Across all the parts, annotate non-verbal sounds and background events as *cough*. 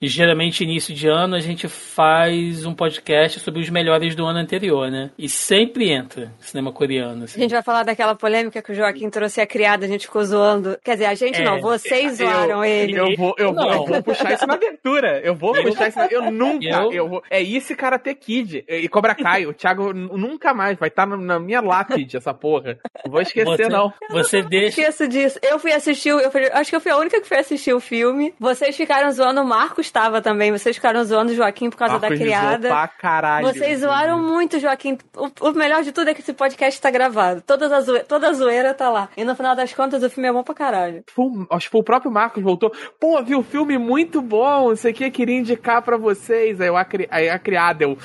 E geralmente, início de ano, a gente faz um podcast sobre os melhores do ano anterior, né? E sempre entra cinema coreano. Assim. A gente vai falar daquela polêmica que o Joaquim trouxe a criada, a gente ficou zoando. Quer dizer, a gente É, não, vocês zoaram eu, ele. Eu vou, eu, vou, eu vou puxar isso na abertura. Eu vou Eu- puxar isso na... Eu nunca. Eu- Eu... vou... É isso e Karate Kid. E Cobra Kai. O Thiago nunca mais. Vai estar na minha lápide essa porra. Não vou esquecer, Você, não. você deixa. Esqueço disso. Eu fui assistir, eu fui- acho que eu fui a única que foi assistir o filme. Vocês ficaram zoando, o Marcos estava também. Vocês ficaram zoando o Joaquim por causa Marcos da criada. Pra caralho. Vocês zoaram muito, Joaquim. O, o melhor de tudo é que esse podcast tá gravado. Todas as zoe- toda a zoeira tá lá. E no final das contas, o filme é bom pra caralho. Acho que foi o próprio Marcos voltou. Pô, vi o filme muito bom. Não sei o que, queria indicar pra vocês. Aí, eu, a, aí a criada, eu.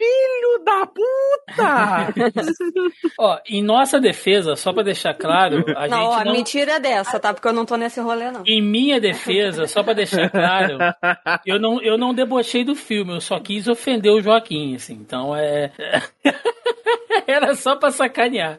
Filho da puta! *laughs* Ó, em nossa defesa, só pra deixar claro, a não, gente ó, não. mentira dessa, tá? Porque eu não tô nesse rolê, não. Em minha defesa, só pra deixar claro, eu não, eu não debochei do filme, eu só quis ofender o Joaquim, assim. Então é. *laughs* Era só pra sacanear.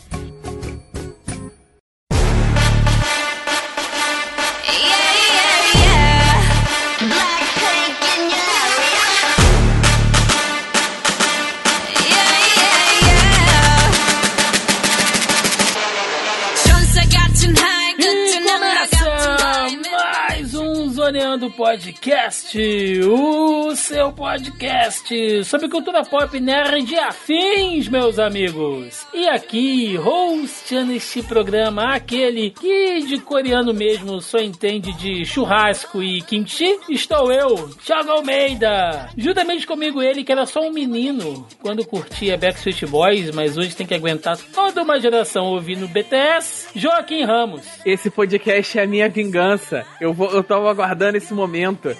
Podcast, o seu podcast sobre cultura pop nerd e afins, meus amigos. E aqui, hosteando este programa, aquele que de coreano mesmo só entende de churrasco e kimchi, estou eu, Thiago Almeida. Juntamente comigo ele, que era só um menino quando curtia Backstreet Boys, mas hoje tem que aguentar toda uma geração ouvindo BTS, Joaquim Ramos. Esse podcast é a minha vingança. Eu, vou, eu tava aguardando esse momento.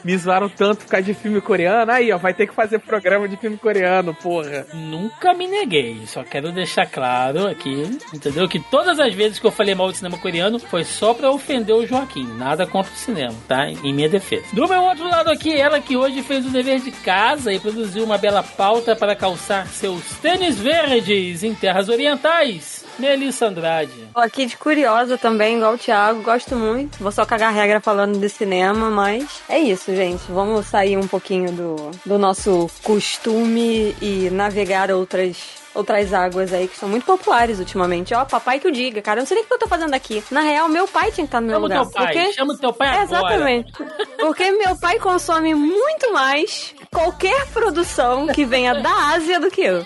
Me zoaram tanto por causa de filme coreano. Aí, ó, vai ter que fazer programa de filme coreano, porra. Nunca me neguei, só quero deixar claro aqui, entendeu? Que todas as vezes que eu falei mal do cinema coreano foi só pra ofender o Joaquim, nada contra o cinema, tá? Em minha defesa. Do meu outro lado aqui, ela que hoje fez o dever de casa e produziu uma bela pauta para calçar seus tênis verdes em terras orientais, Melissa Andrade. Tô aqui de curiosa também, igual o Thiago, gosto muito. Vou só cagar regra falando de cinema, mas é isso, gente. Vamos sair um pouquinho do, do nosso costume e navegar outras. Outras águas aí que são muito populares ultimamente. Ó, papai que o diga, cara. Eu não sei nem o que eu tô fazendo aqui. Na real, meu pai tinha que estar no meu Chama lugar. teu pai, porque... chama teu pai agora. Exatamente. Porque meu pai consome muito mais qualquer produção que venha da Ásia do que eu.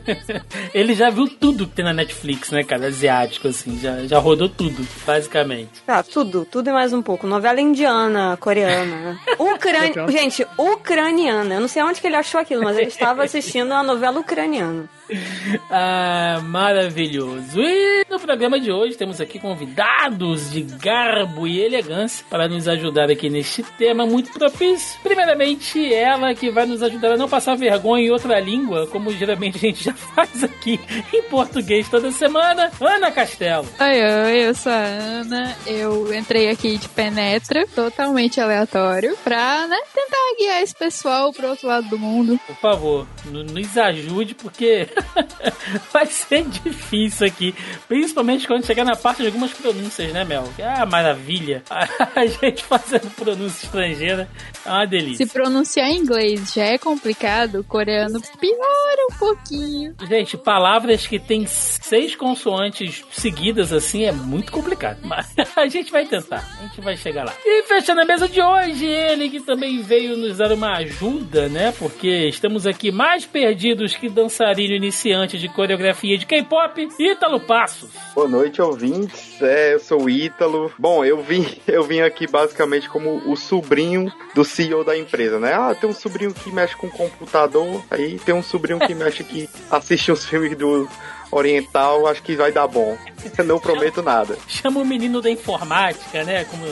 *laughs* Ele já viu tudo que tem na Netflix, né, cara? Asiático, assim, já, já rodou tudo, basicamente. Tá, tudo, tudo e mais um pouco. Novela indiana, coreana. *laughs* Ucrânia. Gente, ucraniana. Eu não sei onde que ele achou aquilo, mas ele estava *laughs* assistindo uma novela ucraniana. *laughs* Ah, maravilhoso. E no programa de hoje temos aqui convidados de garbo e elegância para nos ajudar aqui neste tema muito propício. Primeiramente, ela que vai nos ajudar a não passar vergonha em outra língua, como geralmente a gente já *laughs* faz aqui em português toda semana, Ana Castelo. Oi, oi, eu sou a Ana. Eu entrei aqui de penetra, totalmente aleatório, pra né, tentar guiar esse pessoal pro outro lado do mundo. Por favor, no- nos ajude, porque *laughs* vai ser difícil aqui. Principalmente quando chegar na parte de algumas pronúncias, né, Mel? Que, Ah, maravilha. *laughs* A gente fazendo pronúncia estrangeira é uma delícia. Se pronunciar em inglês já é complicado, o coreano piora um pouquinho. Gente, palavras que tem seis consoantes seguidas assim é muito complicado. Mas *laughs* a gente vai tentar. A gente vai chegar lá. E fechando a mesa de hoje, ele que também veio nos dar uma ajuda, né? Porque estamos aqui mais perdidos que dançarino iniciante de coreografia de K-pop, Ítalo Passos. Boa noite, ouvintes. É, eu sou o Ítalo. Bom, eu vim, *laughs* eu vim aqui basicamente como o sobrinho do CEO da empresa, né? Ah, tem um sobrinho que mexe com computador, aí tem um sobrinho que mexe que assiste uns filmes do oriental, acho que vai dar bom. Eu não prometo nada. Chama o menino da informática, né? Como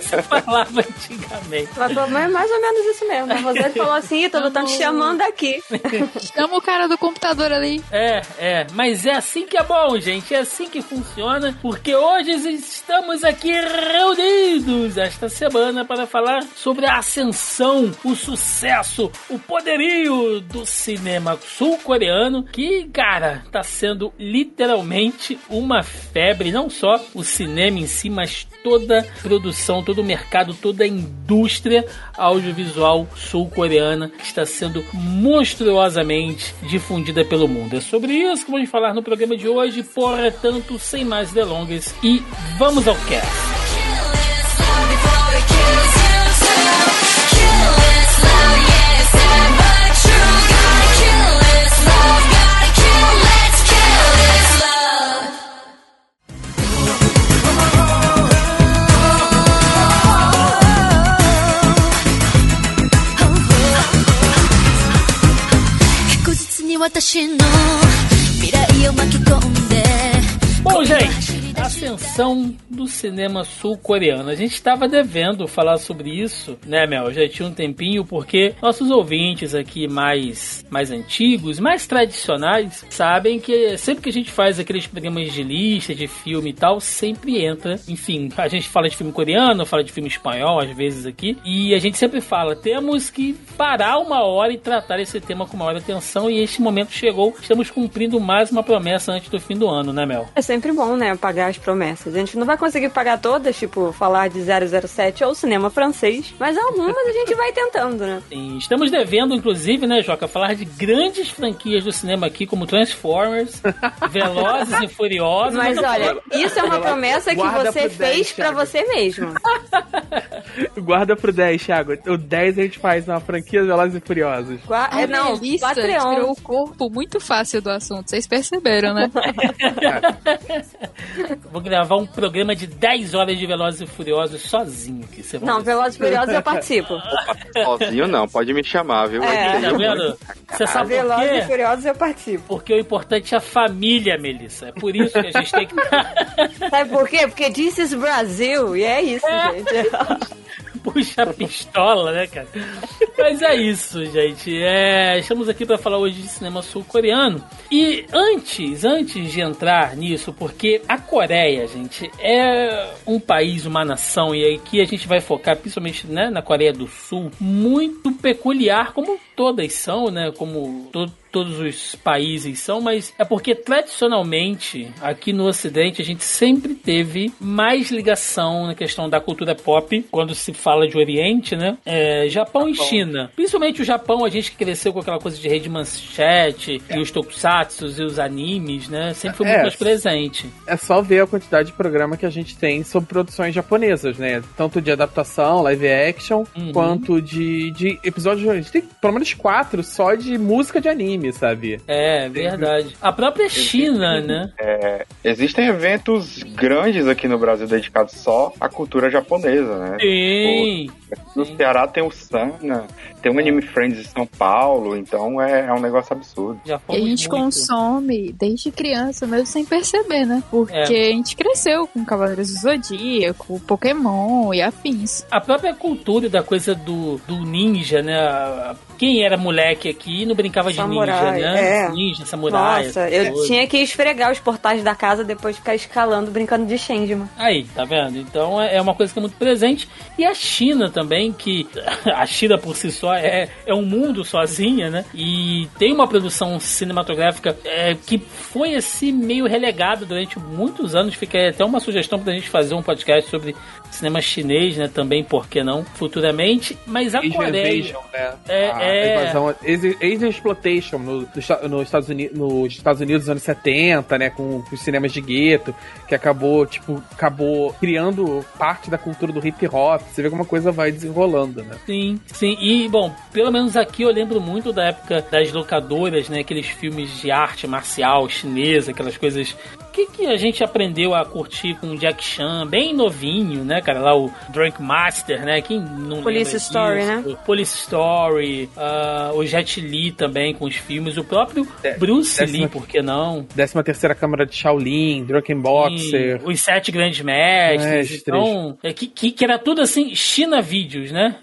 se *laughs* falava antigamente. Mas foi mais ou menos isso mesmo. A Rosane falou assim, Ítalo, estão te chamando aqui. *laughs* Chama o cara do computador ali. É, é, mas é assim que é bom, gente. É assim que funciona, porque hoje estamos aqui reunidos esta semana para falar sobre a ascensão, o sucesso, o poderio do cinema sul-coreano, que, cara, tá sendo literalmente uma febre, não só o cinema em si, mas toda a produção, todo o mercado, toda a indústria audiovisual sul-coreana que está sendo monstruosamente difundida pelo mundo. É sobre isso que vamos falar no programa de hoje, portanto, sem mais delongas e vamos ao cast. 私の未来を巻き込んで。Ascensão do cinema sul-coreano. A gente estava devendo falar sobre isso, né, Mel? Já tinha um tempinho, porque nossos ouvintes aqui mais, mais antigos, mais tradicionais, sabem que sempre que a gente faz aqueles programas de lista, de filme e tal, sempre entra. Enfim, a gente fala de filme coreano, fala de filme espanhol, às vezes aqui, e a gente sempre fala: temos que parar uma hora e tratar esse tema com maior atenção, e este momento chegou. Estamos cumprindo mais uma promessa antes do fim do ano, né, Mel? É sempre bom, né, pagar as promessas. A gente não vai conseguir pagar todas, tipo, falar de 007 ou cinema francês, mas algumas a gente vai tentando, né? Sim, estamos devendo, inclusive, né, Joca, falar de grandes franquias do cinema aqui, como Transformers, *laughs* Velozes e Furiosos. Mas olha, isso é uma promessa que Guarda você pro 10, fez pra Thiago. você mesmo. *laughs* Guarda pro 10, Thiago. O 10 a gente faz na franquia Velozes e Furiosos. Gua- A é, não, tirou Patreon. o corpo muito fácil do assunto, vocês perceberam, né? *laughs* Vou gravar um programa de 10 horas de Velozes e Furiosos sozinho aqui. Você Não. Velozes e Furiosos eu participo. *laughs* Sozinho não, pode me chamar, viu? É. Tá vendo? Você sabe por Velozes e? Furiosos eu participo. Porque o importante é a família, Melissa. É por isso que a gente tem que. *laughs* Sabe por quê? Porque is Brasil. E é isso, gente. *laughs* Puxa a pistola, né, cara? Mas é isso, gente. É, estamos aqui para falar hoje de cinema sul-coreano. E antes, antes de entrar nisso, porque a Coreia, gente, é um país, uma nação, e aqui a gente vai focar principalmente né, na Coreia do Sul, muito peculiar, como todas são, né? Como to- todos os países são, mas é porque tradicionalmente aqui no Ocidente a gente sempre teve mais ligação na questão da cultura pop quando se fala de Oriente, né? É, Japão, e China. Principalmente o Japão, a gente que cresceu com aquela coisa de rede manchete e os tokusatsus e os animes, né? Sempre foi muito É. mais presente. É só ver a quantidade de programa que a gente tem sobre produções japonesas, né? Tanto de adaptação, live action, Uhum. quanto de, de episódios. A gente tem pelo menos quatro só de música de anime, sabe? É, verdade. A própria China, né? Existem eventos grandes aqui no Brasil dedicados só à cultura japonesa, né? Sim. No Ceará tem o Sana, tem o Anime Friends em São Paulo, então é, é um negócio absurdo. Já E a gente muito. consome desde criança, mesmo sem perceber, né? Porque É. a gente cresceu com Cavaleiros do Zodíaco, Pokémon e afins. A própria cultura da coisa do, do ninja, né? Quem era moleque aqui não brincava de Samurai, ninja, né? é. Ninja, samurai. Nossa, eu coisas. tinha que esfregar os portais da casa depois de ficar escalando, brincando de Changeman. Aí, tá vendo? Então é é uma coisa que é muito presente. E a China também, que *laughs* a China por si só é, é um mundo sozinha, né? E tem uma produção cinematográfica é, que foi assim meio relegada durante muitos anos. Fica até uma sugestão pra gente fazer um podcast sobre cinema chinês, né? Também, por que não? Futuramente. Mas a Asian Coreia. Invasion, né? É, a é. invasão Asian Exploitation no, no Esta- nos, Estados Unidos, nos Estados Unidos dos anos 70, né? Com os cinemas de gueto, que acabou, tipo, acabou criando parte da cultura do hip hop. Você vê como a coisa vai desenrolando, né? Sim, sim. E E, bom, pelo menos aqui eu lembro muito da época das locadoras, né? Aqueles filmes de arte marcial chinesa, aquelas coisas que, que a gente aprendeu a curtir com o Jack Chan, bem novinho, né, cara? Lá o Drunk Master, né? Quem não Police Story, disso? né? Police Story, uh, o Jet Li também com os filmes, o próprio é, Bruce décima, Lee, por que não? 13 terceira Câmara de Shaolin, Drunken Boxer. os Sete Grandes Mestres. então, é, que, que, que, era tudo assim, China Vídeos, né?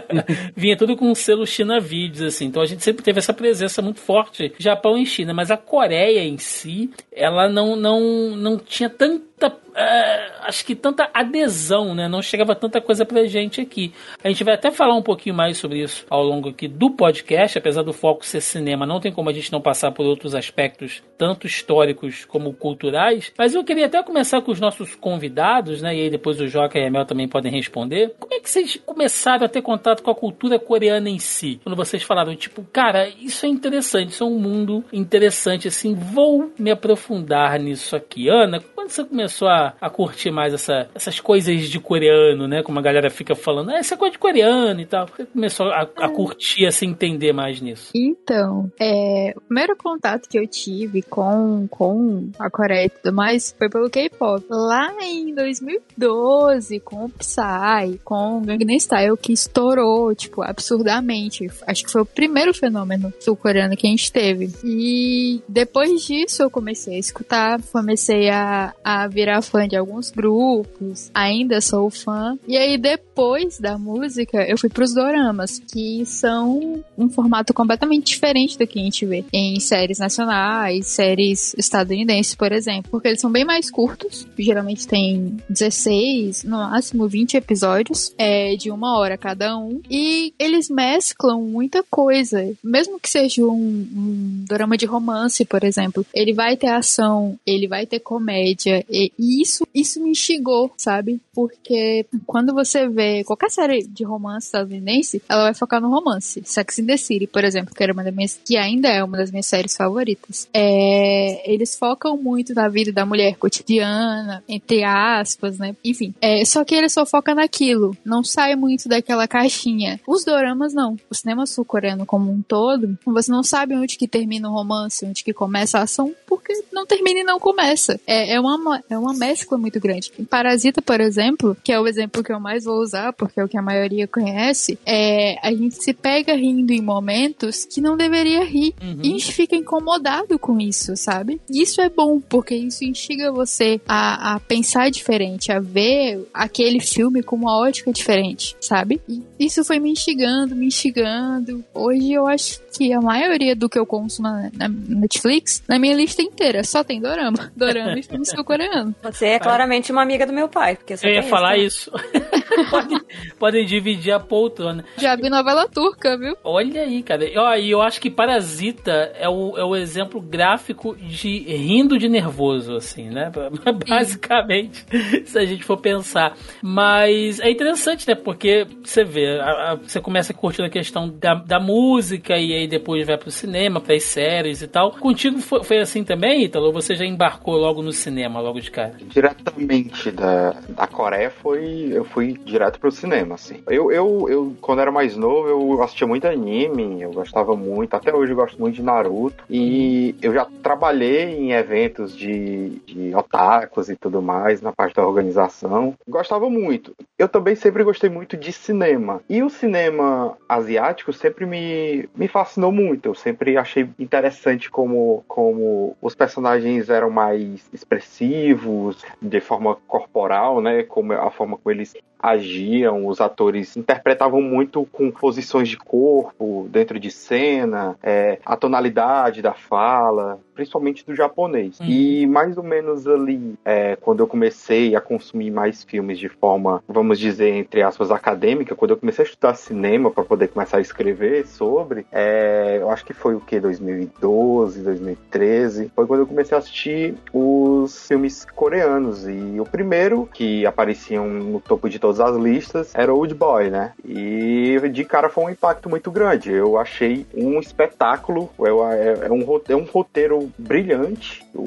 *laughs* Vinha tudo com o selo China Vídeos, assim. Então a gente sempre teve essa presença muito forte, Japão e China, mas a Coreia em si, ela não, não, não tinha tanta é, acho que tanta adesão, né? Não chegava tanta coisa pra gente aqui. A gente vai até falar um pouquinho mais sobre isso ao longo aqui do podcast, apesar do foco ser cinema, não tem como a gente não passar por outros aspectos, tanto históricos como culturais. Mas eu queria até começar com os nossos convidados, né? E aí depois o Joca e a Mel também podem responder. Como é que vocês começaram a ter contato com a cultura coreana em si? Quando vocês falaram, tipo, cara, isso é interessante, isso é um mundo interessante, assim, vou me aprofundar nisso aqui. Ana, quando você começou a a, curtir mais essa, essas coisas de coreano, né? Como a galera fica falando, ah, essa é coisa de coreano e tal. Você começou a, a curtir, a se entender mais nisso. Então, é, o primeiro contato que eu tive com, com a Coreia e tudo mais foi pelo K-pop. Lá em 2012, com o Psy, com o Gangnam Style, que estourou, tipo, absurdamente. Acho que foi o primeiro fenômeno sul-coreano que a gente teve. E depois disso eu comecei a escutar, comecei a, a virar fã fã de alguns grupos, ainda sou fã. E aí, depois da música, eu fui pros doramas, que são um formato completamente diferente do que a gente vê em séries nacionais, séries estadunidenses, por exemplo. Porque eles são bem mais curtos, geralmente tem 16, no máximo 20 episódios, é, de uma hora cada um. E eles mesclam muita coisa. Mesmo que seja um, um drama de romance, por exemplo, ele vai ter ação, ele vai ter comédia, e, e isso, isso me instigou, sabe? Porque quando você vê qualquer série de romance estadunidense, ela vai focar no romance. Sex in the City, por exemplo, que era uma das minhas, que ainda é uma das minhas séries favoritas. É, eles focam muito na vida da mulher cotidiana, entre aspas, né? Enfim, é, só que ele só foca naquilo, não sai muito daquela caixinha. Os doramas não. O cinema sul-coreano como um todo, você não sabe onde que termina o romance, onde que começa a ação, porque não termina e não começa. É, é uma, é uma mescla muito grande. Em Parasita, por exemplo, que é o exemplo que eu mais vou usar, porque é o que a maioria conhece, é a gente se pega rindo em momentos que não deveria rir. Uhum. E a gente fica incomodado com isso, sabe? Isso é bom, porque isso instiga você a, a pensar diferente, a ver aquele filme com uma ótica diferente, sabe? E isso foi me instigando, me instigando. Hoje eu acho que a maioria do que eu consumo na, na Netflix, na minha lista inteira, só tem dorama. *laughs* Dorama e filme sul-coreano. Você é claramente uma amiga do meu pai. Porque eu ia falar isso. *laughs* podem, podem dividir a poltrona. Já vi novela turca, viu? Olha aí, cara. E eu acho que Parasita é o, é o exemplo gráfico de rindo de nervoso, assim, né? *laughs* Basicamente, se a gente for pensar. Mas é interessante, né? Porque você vê, a, a, você começa curtindo a questão da, da música e aí aí depois vai pro cinema, pras séries e tal. Contigo foi, foi assim também, Ítalo? Ou você já embarcou logo no cinema, logo de cara? Diretamente da, da Coreia foi. Eu fui direto pro cinema, assim. Eu, eu, eu, quando era mais novo, eu assistia muito anime, eu gostava muito, até hoje eu gosto muito de Naruto. E eu já trabalhei em eventos de, de otakus e tudo mais, na parte da organização. Gostava muito. Eu também sempre gostei muito de cinema. E o cinema asiático sempre me, me fascinou muito. Eu sempre achei interessante como, como os personagens eram mais expressivos, de forma corporal, né? Como a forma como eles agiam, os atores interpretavam muito com posições de corpo dentro de cena, é, a tonalidade da fala, principalmente do japonês. Uhum. E mais ou menos ali, é, quando eu comecei a consumir mais filmes de forma, vamos dizer, entre aspas, acadêmica, quando eu comecei a estudar cinema para poder começar a escrever sobre, é, eu acho que foi o que, 2012, 2013, foi quando eu comecei a assistir os filmes coreanos. E o primeiro, que apareciam no topo de todas as listas, era Old Boy, né? E de cara foi um impacto muito grande. Eu achei um espetáculo, é, é, um, é um roteiro brilhante, um,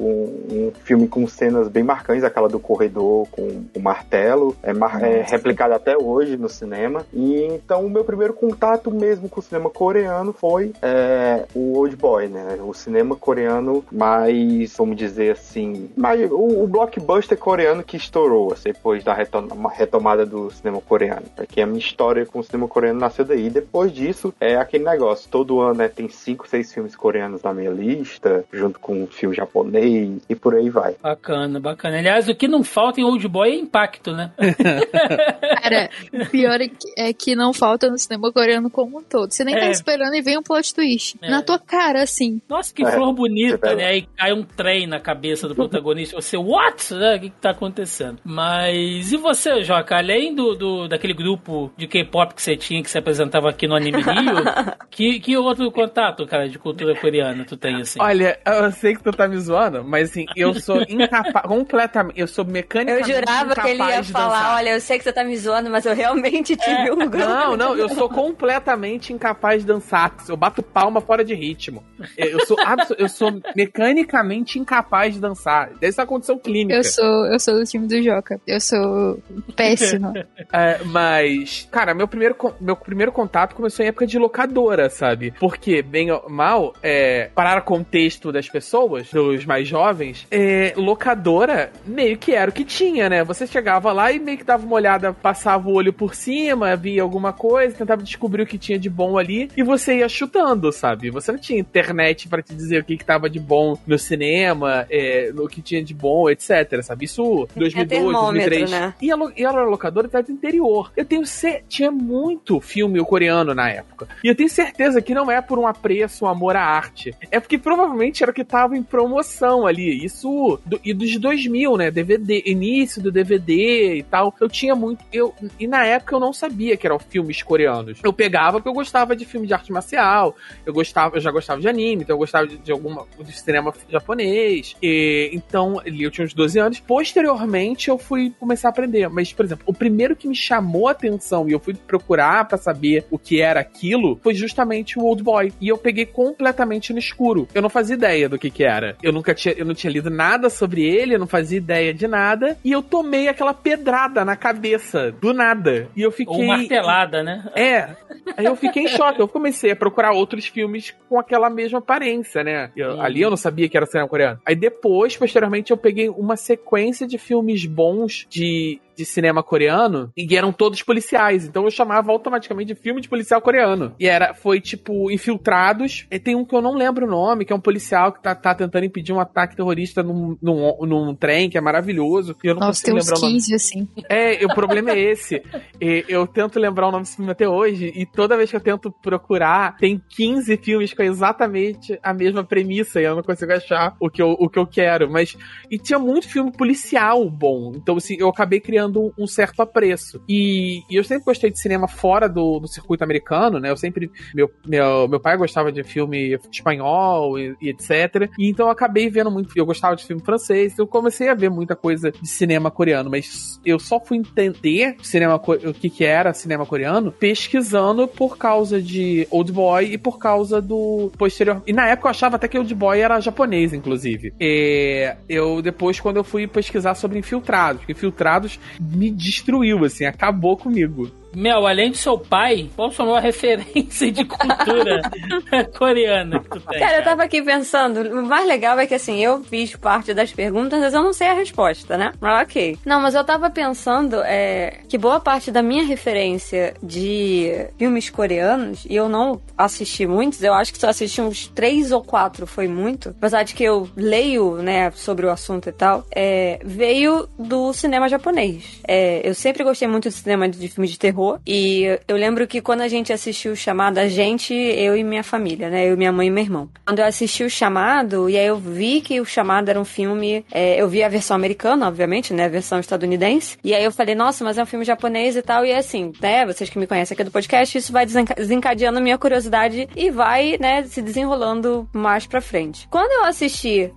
um, filme com cenas bem marcantes, aquela do corredor com o martelo, é, mar, é replicada até hoje no cinema. E então o meu primeiro contato mesmo com o cinema coreano foi é, o Old Boy, né? O cinema coreano mais, vamos dizer assim, mais, o, o blockbuster coreano que estourou assim, depois da retomada do cinema coreano. Porque a minha história com o cinema coreano nasceu daí. Depois disso, é aquele negócio. Todo ano né, tem cinco, seis filmes coreanos na minha lista, junto com um filme japonês e por aí vai. Bacana, bacana. Aliás, o que não falta em Old Boy é impacto, né? *laughs* Cara, o pior é que, é que não falta no cinema coreano como um todo. Você nem tá é. tá esperando e vem um plot twist. É. Na tua cara, assim. Nossa, que flor bonita, né? Aí cai um trem na cabeça do protagonista. Você, what? Né? O que, que tá acontecendo? Mas e você, Joca? Além do, do daquele grupo de K-pop que você tinha, que se apresentava aqui no Anime Rio, *laughs* que, que outro contato, cara, de cultura coreana tu tem, assim? Olha, eu sei que tu tá me zoando, mas assim, eu sou *laughs* incapaz, completamente, eu sou mecanicamente Eu jurava que ele ia falar, olha, eu sei que você tá me zoando, mas eu realmente tive é. um grupo. Não, não, eu sou completamente incapaz de dançar. Eu bato palma fora de ritmo. Eu sou, eu sou mecanicamente incapaz de dançar. Dessa é condição clínica. Eu sou, eu sou do time do Joca. Eu sou *laughs* péssima. *laughs* é, mas, cara, meu primeiro, meu primeiro contato começou em época de locadora, sabe? Porque, bem ou mal, é, para o contexto das pessoas, dos mais jovens, é, locadora meio que era o que tinha, né? Você chegava lá e meio que dava uma olhada, passava o olho por cima, via alguma coisa, tentava descobrir o que tinha de bom ali e você ia chutando, sabe? Você não tinha internet para te dizer o que, que tava de bom no cinema, é, o que tinha de bom, etc, sabe? Isso 2002, 2003. Né? E, a, e a locadora tá do interior. Eu tenho certeza, tinha muito filme coreano na época. E eu tenho certeza que não é por um apreço, um amor à arte. É porque provavelmente era o que tava em promoção ali. Isso, do, e dos 2000, né? DVD, início do DVD e tal. Eu tinha muito, eu, e na época eu não sabia que eram filmes coreanos. Eu pegava porque eu gostava de filme de arte marcial, eu gostava, eu já gostava de anime, então eu gostava de, de alguma, de cinema japonês. E, então, eu tinha uns 12 anos. Posteriormente, eu fui começar a aprender. Mas, por exemplo, o primeiro que me chamou a atenção e eu fui procurar para saber o que era aquilo foi justamente o Old Boy. E eu peguei completamente no escuro. Eu não fazia ideia do que que era. Eu nunca tinha, eu não tinha lido nada sobre ele, eu não fazia ideia de nada. E eu tomei aquela pedrada na cabeça, do nada. E eu fiquei. Ou martelada, né? É. Aí eu fiquei em choque. Eu comecei a procurar outros filmes com aquela mesma aparência, né? Eu. Ali eu não sabia que era cinema coreano. Aí depois, posteriormente, eu peguei uma sequência de filmes bons de de cinema coreano e eram todos policiais. Então eu chamava automaticamente de filme de policial coreano. E era, foi tipo, Infiltrados. E tem um que eu não lembro o nome, que é um policial que tá, tá tentando impedir um ataque terrorista num, num, num trem, que é maravilhoso. E eu não Nossa, consigo lembrar 15, o nome. assim. É, o problema é esse. E eu tento lembrar o nome desse filme até hoje, e toda vez que eu tento procurar, tem 15 filmes com exatamente a mesma premissa, e eu não consigo achar o que eu, o que eu quero. Mas. E tinha muito filme policial bom. Então, assim, eu acabei criando criando um certo apreço. E, e eu sempre gostei de cinema fora do, do, circuito americano, né? Eu sempre. Meu, meu, meu pai gostava de filme espanhol e, e, etc. E então eu acabei vendo muito. Eu gostava de filme francês, eu comecei a ver muita coisa de cinema coreano, mas eu só fui entender cinema, o que, que era cinema coreano pesquisando por causa de Old Boy e por causa do posterior. E na época eu achava até que Old Boy era japonês, inclusive. E eu depois, quando eu fui pesquisar sobre infiltrados, infiltrados me destruiu, assim, acabou comigo. Mel, além de seu pai, qual sua maior *laughs* referência de cultura *laughs* coreana que tu tem? Cara, eu tava aqui pensando, o mais legal é que assim, eu fiz parte das perguntas, mas eu não sei a resposta, né? Mas ok. Não, mas eu tava pensando é, que boa parte da minha referência de filmes coreanos, e eu não assisti muitos, eu acho que só assisti uns três ou quatro, foi muito. Apesar de que eu leio, né, sobre o assunto e tal, é, veio do cinema japonês. É, eu sempre gostei muito de cinema de filmes de terror terror. E eu lembro que quando a gente assistiu o chamado, a gente, eu e minha família, né? Eu, minha mãe e meu irmão. Quando eu assisti o chamado, e aí eu vi que o chamado era um filme. É, eu vi a versão americana, obviamente, né? A versão estadunidense. E aí eu falei, nossa, mas é um filme japonês e tal. E é assim, né? Vocês que me conhecem aqui do podcast, isso vai desencadeando a minha curiosidade e vai, né, se desenrolando mais pra frente. Quando eu assisti,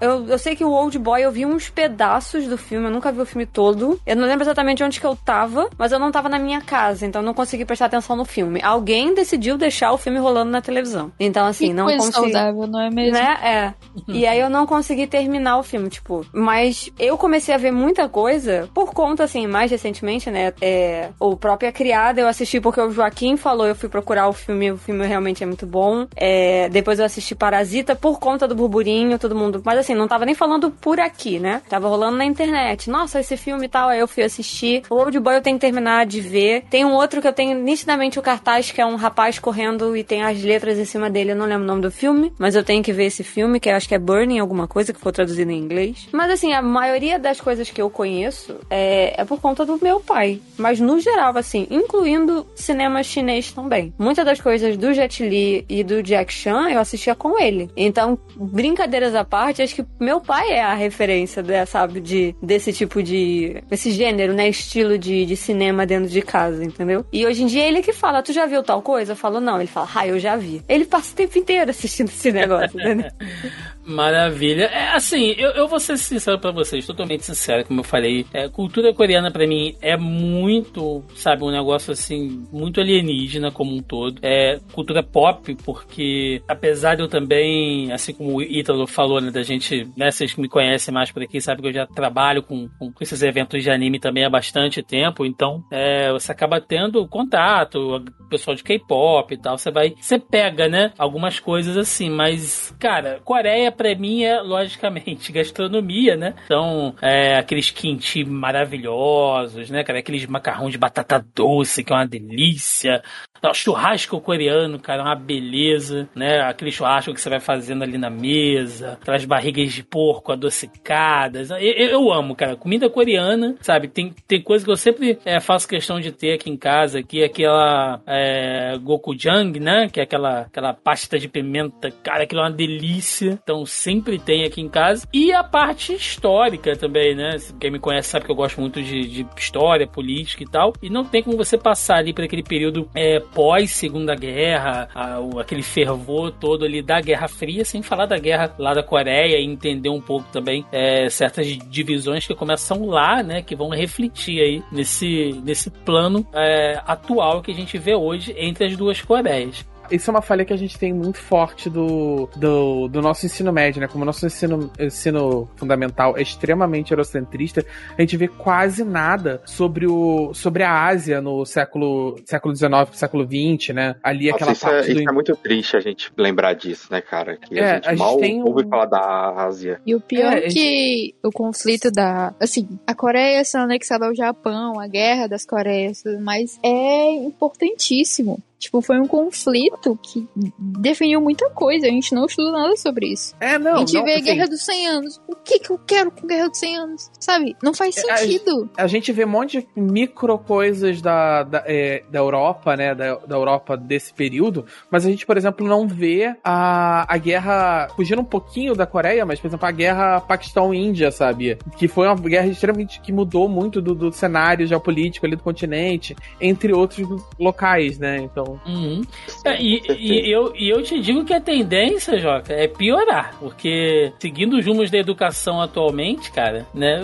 eu, eu sei que o Old Boy eu vi uns pedaços do filme, eu nunca vi o filme todo. Eu não lembro exatamente onde que eu tava, mas eu não tava na minha casa, então não consegui prestar atenção no filme. Alguém decidiu deixar o filme rolando na televisão. Então, assim, que não coisa consegui. saudável, não é mesmo? Né? É. e aí eu não consegui terminar o filme, tipo. Mas eu comecei a ver muita coisa por conta, assim, mais recentemente, né? É, o próprio A Criada eu assisti porque o Joaquim falou, eu fui procurar o filme, o filme realmente é muito bom. É, depois eu assisti Parasita por conta do burburinho, todo mundo. Mas assim, não tava nem falando por aqui, né? Tava rolando na internet. Nossa, esse filme e tal. Aí eu fui assistir. O Old Boy eu tenho que terminar de ver. Tem um outro que eu tenho nitidamente o cartaz, que é um rapaz correndo e tem as letras em cima dele. Eu não lembro o nome do filme, mas eu tenho que ver esse filme, que eu acho que é Burning, alguma coisa, que for traduzido em inglês. Mas assim, a maioria das coisas que eu conheço é, é por conta do meu pai. Mas no geral, assim, incluindo cinema chinês também. Muitas das coisas do Jet Li e do Jack Chan eu assistia com ele. Então, brincadeiras à parte, acho que meu pai é a referência, né, sabe, de, desse tipo de. esse gênero, né? Estilo de, de cinema dentro de casa, entendeu? E hoje em dia ele que fala, tu já viu tal coisa? Eu falo, não. Ele fala, ah, eu já vi. Ele passa o tempo inteiro assistindo esse negócio, entendeu? *laughs* Maravilha. É assim, eu, eu vou ser sincero para vocês, totalmente sincero, como eu falei. É, cultura coreana para mim é muito, sabe, um negócio assim, muito alienígena como um todo. É cultura pop, porque apesar de eu também, assim como o Ítalo falou, né, da gente, né, vocês que me conhecem mais por aqui, sabem que eu já trabalho com, com esses eventos de anime também há bastante tempo, então é, você acaba tendo contato, pessoal de K-pop e tal, você vai, você pega, né, algumas coisas assim, mas, cara, Coreia pra mim é, logicamente, *laughs* gastronomia, né? Então, é, aqueles kimchi maravilhosos, né, cara? Aqueles macarrão de batata doce, que é uma delícia. Então, churrasco coreano, cara, é uma beleza, né? Aquele churrasco que você vai fazendo ali na mesa, aquelas barrigas de porco adocicadas. Eu, eu amo, cara. Comida coreana, sabe? Tem, tem coisa que eu sempre é, faço questão de ter aqui em casa, que é aquela é, gokujang, né? Que é aquela, aquela pasta de pimenta. Cara, aquilo é uma delícia. Então, sempre tem aqui em casa. E a parte histórica também, né? Quem me conhece sabe que eu gosto muito de, de história, política e tal. E não tem como você passar ali por aquele período é, pós Segunda Guerra, a, o, aquele fervor todo ali da Guerra Fria, sem falar da guerra lá da Coreia e entender um pouco também é, certas divisões que começam lá, né? Que vão refletir aí nesse, nesse plano é, atual que a gente vê hoje entre as duas Coreias isso é uma falha que a gente tem muito forte do, do, do nosso ensino médio, né? Como o nosso ensino, ensino fundamental é extremamente eurocentrista, a gente vê quase nada sobre, o, sobre a Ásia no século, século XIX, século XX, né? Ali Nossa, aquela isso parte. É, do... Isso é muito triste a gente lembrar disso, né, cara? Que é, a gente a mal gente ouve um... falar da Ásia. E o pior é, é que o conflito da. Assim, a Coreia sendo anexada ao Japão, a guerra das Coreias, mas é importantíssimo Tipo, foi um conflito que definiu muita coisa. A gente não estuda nada sobre isso. É, não. A gente não, vê assim, Guerra dos 100 Anos. O que que eu quero com Guerra dos 100 Anos? Sabe? Não faz sentido. A, a gente vê um monte de micro coisas da, da, é, da Europa, né? Da, da Europa desse período. Mas a gente, por exemplo, não vê a, a guerra. Fugindo um pouquinho da Coreia, mas, por exemplo, a guerra Paquistão-Índia, sabe? Que foi uma guerra extremamente que mudou muito do, do cenário geopolítico ali do continente, entre outros locais, né? Então. Uhum. É, e, e, eu, e eu te digo que a tendência, Joca, é piorar. Porque seguindo os rumos da educação atualmente, cara, né?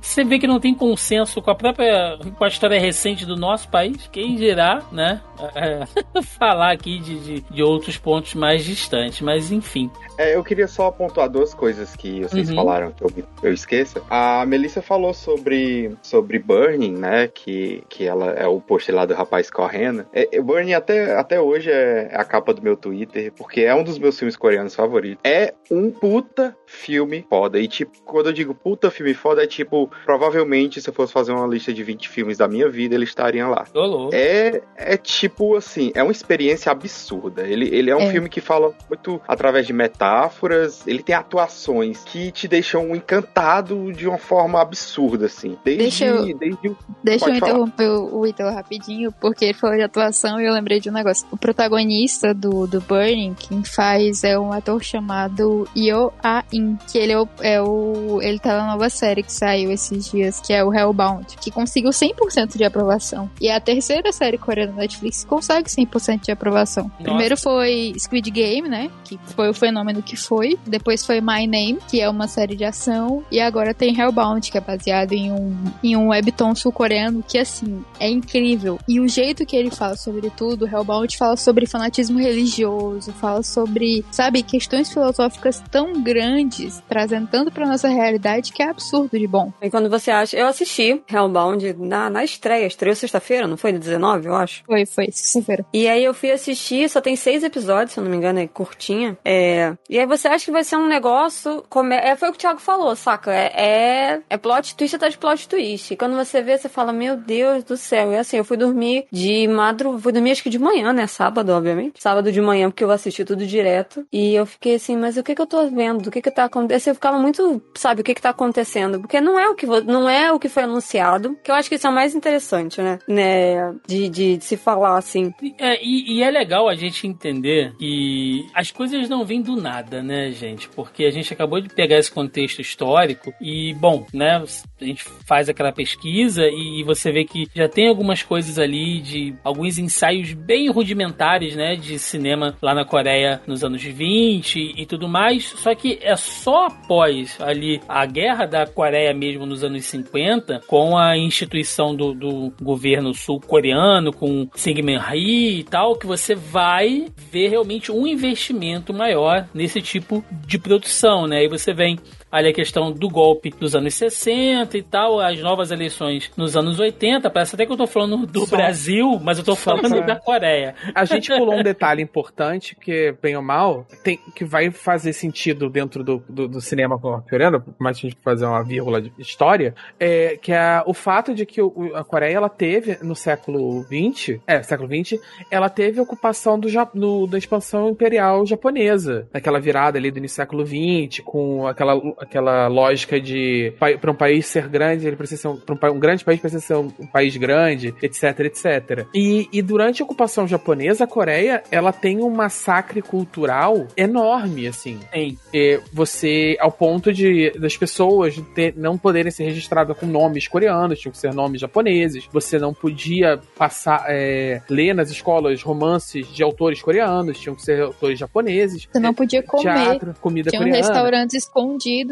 Você vê que não tem consenso com a própria com a história recente do nosso país. Quem dirá, né? É, *laughs* falar aqui de, de, de, outros pontos mais distantes. Mas enfim. É, eu queria só pontuar duas coisas que vocês uhum. falaram que eu, eu esqueça. A Melissa falou sobre, sobre Burning, né? Que, que ela é o post lá do rapaz correndo. É, Burning mim até, até hoje é a capa do meu Twitter, porque é um dos meus filmes coreanos favoritos. É um puta filme foda. E, tipo, quando eu digo puta filme foda, é tipo, provavelmente se eu fosse fazer uma lista de 20 filmes da minha vida, ele estaria lá. Olô. É, é tipo assim, é uma experiência absurda. Ele, ele é um É. filme que fala muito através de metáforas, ele tem atuações que te deixam encantado de uma forma absurda, assim. Desde, Deixa eu- desde o Deixa eu interromper o o Ítalo rapidinho, porque ele falou de atuação e eu lembrei de um negócio. O protagonista do, do Burning, quem faz é um ator chamado Yo A-in, que ele é o, é o. Ele tá na nova série que saiu esses dias, que é o Hellbound, que conseguiu 100% de aprovação. E é a terceira série coreana da Netflix que consegue 100% de aprovação. Nossa. Primeiro foi Squid Game, né? Que foi o fenômeno que foi. Depois foi My Name, que é uma série de ação. E agora tem Hellbound, que é baseado em um, em um webtoon sul-coreano que, assim, é incrível. E o jeito que ele fala sobre tudo, Hellbound fala sobre fanatismo religioso, fala sobre, sabe, questões filosóficas tão grandes, trazendo tanto pra nossa realidade que é absurdo de bom. E quando você acha. Eu assisti Hellbound na, na estreia. Estreou sexta-feira, não foi? De 19, eu acho. Foi, foi, sexta-feira. E aí eu fui assistir, só tem seis episódios, se eu não me engano, é curtinha. É... E aí você acha que vai ser um negócio. Come... É, foi o que o Thiago falou, saca? É, é... é plot twist atrás de plot twist. E quando você vê, você fala, meu Deus do céu. E assim, eu fui dormir de madrugada. Fui dormir acho que de manhã, né? Sábado, obviamente. Sábado de manhã, porque eu assisti tudo direto. E eu fiquei assim, mas o que que eu tô vendo? O que que tá acontecendo? Eu ficava muito, sabe, o que que tá acontecendo? Porque não é o que, não é o que foi anunciado. Que eu acho que isso é o mais interessante, né? né? De, de, de se falar assim. É, e, e é legal a gente entender que as coisas não vêm do nada, né, gente? Porque a gente acabou de pegar esse contexto histórico e, bom, né, a gente faz aquela pesquisa e, e você vê que já tem algumas coisas ali de alguns ensaios bem rudimentares, né, de cinema lá na Coreia nos anos 20 e tudo mais. Só que é só após ali a guerra da Coreia mesmo nos anos 50, com a instituição do, do governo sul-coreano, com Syngman Rhee e tal, que você vai ver realmente um investimento maior nesse tipo de produção, né? E você vem ali a questão do golpe dos anos 60 e tal, as novas eleições nos anos 80. Parece até que eu tô falando do Só- Brasil, mas eu tô só falando pra- da Coreia. A gente pulou um *laughs* detalhe importante, que, bem ou mal, tem, que vai fazer sentido dentro do, do, do cinema coreano, mas a gente fazer uma vírgula de história, é, que é o fato de que o- a Coreia, ela teve, no século XX, é, século XX, ela teve ocupação do, no- da expansão imperial japonesa, naquela virada ali do início do século XX, com aquela, aquela lógica de, para um país ser grande, ele precisa ser um, pra um, um grande país precisa ser um, um país grande, etc, etc. E, e durante a ocupação japonesa, a Coreia, ela tem um massacre cultural enorme, assim. Tem. É, você, ao ponto de das pessoas ter- não poderem ser registradas com nomes coreanos, tinham que ser nomes japoneses. Você não podia passar, é, ler nas escolas romances de autores coreanos, tinham que ser autores japoneses. Você não podia comer. Teatro, comida Tinha coreana. restaurantes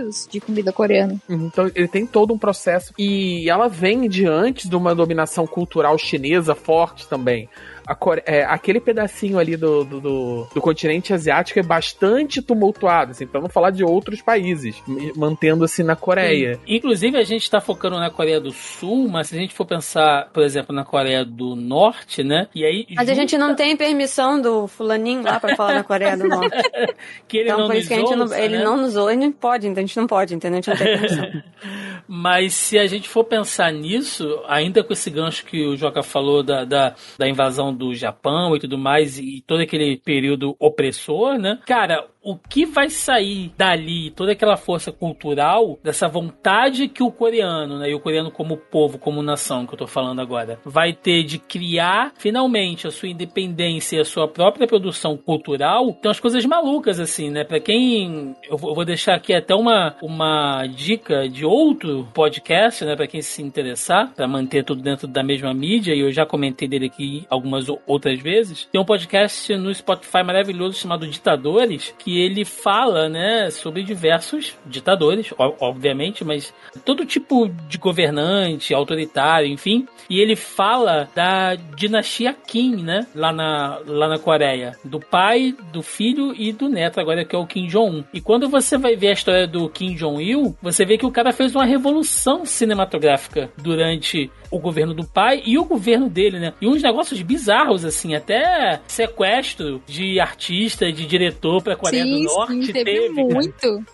escondidos de comida coreana. Então ele tem todo um processo e ela vem diante de uma dominação cultural chinesa forte também. A Core- é, aquele pedacinho ali do, do, do- do continente asiático é bastante tumultuado, assim, para não falar de outros países, mantendo-se na Coreia. Sim. Inclusive, a gente está focando na Coreia do Sul, mas se a gente for pensar, por exemplo, na Coreia do Norte, né? E aí. Mas a gente não tem permissão do fulaninho lá pra falar da Coreia do Norte. *laughs* que ele Então não por isso que a gente não, ouça, ele né? não nos ouve, ele não pode, então a gente não pode, entendeu? A gente não tem permissão. *laughs* Mas se a gente for pensar nisso, ainda com esse gancho que o Joca falou da, da, da invasão do Japão e tudo mais, e todo aquele período opressor, né? Cara, o que vai sair dali, toda aquela força cultural, dessa vontade que o coreano, né? E o coreano como povo, como nação, que eu tô falando agora, vai ter de criar finalmente a sua independência e a sua própria produção cultural, tem umas coisas malucas, assim, né? Pra quem. Eu vou deixar aqui até uma, uma dica de outro podcast, né? Pra quem se interessar, pra manter tudo dentro da mesma mídia, e eu já comentei dele aqui algumas outras vezes. Tem um podcast no Spotify maravilhoso chamado Ditadores, que ele fala, né, sobre diversos ditadores, obviamente, mas todo tipo de governante, autoritário, enfim. E ele fala da dinastia Kim, né, lá na, lá na Coreia, do pai, do filho e do neto, agora que é o Kim Jong-un. E quando você vai ver a história do Kim Jong-il, você vê que o cara fez uma revolução cinematográfica durante o governo do pai e o governo dele, né? E uns negócios bizarros, assim, até sequestro de artista, de diretor pra Coreia sim, do Norte. sim, teve, teve muito.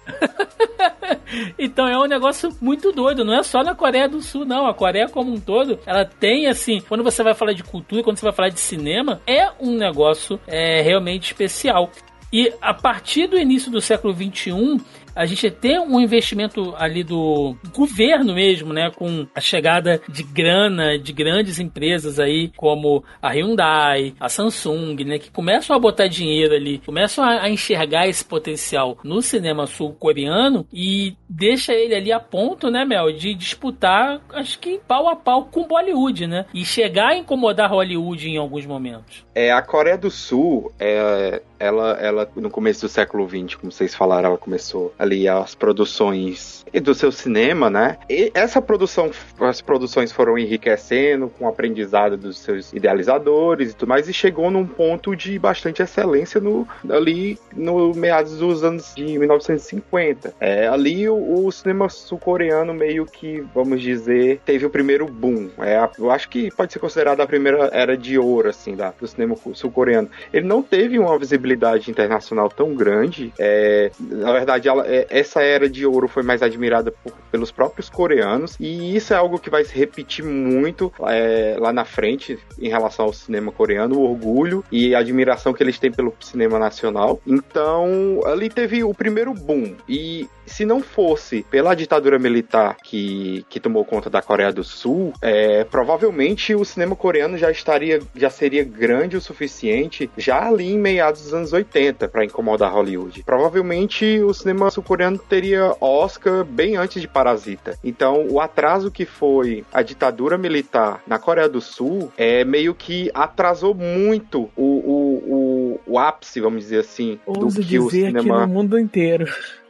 *laughs* então é um negócio muito doido, não é só na Coreia do Sul, não. A Coreia como um todo, ela tem assim, quando você vai falar de cultura, quando você vai falar de cinema, é um negócio é, realmente especial. E a partir do início do século XXI, a gente tem um investimento ali do governo mesmo, né? Com a chegada de grana de grandes empresas aí, como a Hyundai, a Samsung, né? Que começam a botar dinheiro ali, começam a, enxergar esse potencial no cinema sul-coreano e deixa ele ali a ponto, né, Mel, de disputar, acho que pau a pau com Bollywood, né? E chegar a incomodar Hollywood em alguns momentos. É, a Coreia do Sul, é, ela, ela, no começo do século XX, como vocês falaram, ela começou ali as produções do seu cinema, né? E essa produção, as produções foram enriquecendo com o aprendizado dos seus idealizadores e tudo mais, e chegou num ponto de bastante excelência no, ali no meados dos anos de 1950. É, ali o, o cinema sul-coreano meio que, vamos dizer, teve o primeiro boom. É, eu acho que pode ser considerada a primeira era de ouro, assim, da, do cinema sul-coreano. Ele não teve uma visibilidade internacional tão grande. É, na verdade, ela, é, essa era de ouro foi mais admirada por, pelos próprios coreanos, e isso é algo que vai se repetir muito é, lá na frente em relação ao cinema coreano, o orgulho e a admiração que eles têm pelo cinema nacional. Então, ali teve o primeiro boom, e se não fosse pela ditadura militar que, que tomou conta da Coreia do Sul, é, provavelmente o cinema coreano já estaria, já seria grande o suficiente já ali em meados dos anos 80 para incomodar Hollywood. Provavelmente o cinema sul-coreano teria Oscar bem antes de Parasita. Então, o atraso que foi a ditadura militar na Coreia do Sul é meio que atrasou muito o, o, o, o ápice, vamos dizer assim, Ouso do que o dizer cinema aqui no mundo inteiro.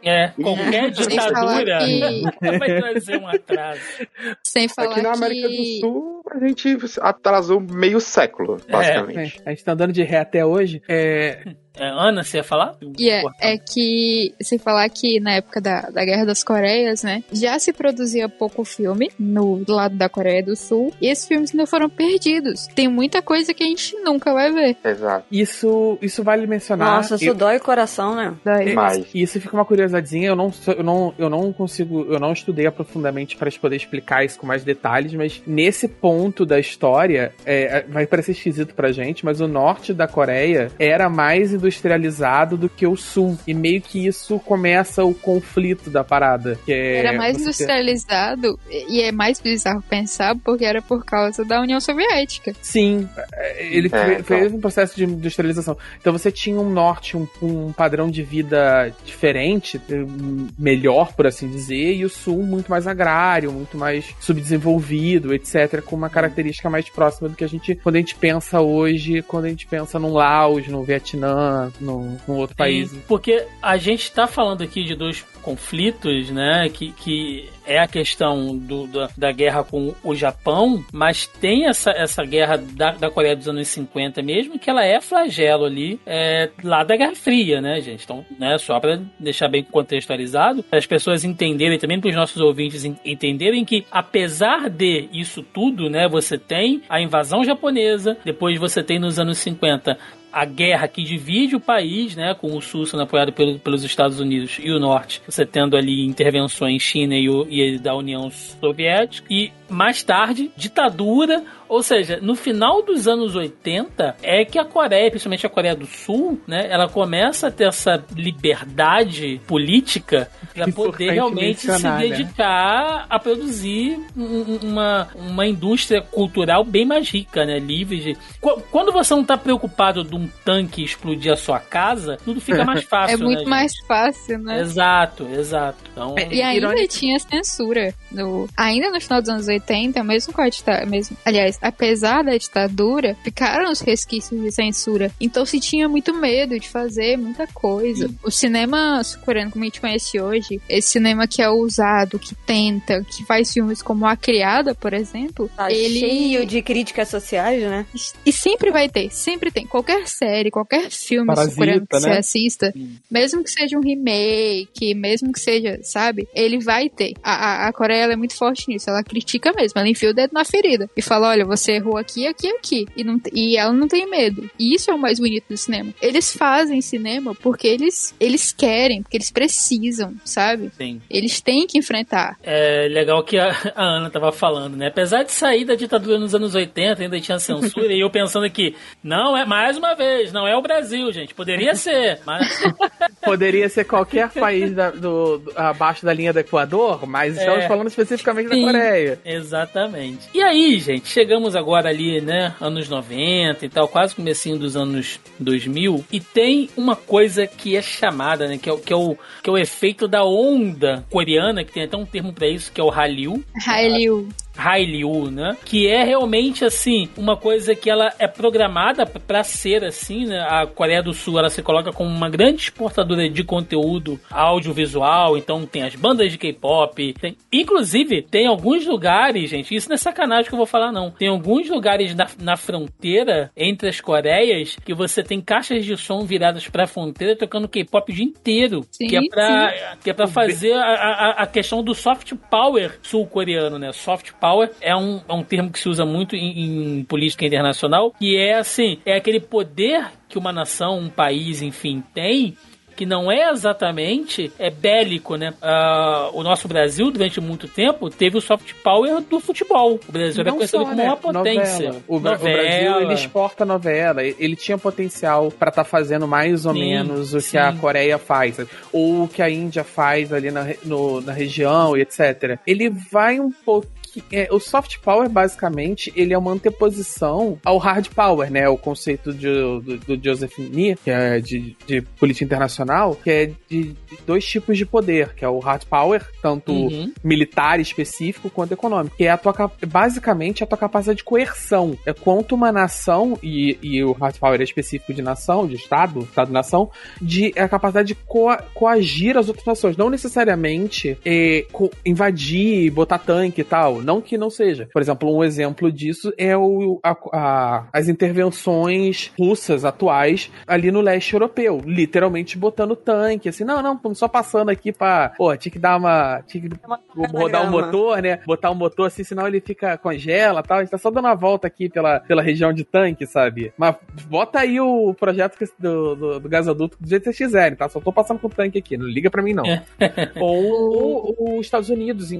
É, qualquer ditadura que- *laughs* vai trazer um atraso. Sem falar Aqui na América que... do Sul, a gente atrasou meio século, basicamente. É, a gente tá andando de ré até hoje. É, É, *laughs* Ana, você ia falar? E é, é que, sem falar que na época da, da Guerra das Coreias, né, já se produzia pouco filme no lado da Coreia do Sul, e esses filmes ainda foram perdidos. Tem muita coisa que a gente nunca vai ver. Exato. isso, isso vale mencionar. Nossa, isso Eu- dói o coração, né? Daí. Mas E isso fica uma curiosidadezinha, eu não, eu não, eu não consigo, eu não estudei aprofundadamente para poder explicar isso com mais detalhes, mas nesse ponto da história, é, vai parecer esquisito pra gente, mas o norte da Coreia era mais industrializado do que o sul, e meio que isso começa o conflito da parada. Que é Era mais você ter- industrializado, e é mais bizarro pensar, porque era por causa da União Soviética. Sim, é, ele É, fe- então. fez um processo de industrialização. Então você tinha um norte, um, um padrão de vida diferente, eh, melhor, por assim dizer, e o sul muito mais agrário, muito mais subdesenvolvido, etc., com uma característica mais próxima do que a gente, quando a gente pensa hoje, quando a gente pensa num Laos, no Vietnã, num, num outro país. Sim, porque a gente tá falando aqui de dois conflitos, né? Que, que é a questão do, da, da guerra com o Japão, mas tem essa, essa guerra da, da Coreia dos anos 50 mesmo, que ela é flagelo ali, é, lá da Guerra Fria, né, gente? Então, né, só para deixar bem contextualizado, para as pessoas entenderem, também para os nossos ouvintes en- entenderem que, apesar de isso tudo, né, você tem a invasão japonesa, depois você tem nos anos 50 a guerra que divide o país, né, com o sul sendo apoiado pelo- pelos Estados Unidos e o norte, você tendo ali intervenções China e, o- e da União Soviética, e mais tarde, ditadura, ou seja, no final dos anos 80 é que a Coreia, principalmente a Coreia do Sul, né, ela começa a ter essa liberdade política para poder realmente se né? dedicar a produzir um- um- uma, uma indústria cultural bem mais rica, né? Livre de. Qu- Quando você não tá preocupado de um tanque explodir a sua casa, tudo fica mais *laughs* fácil. é muito né, mais fácil, né? Exato, exato. Então, É, E ainda Irônico. tinha censura. No, ainda no final dos anos 80, mesmo com a ditadura. Mesmo, aliás, Mas, apesar da ditadura, ficaram os resquícios de censura. Então se tinha muito medo de fazer muita coisa. O cinema sul-coreano, como a gente conhece hoje, esse cinema que é ousado, que tenta, que faz filmes como A Criada, por exemplo, Tá ele cheio de críticas sociais, né? e sempre vai ter, sempre tem. Qualquer série, qualquer filme sul-coreano que você né? assista, mesmo que seja um remake, mesmo que seja, sabe? Ele vai ter. A, a, a Coreia ela é muito forte nisso. Ela critica mesmo. Ela enfia o dedo na ferida e fala: olha, você errou aqui, aqui, aqui. E, não, e ela não tem medo. E isso é o mais bonito do cinema. Eles fazem cinema porque eles, eles querem, porque eles precisam, sabe? Sim. Eles têm que enfrentar. É legal que a, *laughs* a Ana tava falando, né? Apesar de sair da ditadura nos anos 80, ainda tinha censura, e eu pensando aqui, não é, mais uma vez, não é o Brasil, gente. Poderia ser, mas *laughs* Poderia ser qualquer país da- do, do- abaixo da linha do Equador, mas estamos É. falando especificamente da Sim. Coreia. Exatamente. E aí, gente, chegamos agora ali, né, anos 90 e tal, quase comecinho dos anos 2000, e tem uma coisa que é chamada, né, que é, o- que é, o, que é o efeito da onda coreana, que tem até um termo pra isso, que é o Hallyu. Hallyu. Hallyu, né? Que é realmente assim uma coisa que ela é programada para ser assim, né? A Coreia do Sul ela se coloca como uma grande exportadora de conteúdo audiovisual, então tem as bandas de K-pop, tem inclusive tem alguns lugares, gente, isso não é sacanagem que eu vou falar não. Tem alguns lugares na, na fronteira entre as Coreias que você tem caixas de som viradas para a fronteira tocando K-pop o dia inteiro, Sim, que é para que é para fazer a, a, a questão do soft power sul-coreano, né? Soft power é um, é um termo que se usa muito em, em política internacional, que é assim, é aquele poder que uma nação, um país, enfim, tem que não é exatamente é bélico, né? Ah, o nosso Brasil, durante muito tempo, teve o soft power do futebol. O Brasil era Não conhecido só, como né? uma potência. Novela. O, o Brasil ele exporta novela. Ele tinha potencial pra estar fazendo mais ou Sim, menos o sim. que a Coreia faz, ou o que a Índia faz ali na, no- na região, e etc. Ele vai um pouquinho. É, o soft power, basicamente, ele é uma anteposição ao hard power, né? O conceito de- do, do Joseph Nee, que é de, de política internacional, que é de, de dois tipos de poder, que é o hard power, tanto Uhum. militar específico quanto econômico. Que é a tua, basicamente a tua capacidade de coerção. É quanto uma nação, e, e o hard power é específico de nação, de Estado, Estado-nação, de é a capacidade de coa- coagir as outras nações. Não necessariamente é, co- invadir, botar tanque e tal. Não que não seja. Por exemplo, um exemplo disso é o, a- a- as intervenções russas atuais ali no leste europeu. Literalmente botando tanque, assim, não, não, estamos só passando aqui pra. Pô, tinha que dar uma. Tinha que rodar o cronograma. motor, né? Botar o motor assim, senão ele fica congela e tal. A gente tá só dando uma volta aqui pela, pela região de tanque, sabe? Mas bota aí o projeto do, do, do gasoduto do jeito que vocês quiserem, tá? Só tô passando com o tanque aqui, não liga pra mim, não. *laughs* Ou ou os Estados Unidos,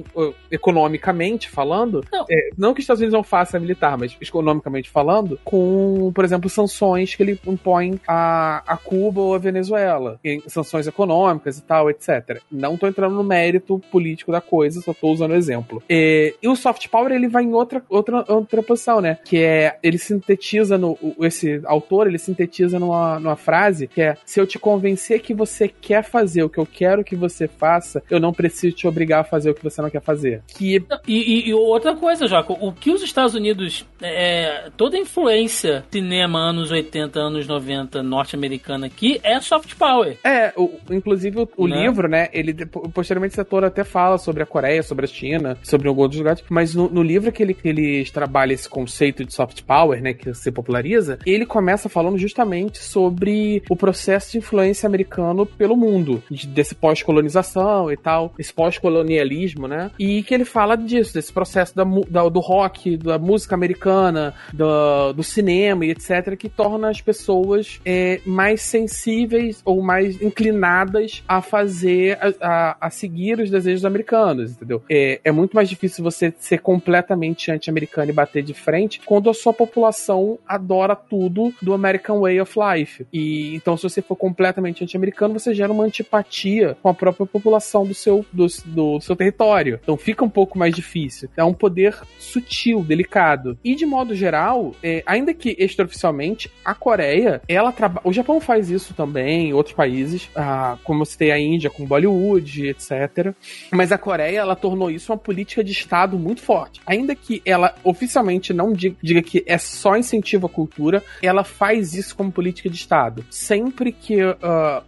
economicamente falando, Não. é, não que os Estados Unidos não façam militar, mas economicamente falando, com, por exemplo, sanções que ele impõe a, a Cuba ou a Venezuela, em sanções econômicas e tal, etc. Não tô entrando no mérito político da coisa, só tô usando o exemplo. É, e o soft power ele vai em outra, outra, outra posição, né? Que é ele sintetiza no esse autor ele sintetiza numa, numa frase que é se eu te convencer que você quer fazer o que eu quero que você faça, eu não preciso te obrigar a fazer o que você não quer fazer. Que E, e- e outra coisa, Jaco, o que os Estados Unidos, é, toda a influência cinema anos 80, anos 90 norte-americana aqui é soft power. É, o- inclusive o, o Né? livro, né? Ele posteriormente esse ator até fala sobre a Coreia, sobre a China, sobre alguns outros lugares, mas no, no livro que ele, que ele trabalha esse conceito de soft power, né? Que se populariza, ele começa falando justamente sobre o processo de influência americano pelo mundo, de- desse pós-colonização e tal, esse pós-colonialismo, né? E que ele fala disso, desse processo da, da- do rock, da música americana, do, do cinema e etc., que torna as pessoas é, mais sensíveis ou mais inclinadas a fazer, a, a- a seguir os desejos americanos, entendeu? É, é muito mais difícil você ser completamente anti-americano e bater de frente quando a sua população adora tudo do American Way of Life. E então, se você for completamente anti-americano, você gera uma antipatia com a própria população do seu, do, do seu território. Então fica um pouco mais difícil. É um poder sutil, delicado. E de modo geral, é, ainda que extraoficialmente, a Coreia, ela trabalha. O Japão faz isso também, outros países, ah, como eu citei a Índia com Bollywood, etc. Mas a Coreia, ela tornou isso uma política de Estado muito forte. Ainda que ela oficialmente não diga, diga que é só incentivo à cultura, ela faz isso como política de Estado. Sempre que uh,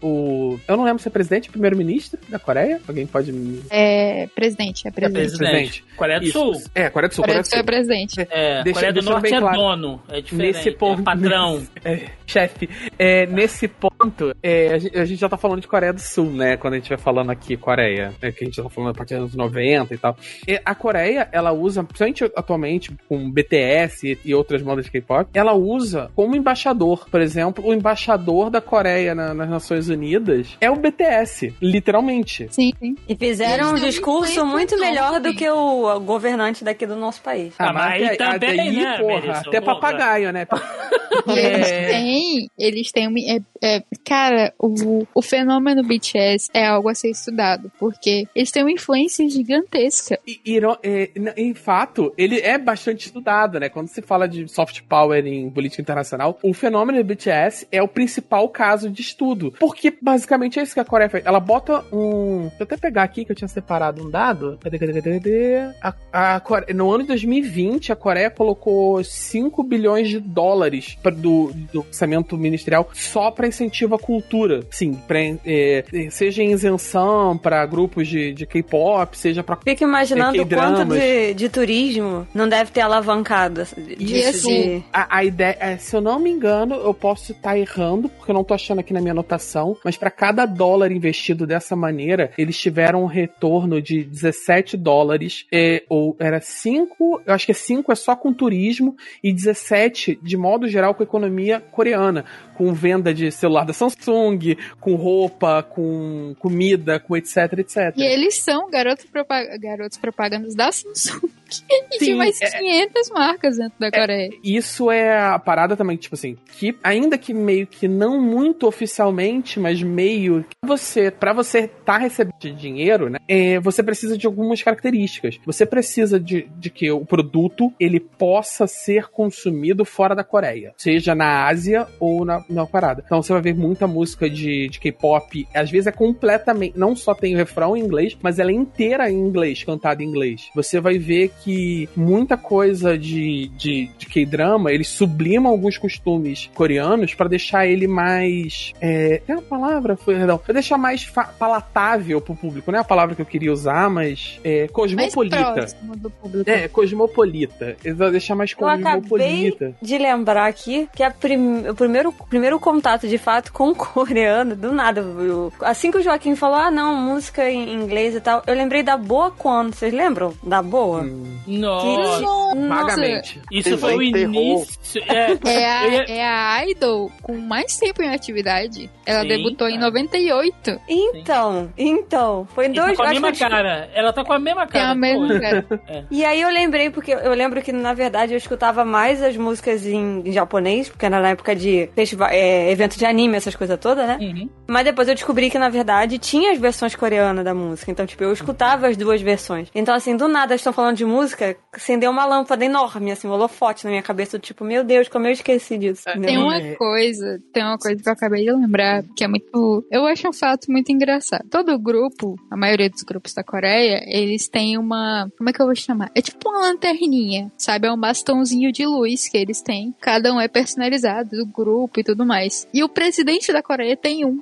o. Eu não lembro se é presidente ou primeiro-ministro da Coreia. Alguém pode me. É presidente, é É presidente. presidente. Coreia do Isso. Sul. É, Coreia do Sul. Coreia Coreia do Sul é presidente. É, Deixa- Coreia do Norte é claro. dono. É diferente. Nesse ponto. É patrão. *laughs* É, chefe, é, nesse ponto, é, a, gente, a gente já tá falando de Coreia do Sul, né? Quando a gente vai falando aqui Coreia, né, que a gente já tá falando a partir dos anos 90 e tal. E a Coreia, ela usa, principalmente atualmente, com BTS e, e outras modas de K-pop, ela usa como embaixador. Por exemplo, o embaixador da Coreia na- nas Nações Unidas é o BTS, literalmente. Sim, sim. E fizeram um Eles discurso muito melhor do que o governante daqui do nosso país. Ah, mas aí até- também, aí, né, porra, Merisson? até Porra. papagaio, né? E eles *laughs* É. têm, eles têm é, é, cara, o, o fenômeno BTS é algo a ser estudado, porque eles têm uma influência gigantesca. E, iro- é, em fato, ele é bastante estudado, né? Quando se fala de soft power em política internacional, o fenômeno BTS é o principal caso de estudo. Porque basicamente é isso que a Coreia fez. Ela bota um. Deixa eu até pegar aqui que eu tinha separado um dado. A, a Core- No ano de 2020, a Coreia colocou 5 bilhões de dólares do, do orçamento ministerial só para incentivo à cultura. Sim, pra, é, seja em isenção para grupos de, de K-pop, seja para Fico imaginando É, o quanto de, de turismo não deve ter alavancado Isso, de... a, a ideia, é, se eu não me engano, eu posso estar errando, porque eu não tô achando aqui na minha anotação, mas para cada dólar investido dessa maneira, eles tiveram um retorno de 17 dólares, é, ou era 5, eu acho que é 5 é só com turismo, e 17, de modo geral, com a economia coreana, com venda de celular da Samsung, com roupa, com comida, com etc, etc. E eles são garotos, propa garotos propagandas da Samsung. E Sim, mais é- 500 marcas dentro da Coreia. Isso é a parada também, tipo assim, que ainda que meio que não muito oficialmente, mas meio que você, para você tá recebendo dinheiro, né, é, você precisa de algumas características. Você precisa de, de que o produto ele possa ser consumido fora da Coreia, seja na Ásia ou na, na parada. Então você vai ver muita música de, de K-pop, às vezes é completamente, não só tem o refrão em inglês, mas ela é inteira em inglês, cantada em inglês. Você vai ver que muita coisa de, de, de K-drama, eles sublimam alguns costumes coreanos pra deixar ele mais. É, é uma palavra? Foi, Perdão. Pra deixar mais palatável pro público. Não é a palavra que eu queria usar, mas. É, Mais cosmopolita. próximo do público. É, cosmopolita. Eles vão deixar mais Eu acabei cosmopolita. de lembrar aqui que a prim- o primeiro, primeiro contato de fato com o coreano, do nada, eu- assim que o Joaquim falou, ah não, música em inglês e tal, eu lembrei da Boa Quando, vocês lembram? Da Boa? Hum, Nossa. Nossa. vagamente. Isso foi o início. É, É a, ia- é a Idol com mais tempo em atividade. Ela Sim, debutou em cara. 98. Então, então, foi em tá dois com a mesma que cara. Ela tá com a mesma cara. a mesma cara. E aí eu lembrei, porque eu lembro que, na verdade, eu escutava mais as músicas em, em japonês, porque era na época de festival, é, evento de anime, essas coisas todas, né? Uhum. Mas depois eu descobri que, na verdade, tinha as versões coreanas da música. Então, tipo, eu escutava as duas versões. Então, assim, do nada, eles estão falando de música, acendeu uma lâmpada enorme, assim, um holofote na minha cabeça. eu, Tipo, meu Deus, como eu esqueci disso. É, entendeu? Tem uma coisa, tem uma coisa que eu acabei de lembrar, que é muito. Eu acho um fato muito engraçado. Todo grupo, a maioria dos grupos da Coreia, eles têm uma. Como é que eu vou chamar? É tipo uma lanterninha, sabe? É um bastãozinho de luz que eles têm. Cada um é personalizado do grupo e tudo mais. E o presidente da Coreia tem um.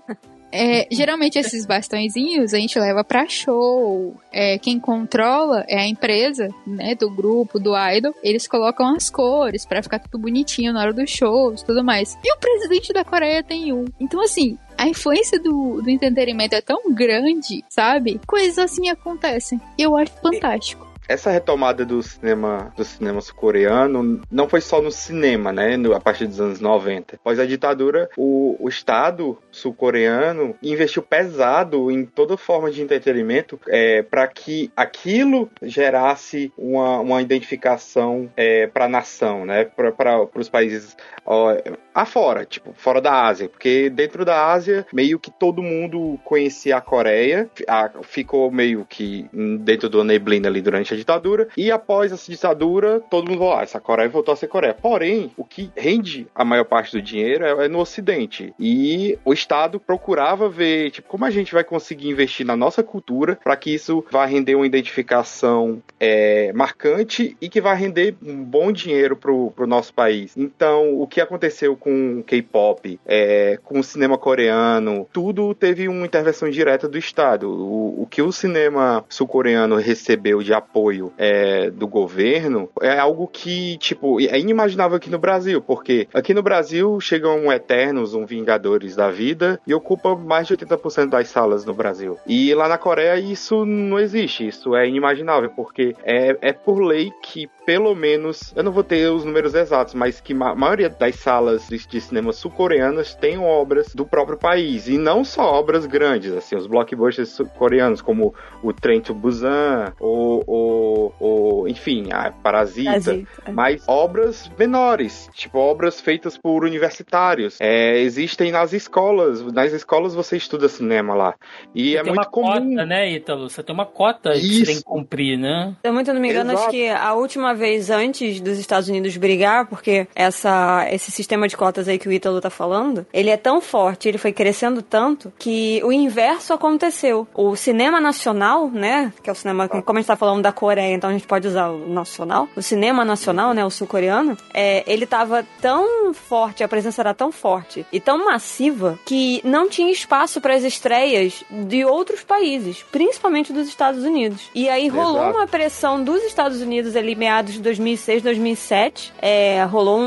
É, geralmente esses bastõezinhos a gente leva pra show. É, quem controla é a empresa, né, do grupo, do idol. Eles colocam as cores pra ficar tudo bonitinho na hora dos shows, tudo mais. E o presidente da Coreia tem um. Então assim, a influência do, do entretenimento é tão grande, sabe? Coisas assim acontecem. Eu acho fantástico. Essa retomada do cinema do cinema sul-coreano não foi só no cinema, né? no- a partir dos anos 90. Após a ditadura, o, o Estado sul-coreano investiu pesado em toda forma de entretenimento é, para que aquilo gerasse uma, uma identificação é, para a nação, né? Para os países ó, afora, tipo, fora da Ásia. Porque dentro da Ásia, meio que todo mundo conhecia a Coreia, a- ficou meio que dentro do neblina ali durante a ditadura, e após essa ditadura, todo mundo falou, ah, essa Coreia voltou a ser Coreia. Porém, o que rende a maior parte do dinheiro é, é no Ocidente. E o Estado procurava ver, tipo, como a gente vai conseguir investir na nossa cultura para que isso vá render uma identificação é, marcante e que vai render um bom dinheiro pro, pro nosso país. Então, o que aconteceu com o K-pop, é, com o cinema coreano, tudo teve uma intervenção direta do Estado. O, o que o cinema sul-coreano recebeu de apoio é, do governo é algo que, tipo, é inimaginável aqui no Brasil, porque aqui no Brasil chegam um Eternos, um Vingadores da vida e ocupa mais de 80% das salas no Brasil. E lá na Coreia isso não existe, isso é inimaginável, porque é, é por lei que pelo menos, eu não vou ter os números exatos, mas que a maioria das salas de, de cinema sul-coreanas tem obras do próprio país. E não só obras grandes, assim, os blockbusters coreanos, como o Trem to Busan, ou, ou, ou enfim, a Parasita, Parasita, é. mas obras menores, tipo obras feitas por universitários. É, existem nas escolas, nas escolas você estuda cinema lá. E você é tem muito uma comum. cota, né, Ítalo? Você tem uma cota que você tem que cumprir, né? Se eu muito não me engano, Exato. acho que a última vez antes dos Estados Unidos brigar, porque essa, esse sistema de cotas aí que o Ítalo tá falando, ele é tão forte, ele foi crescendo tanto, que o inverso aconteceu. O cinema nacional, né, que é o cinema, como a gente tá falando da Coreia, então a gente pode usar o nacional, o cinema nacional, né, o sul-coreano, é, ele tava tão forte, a presença era tão forte e tão massiva, que não tinha espaço para as estreias de outros países, principalmente dos Estados Unidos. E aí rolou Exato. uma pressão dos Estados Unidos ali, meados de 2006, 2007. É, rolou um,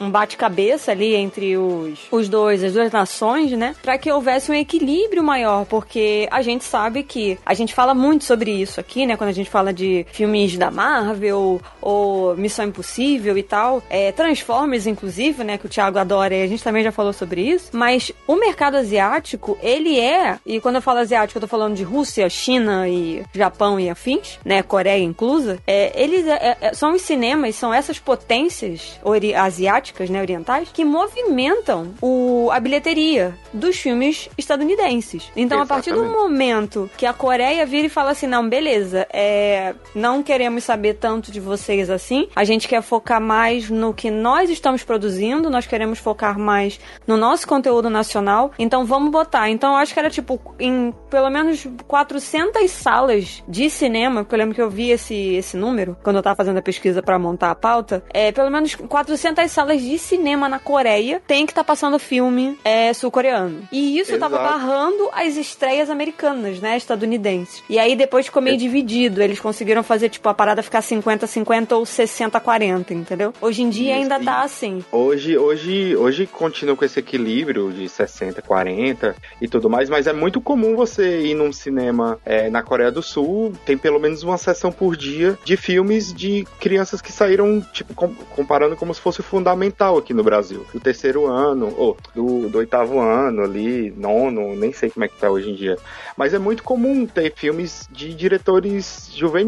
um- um bate-cabeça ali entre os, os dois, as duas nações, né? Pra que houvesse um equilíbrio maior, porque a gente sabe que a gente fala muito sobre isso aqui, né? Quando a gente fala de filmes da Marvel ou Missão Impossível e tal. É, Transformers, inclusive, né? Que o Thiago adora e a gente também já falou sobre isso. Mas o mercado asiático, ele é, e quando eu falo asiático, eu tô falando de Rússia, China e Japão e afins, né? Coreia inclusa. É, eles é- é- são os cinemas, são essas potências ori- asiáticas, né? Orientais, que movimentam o, a bilheteria dos filmes estadunidenses. Então, a partir do Exatamente. momento que a Coreia vira e fala assim, não, beleza, é, não queremos saber tanto de vocês assim, a gente quer focar mais no que nós estamos produzindo, nós queremos focar mais no nosso conteúdo nacional, então vamos botar. Então, eu acho que era tipo, em pelo menos 400 salas de cinema, porque eu lembro que eu vi esse, esse número quando eu tava fazendo a pesquisa pra montar a pauta, é, pelo menos 400 salas de cinema na Coreia tem que estar passando filme é, sul-coreano. E isso tava Exato. barrando as estreias americanas, né, estadunidenses. E aí depois ficou meio dividido, eles conseguiram fazer tipo a parada ficar 50-50 ou 60-40, entendeu? Hoje em dia Isso, ainda tá assim. Hoje, hoje, hoje continua com esse equilíbrio de 60, 40 e tudo mais, mas é muito comum você ir num cinema é, na Coreia do Sul, tem pelo menos uma sessão por dia de filmes de crianças que saíram, tipo, com- comparando como se fosse o fundamental aqui no Brasil. Do terceiro ano, ou do, do oitavo ano ali, nono, nem sei como é que tá hoje em dia. Mas é muito comum ter filmes de diretores juvenis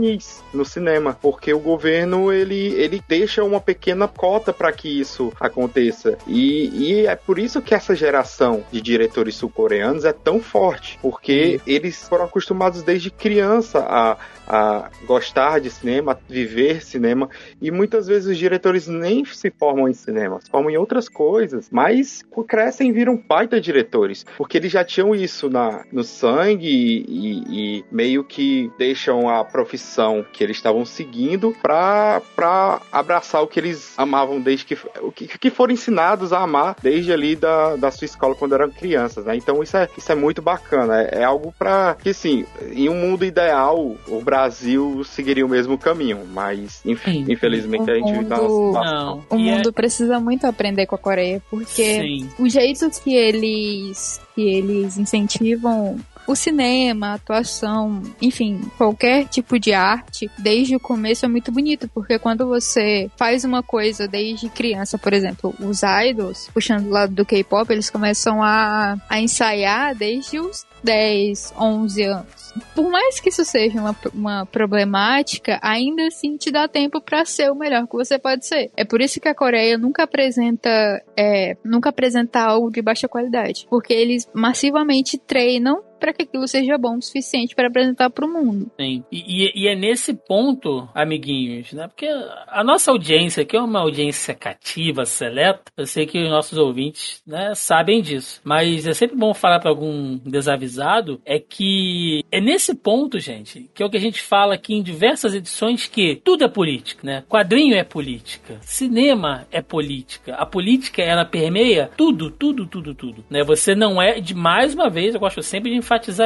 no cinema, porque o governo ele, ele deixa uma pequena cota para que isso aconteça. E, e é por isso que essa geração de diretores sul-coreanos é tão forte, porque eles foram acostumados desde criança a, a gostar de cinema, a viver cinema, e muitas vezes os diretores nem se formam em cinema, se formam em outras coisas, mas crescem e viram baita diretores, porque eles já tinham isso na, no sangue e, e- e meio que deixam a profissão que eles estavam seguindo pra, pra abraçar o que eles amavam desde que, o que, que foram ensinados a amar desde ali da, da sua escola quando eram crianças, né? Então isso é, isso é muito bacana, é, é algo pra que assim, em um mundo ideal, o Brasil seguiria o mesmo caminho, mas inf- Sim. infelizmente a gente tá O mundo- Não. O E é- mundo precisa muito aprender com a Coreia, porque Sim. o jeito que eles que eles incentivam o cinema, a atuação, enfim, qualquer tipo de arte, desde o começo é muito bonito, porque quando você faz uma coisa desde criança, por exemplo, os idols, puxando do lado do K-pop, eles começam a, a ensaiar desde os 10, 11 anos. Por mais que isso seja uma, uma problemática, ainda assim te dá tempo pra ser o melhor que você pode ser. É por isso que a Coreia nunca apresenta, é, nunca apresenta algo de baixa qualidade, porque eles massivamente treinam para que aquilo seja bom o suficiente para apresentar para o mundo. Sim. E, e, e, é nesse ponto, amiguinhos, né? Porque a nossa audiência aqui é uma audiência cativa, seleta. Eu sei que os nossos ouvintes, né, sabem disso. Mas é sempre bom falar para algum desavisado é que é nesse ponto, gente, que é o que a gente fala aqui em diversas edições que tudo é política, né? Quadrinho é política, cinema é política. A política ela permeia tudo, tudo, tudo, tudo, né? Você não é de mais uma vez, eu gosto sempre de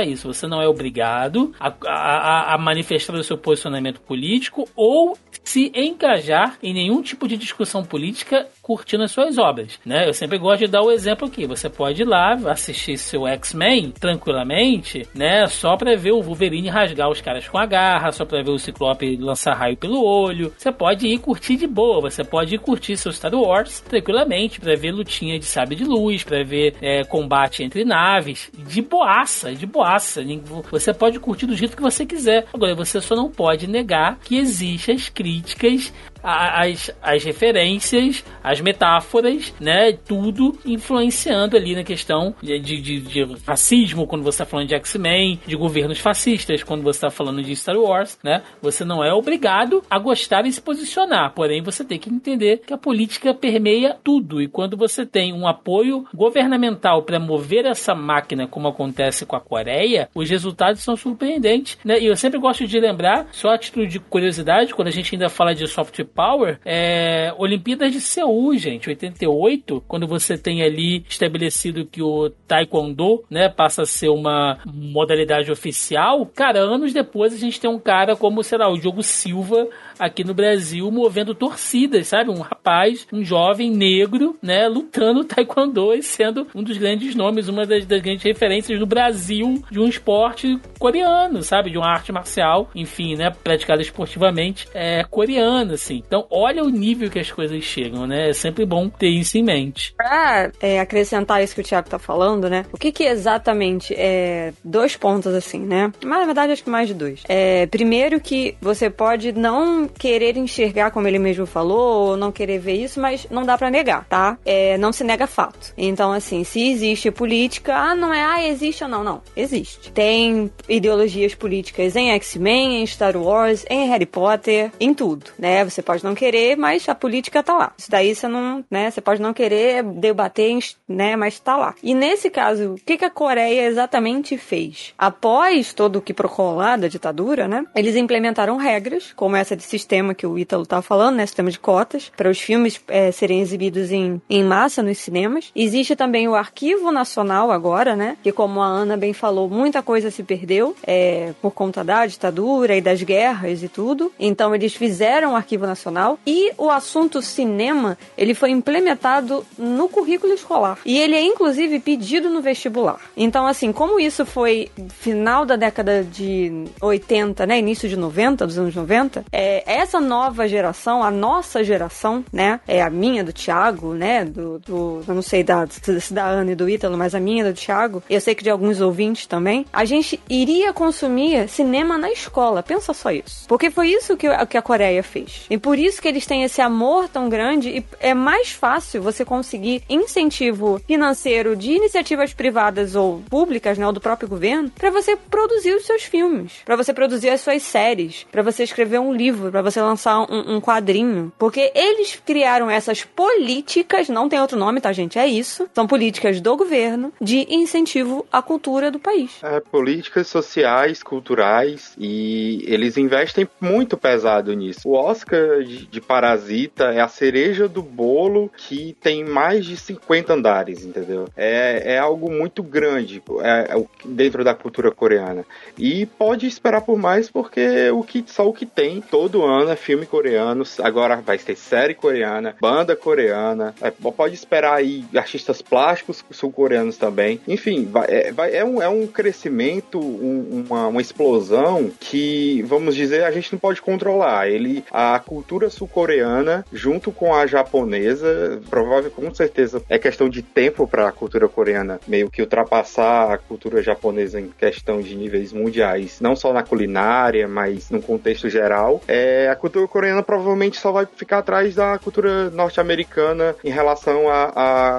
isso. Você não é obrigado a, a, a manifestar o seu posicionamento político ou se engajar em nenhum tipo de discussão política curtindo as suas obras, né? Eu sempre gosto de dar o exemplo aqui. Você pode ir lá assistir seu X-Men tranquilamente, né? Só pra ver o Wolverine rasgar os caras com a garra, só pra ver o Ciclope lançar raio pelo olho. Você pode ir curtir de boa, você pode ir curtir seu Star Wars tranquilamente, pra ver lutinha de sabre de luz, pra ver é, combate entre naves, de boaça, de boaça. Você pode curtir do jeito que você quiser. Agora, você só não pode negar que existem as críticas as, as referências, as metáforas, né? Tudo influenciando ali na questão de, de, de racismo, quando você está falando de X-Men, de governos fascistas, quando você está falando de Star Wars, né? Você não é obrigado a gostar e se posicionar, porém você tem que entender que a política permeia tudo e quando você tem um apoio governamental para mover essa máquina, como acontece com a Coreia, os resultados são surpreendentes, né? E eu sempre gosto de lembrar, só a título de curiosidade, quando a gente ainda fala de soft Power é Olimpíadas de Seul, gente, 88, quando você tem ali estabelecido que o Taekwondo, né, passa a ser uma modalidade oficial, cara, anos depois a gente tem um cara como, sei lá, o Diogo Silva aqui no Brasil movendo torcidas, sabe? Um rapaz, um jovem negro, né, lutando *laughs* taekwondo e sendo um dos grandes nomes, uma das, das grandes referências no Brasil de um esporte coreano, sabe? De uma arte marcial, enfim, né, praticada esportivamente, é coreana, assim. Então, olha o nível que as coisas chegam, né? É sempre bom ter isso em mente. Pra é, acrescentar isso que o Thiago tá falando, né? O que que exatamente é dois pontos assim, né? Mas na verdade acho que mais de dois. É, primeiro que você pode não querer enxergar, como ele mesmo falou, ou não querer ver isso, mas não dá para negar, tá? É, não se nega fato. Então, assim, se existe política, ah, não é, ah, existe ou não, não. Existe. Tem ideologias políticas em X-Men, em Star Wars, em Harry Potter, em tudo, né? Você pode não querer, mas a política tá lá. Isso daí você não, né? Você pode não querer debater, né? Mas tá lá. E nesse caso, o que, a Coreia exatamente fez? Após todo o que procolou da ditadura, né? Eles implementaram regras, como essa de sistema que o Ítalo tá falando, né? Sistema de cotas, para os filmes é, serem exibidos em, em massa nos cinemas. Existe também o Arquivo Nacional agora, né? Que como a Ana bem falou, muita coisa se perdeu é, por conta da ditadura e das guerras e tudo. Então eles fizeram o Arquivo Nacional e o assunto cinema ele foi implementado no currículo escolar e ele é inclusive pedido no vestibular. Então assim, como isso foi final da década de 80, né, início de 90, dos anos 90, é, essa nova geração, a nossa geração, né, é a minha do Thiago, né, do, do eu não sei da, da Ana e do Ítalo, mas a minha do Thiago, eu sei que de alguns ouvintes também, a gente iria consumir cinema na escola. Pensa só isso. Porque foi isso que, que a Coreia fez. E por isso que eles têm esse amor tão grande e é mais fácil você conseguir incentivo financeiro de iniciativas privadas ou públicas, né, ou do próprio governo, para você produzir os seus filmes, para você produzir as suas séries, para você escrever um livro, para você lançar um, um, quadrinho. Porque eles criaram essas políticas, não tem outro nome, tá, gente? É isso. São políticas do governo de incentivo à cultura do país. É, políticas sociais, culturais, e eles investem muito pesado nisso. O Oscar de, de Parasita é a cereja do bolo que tem mais de 50 andares, entendeu? É, é algo muito grande é, é, dentro da cultura coreana. E pode esperar por mais porque o que, só o que tem todo ano é filme coreano, agora vai ter série coreana, banda coreana, é, pode esperar aí artistas plásticos sul-coreanos também. Enfim, vai, é, vai, é, um, é um crescimento, um, uma, uma explosão que, vamos dizer, a gente não pode controlar. Ele, a cultura sul-coreana, junto com a japonesa, provável com certeza é questão de tempo para a cultura coreana meio que ultrapassar a cultura japonesa em questão de níveis mundiais, não só na culinária, mas no contexto geral. É, é, a cultura coreana provavelmente só vai ficar atrás da cultura norte-americana em relação a,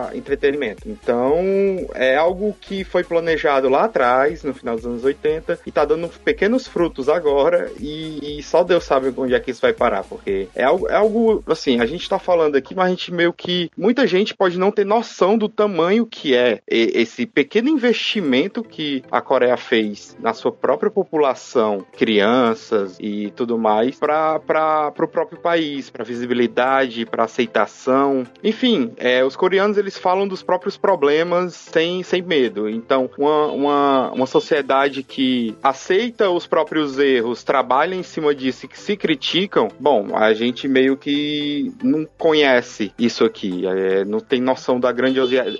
a entretenimento. Então, é algo que foi planejado lá atrás, no final dos anos 80, e tá dando pequenos frutos agora, e, e só Deus sabe onde é que isso vai parar, porque é algo, é algo, assim, a gente tá falando aqui, mas a gente meio que, muita gente pode não ter noção do tamanho que é esse pequeno investimento que a Coreia fez na sua própria população, crianças e tudo mais, para o próprio país, para visibilidade, para aceitação. Enfim, é, os coreanos eles falam dos próprios problemas sem, sem medo. Então, uma, uma, uma sociedade que aceita os próprios erros, trabalha em cima disso e que se criticam, bom, a gente meio que não conhece isso aqui, é, não tem noção da grandiosidade,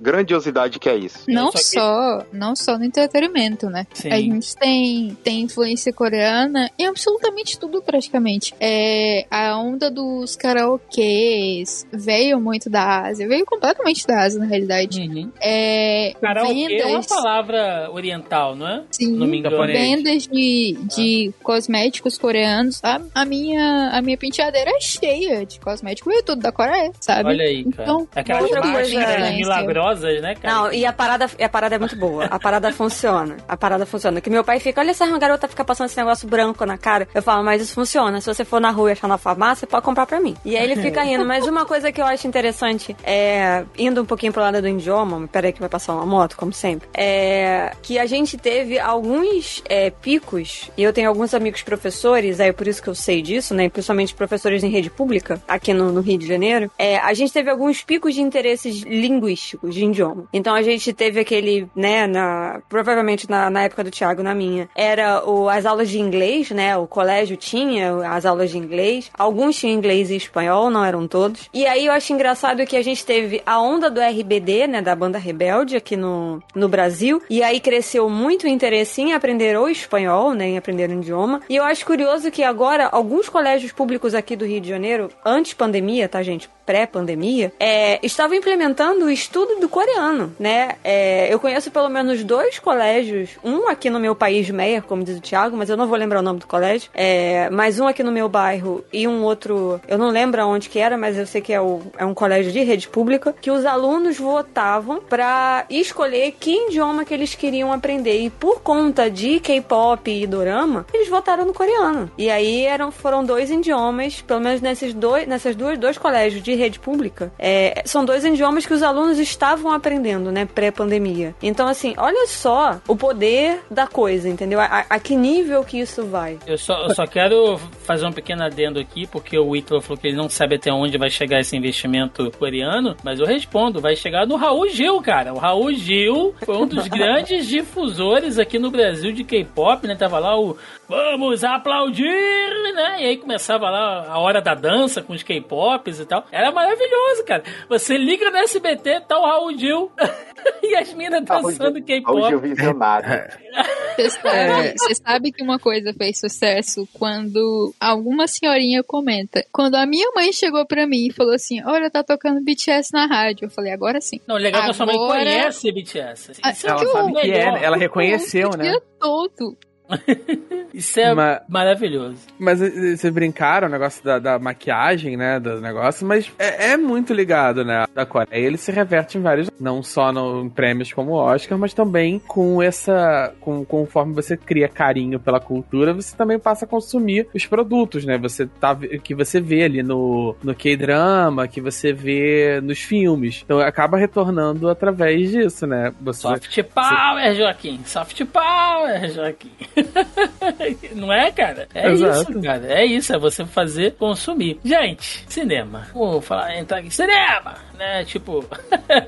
grandiosidade que é isso. Não só, que... só, não só no entretenimento, né? Sim. A gente tem, tem influência coreana em absolutamente tudo praticamente. É, a onda dos karaokês veio muito da Ásia, veio completamente da Ásia na realidade. Uhum. É, karaokê vendas... é uma palavra oriental, não é? Sim, não me vendas de, de ah. cosméticos coreanos. A, a, minha, a minha penteadeira é cheia de cosméticos, veio tudo da Coreia, sabe? Olha aí, cara. Então, Aquelas máquinas milagrosas, né, cara? Não, e a parada, a parada é muito boa. A parada *laughs* funciona. A parada funciona. Que meu pai fica, olha essa garota fica passando esse negócio branco na cara. Eu falo, mas isso funciona. Se você for na rua e achar na farmácia, pode comprar pra mim. E aí ele *laughs* fica rindo. Mas uma coisa que eu acho interessante é, indo um pouquinho pro lado do idioma, peraí que vai passar uma moto, como sempre, é que a gente teve alguns é, picos, e eu tenho alguns amigos professores, é por isso que eu sei disso, né? Principalmente professores em rede pública, aqui no, no Rio de Janeiro. É, a gente teve alguns picos de interesses linguísticos, de idioma. Então a gente teve aquele, né, na, provavelmente na, na época do Thiago, na minha, era o, as aulas de inglês, né? O colégio tinha as aulas de inglês. Alguns tinham inglês e espanhol, não eram todos. E aí eu acho engraçado que a gente teve a onda do RBD, né? Da banda Rebelde aqui no, no Brasil. E aí cresceu muito o interesse em aprender o espanhol, né? Em aprender um idioma. E eu acho curioso que agora alguns colégios públicos aqui do Rio de Janeiro, antes pandemia, tá, gente? Pré-pandemia, é, estavam implementando o estudo do coreano, né? É, eu conheço pelo menos dois colégios, um aqui no meu país, Meia, como diz o Thiago, mas eu não vou lembrar o nome do colégio, é, mas um aqui no meu bairro e um outro, eu não lembro aonde que era, mas eu sei que é, o, é um colégio de rede pública, que os alunos votavam para escolher que idioma que eles queriam aprender. E por conta de K-pop e dorama, eles votaram no coreano. E aí eram, foram dois idiomas, pelo menos nesses dois, nessas duas dois colégios de rede pública, é, são dois idiomas que os alunos estavam aprendendo, né, pré-pandemia. Então, assim, olha só o poder da coisa, entendeu? A, a que nível que isso vai. Eu só, eu só quero fazer um pequeno adendo aqui, porque o Ítalo falou que ele não sabe até onde vai chegar esse investimento coreano, mas eu respondo, vai chegar no Raul Gil, cara. O Raul Gil foi um dos *laughs* grandes difusores aqui no Brasil de K-pop, né? Tava lá o Vamos aplaudir, né? E aí começava lá a hora da dança com os K-pops e tal. Era era maravilhoso, cara. Você liga no SBT, tá o Raul Gil *laughs* e as minas dançando K-pop. Raul Gil visionário. Você sabe, é. você sabe que uma coisa fez sucesso quando alguma senhorinha comenta. Quando a minha mãe chegou pra mim e falou assim: Olha, tá tocando BTS na rádio. Eu falei, agora sim. Não, legal agora... que a sua mãe conhece BTS. ela sabe que é, ela reconheceu, né? Todo. *laughs* Isso é maravilhoso. Mas vocês brincaram o negócio da, da, maquiagem, né? Do negócio, mas é, é, muito ligado, né? Da Coreia. Ele se reverte em vários, não só no, em prêmios como o Oscar, mas também com essa. Com, conforme você cria carinho pela cultura, você também passa a consumir os produtos, né? Você tá. Que você vê ali no, no K-drama, que você vê nos filmes. Então acaba retornando através disso, né? Você, Soft power, você... Joaquim. Soft power, Joaquim. *laughs* Não é, cara? É Exato. isso, cara. É isso, é você fazer consumir. Gente, cinema. Vamos falar, entrar aqui. Cinema! Né? Tipo,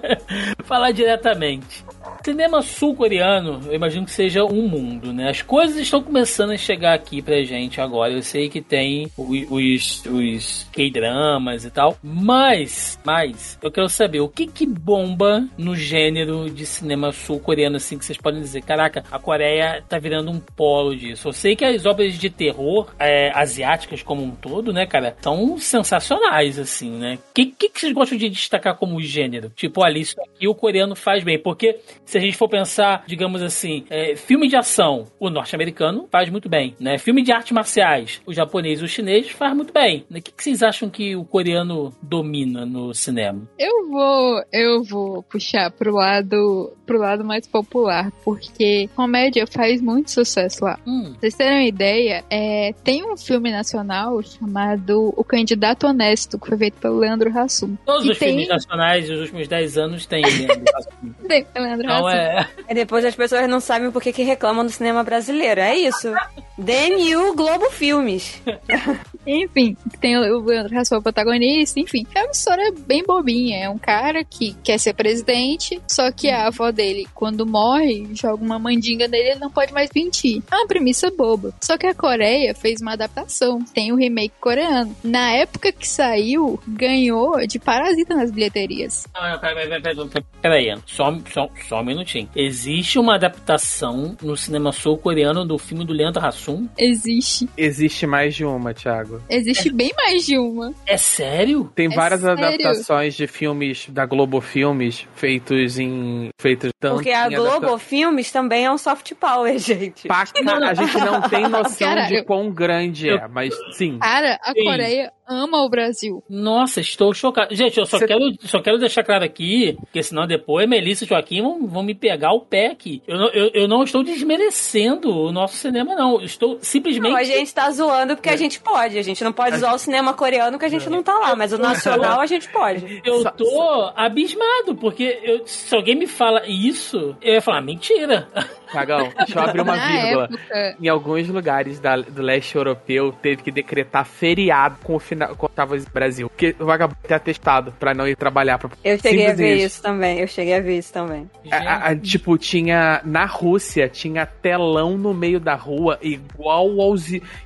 *laughs* falar diretamente. Cinema sul-coreano, eu imagino que seja um mundo, né? As coisas estão começando a chegar aqui pra gente agora. Eu sei que tem os, os K-dramas e tal, mas, mas, eu quero saber o que que bomba no gênero de cinema sul-coreano, assim, que vocês podem dizer, caraca, a Coreia tá virando um polo disso. Eu sei que as obras de terror é, asiáticas como um todo, né, cara, são sensacionais, assim, né? O que, que, que vocês gostam de destacar como gênero? Tipo, olha, isso aqui o coreano faz bem, porque Se a gente for pensar, digamos assim, é, filme de ação, o norte-americano faz muito bem, né? Filme de artes marciais, o japonês e o chinês faz muito bem. O que, que vocês acham que o coreano domina no cinema? Eu vou, eu vou puxar pro lado, pro lado mais popular, porque comédia faz muito sucesso lá. Hum, Pra vocês terem uma ideia, é, tem um filme nacional chamado O Candidato Honesto, que foi feito pelo Leandro Hassum. todos os filmes tem- nacionais dos últimos 10 anos têm. Leandro *laughs* Hassum. Tem Leandro Então Hassum. é. E depois as pessoas não sabem por que, reclamam do cinema brasileiro. É isso. DMU Globo Filmes. *laughs* Enfim, tem o Leandro Hassum, o protagonista, enfim. É uma história bem bobinha. É um cara que quer ser presidente, só que a avó dele, quando morre, joga uma mandinga nele, ele não pode mais mentir. É uma premissa boba. Só que a Coreia fez uma adaptação. Tem o remake coreano. Na época que saiu, ganhou de parasita nas bilheterias. Não, não, peraí, peraí, peraí, peraí, só, só, só um minutinho. Existe uma adaptação no cinema sul-coreano do filme do Leandro Hassum? Existe. Existe mais de uma, Thiago. Existe bem mais de uma. É sério? Tem É várias sério? adaptações de filmes da Globo Filmes feitos em. feitos tanto Porque a em adapta- Globo Filmes também é um soft power, *laughs* gente. A gente não tem *laughs* noção Cara, de quão grande é, mas sim. Cara, a Sim. Coreia ama o Brasil. Nossa, estou chocado. Gente, eu só, Cê- quero, só quero deixar claro aqui, porque senão depois Melissa e Joaquim vão, vão me pegar o pé aqui. Eu, não- eu, eu não estou desmerecendo o nosso cinema, não. Eu estou simplesmente. Não, a gente tá zoando porque a gente pode. A gente não pode zoar o cinema coreano porque a gente não tá lá, mas o nacional a gente pode. Eu Só- tô abismado, porque eu- se alguém me fala isso, eu ia falar, mentira. Cagão, deixa eu abrir uma Na vírgula. época, Em alguns lugares da- do leste europeu, teve que decretar feriado com o final, quando tava no Brasil. Porque o vagabundo ter atestado pra não ir trabalhar. Pra... Eu cheguei a Simples ver isso. isso também. Eu cheguei a ver isso também. A- a- a- tipo, tinha. Na Rússia, tinha telão no meio da rua, igual ao.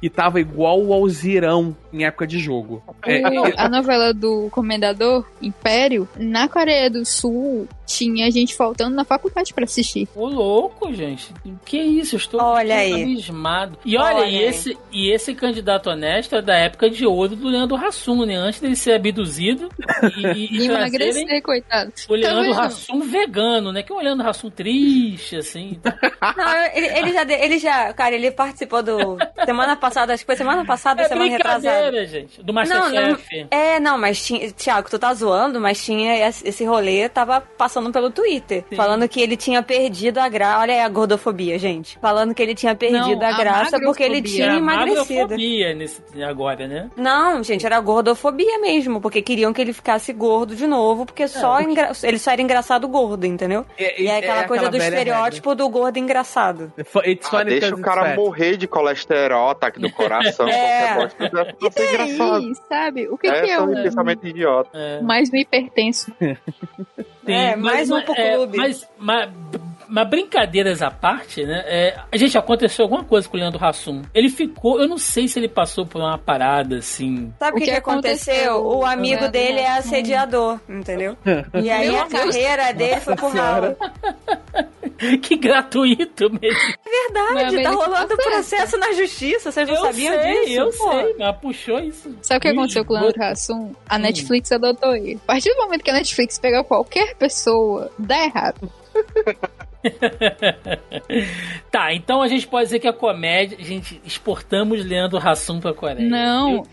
E tava igual ao Zirão em época de jogo. É, *laughs* a novela do Comendador, Império, na Coreia do Sul, tinha gente faltando na faculdade pra assistir. Ô, louco, gente. Que isso? Eu estou Olha aí. abismado. E olha, Olha e, aí. esse, e esse candidato honesto é da época de ouro do Leandro Hassum, né? Antes dele ser abduzido e, e, E trazerem emagrecer, coitado. o Leandro Tá vendo? Hassum vegano, né? Que é um Leandro Hassum triste, assim. Não, eu- ele, ele já, ele já, cara, ele participou do semana passada, acho que foi semana passada, É semana retrasada. gente. Do Não, não, Masterchef. é, não, mas tinha, Thiago, tu tá zoando, mas tinha esse rolê, tava passando pelo Twitter, Sim. falando que ele tinha perdido a graça, olha aí a gordofobia, gente, falando que ele tinha perdido Não, a a graça porque ele tinha Era emagrecido. magrofobia nesse, agora, né? Não, gente, era gordofobia mesmo, porque queriam que ele ficasse gordo de novo, porque só engra- ele só era engraçado gordo, entendeu? É- E é é aquela coisa do velha estereótipo do gordo engraçado. regra. Ah, deixa o cara it's fat. morrer de colesterol, ataque do coração, *laughs* É. qualquer bosta. Isso é E engraçado. sabe? O que, É que é um pensamento idiota. É. mais um hipertenso? *laughs* Sim, É, mais um pro é, clube. mas, mas, mas brincadeiras à parte, né? É, a gente aconteceu alguma coisa com o Leandro Hassum. Ele ficou, eu não sei se ele passou por uma parada assim. Sabe o que, que aconteceu? O amigo dele é assediador, entendeu? E aí Meu a Deus. carreira dele foi pro ralo. *laughs* que gratuito mesmo. Verdade, Mas tá rolando tá processo na justiça, vocês não eu sabiam sei, disso? eu Pô. sei, mas puxou isso. Sabe o que aconteceu com o Leandro Hassum? A Netflix adotou ele. A partir do momento que a Netflix pega qualquer pessoa, dá errado. *laughs* *laughs* tá, então a gente pode dizer que a comédia, gente, exportamos Leandro Hassum pra Coreia. Não,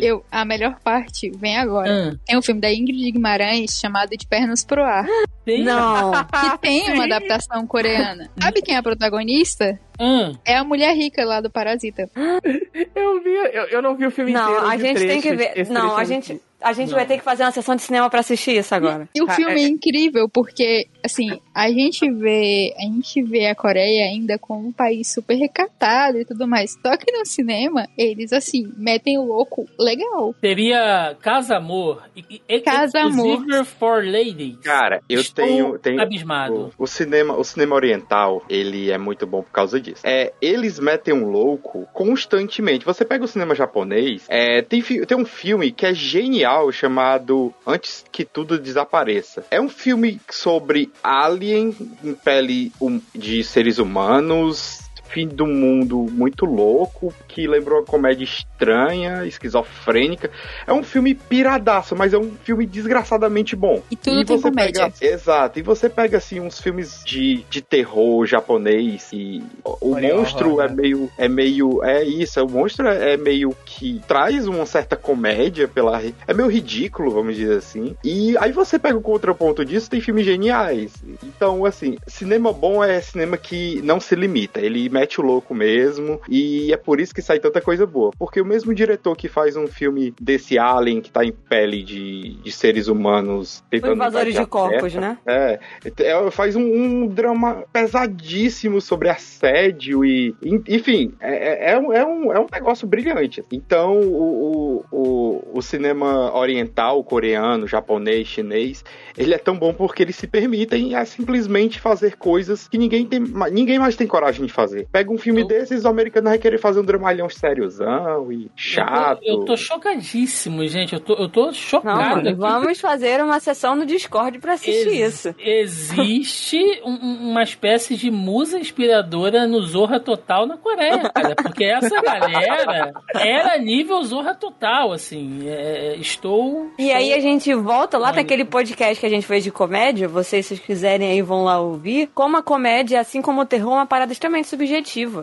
eu, a melhor parte vem agora. Hum, Tem um filme da Ingrid Guimarães chamado De Pernas pro Ar, tem? Não. *laughs* que tem uma adaptação coreana. Sabe quem é a protagonista? Hum, É a mulher rica lá do Parasita. *laughs* Eu vi, eu, eu não vi o filme inteiro. Não, a eu vi gente tem que ver. Não, trecho a gente. A gente Não. vai ter que fazer uma sessão de cinema pra assistir isso agora. E o Ah, filme é- é incrível porque, assim, a gente vê, a gente vê a Coreia ainda como um país super recatado e tudo mais. Só que no cinema, eles, assim, metem o louco legal. seria Casa Amor. e- e- Casa Amor. For Ladies. Cara, eu Estou tenho, tenho abismado. o, o cinema, o cinema oriental, ele é muito bom por causa disso. É, eles metem um louco constantemente. Você pega o cinema japonês, é, tem, tem um filme que é genial chamado Antes que tudo desapareça. É um filme sobre alien em pele hum- de seres humanos fim do mundo muito louco, que lembrou uma comédia estranha, esquizofrênica. É um filme piradaço, mas é um filme desgraçadamente bom. E tudo tem você comédia. Pega, exato. E você pega assim uns filmes de, de terror japonês e o Oreo monstro Horror, é né? meio é meio é isso, o monstro é, é meio que traz uma certa comédia pela é meio ridículo, vamos dizer assim. E aí você pega o contraponto disso, tem filmes geniais. Então, assim, cinema bom é cinema que não se limita, ele mete o louco mesmo e é por isso que sai tanta coisa boa, porque o mesmo diretor que faz um filme desse alien que tá em pele de, de seres humanos Os tentando invasores de corpos, né? é, é, faz um, um drama pesadíssimo sobre assédio e, en- enfim, é, é, é um, é, um, é negócio brilhante. Então, o, o, o, cinema oriental, coreano, japonês, chinês, ele é tão bom porque eles se permitem a simplesmente fazer coisas que ninguém, tem, ninguém mais tem coragem de fazer. Pega um filme Eu- desses, os americanos vai querer fazer um dramalhão sériozão e chato. Eu tô, eu tô chocadíssimo, gente. Eu tô, eu tô Não, chocado. aqui. vamos fazer uma sessão no Discord pra assistir Ex- isso. Existe *laughs* um- um- uma espécie de musa inspiradora no Zorra Total na Coreia, cara. Porque essa galera era nível Zorra Total, assim. É, estou. E aí a gente volta lá naquele podcast que a gente fez de comédia, vocês se vocês quiserem aí vão lá ouvir, como a comédia, assim como o terror, é uma parada extremamente subjetiva.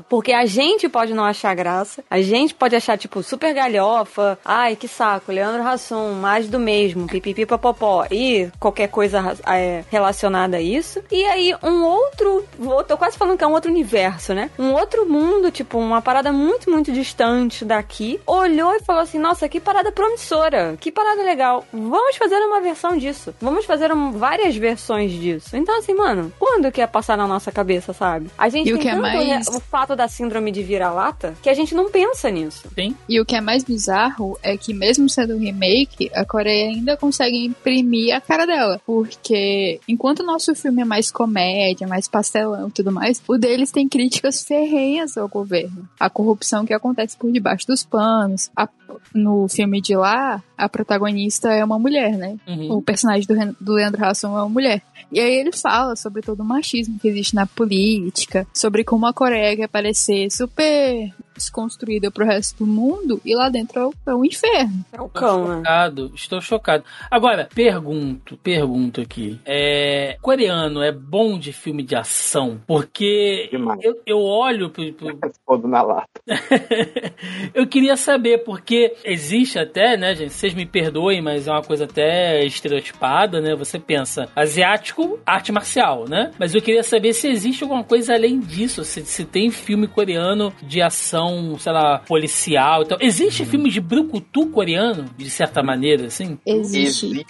Porque a gente pode não achar graça, a gente pode achar, tipo, super galhofa, ai, que saco, Leandro Hassum, mais do mesmo, pipipi popopó, e qualquer coisa é, relacionada a isso. E aí um outro, eu tô quase falando que é um outro universo, né? Um outro mundo, tipo, uma parada muito, muito distante daqui, olhou e falou assim, nossa, que parada promissora, que parada legal, vamos fazer uma versão disso, vamos fazer um- várias versões disso. Então, assim, mano, quando que ia passar na nossa cabeça, sabe? A gente E o que é mais- o fato da síndrome de vira-lata que a gente não pensa nisso. Tem? E o que é mais bizarro é que, mesmo sendo um remake, a Coreia ainda consegue imprimir a cara dela. Porque, enquanto o nosso filme é mais comédia, mais pastelão e tudo mais, o deles tem críticas ferrenhas ao governo. A corrupção que acontece por debaixo dos panos. A- no filme de lá, a protagonista é uma mulher, né? Uhum. O personagem do, do Leandro Hassum é uma mulher. E aí ele fala sobre todo o machismo que existe na política, sobre como a Coreia quer parecer super desconstruída pro resto do mundo e lá dentro é o, é inferno. É o Estou cão, né? chocado, estou chocado. Agora, pergunto, pergunto aqui. É, coreano é bom de filme de ação? Porque Demais. eu, eu olho pro, pro- *laughs* na lata. *laughs* eu queria saber, porque existe até, né, gente? Vocês me perdoem, mas é uma coisa até estereotipada, né? Você pensa, asiático, arte marcial, né? Mas eu queria saber se existe alguma coisa além disso, se, se tem filme coreano de ação, sei lá, policial. Então, existe filme de brucutu coreano, de certa maneira, assim? Existe. Existe.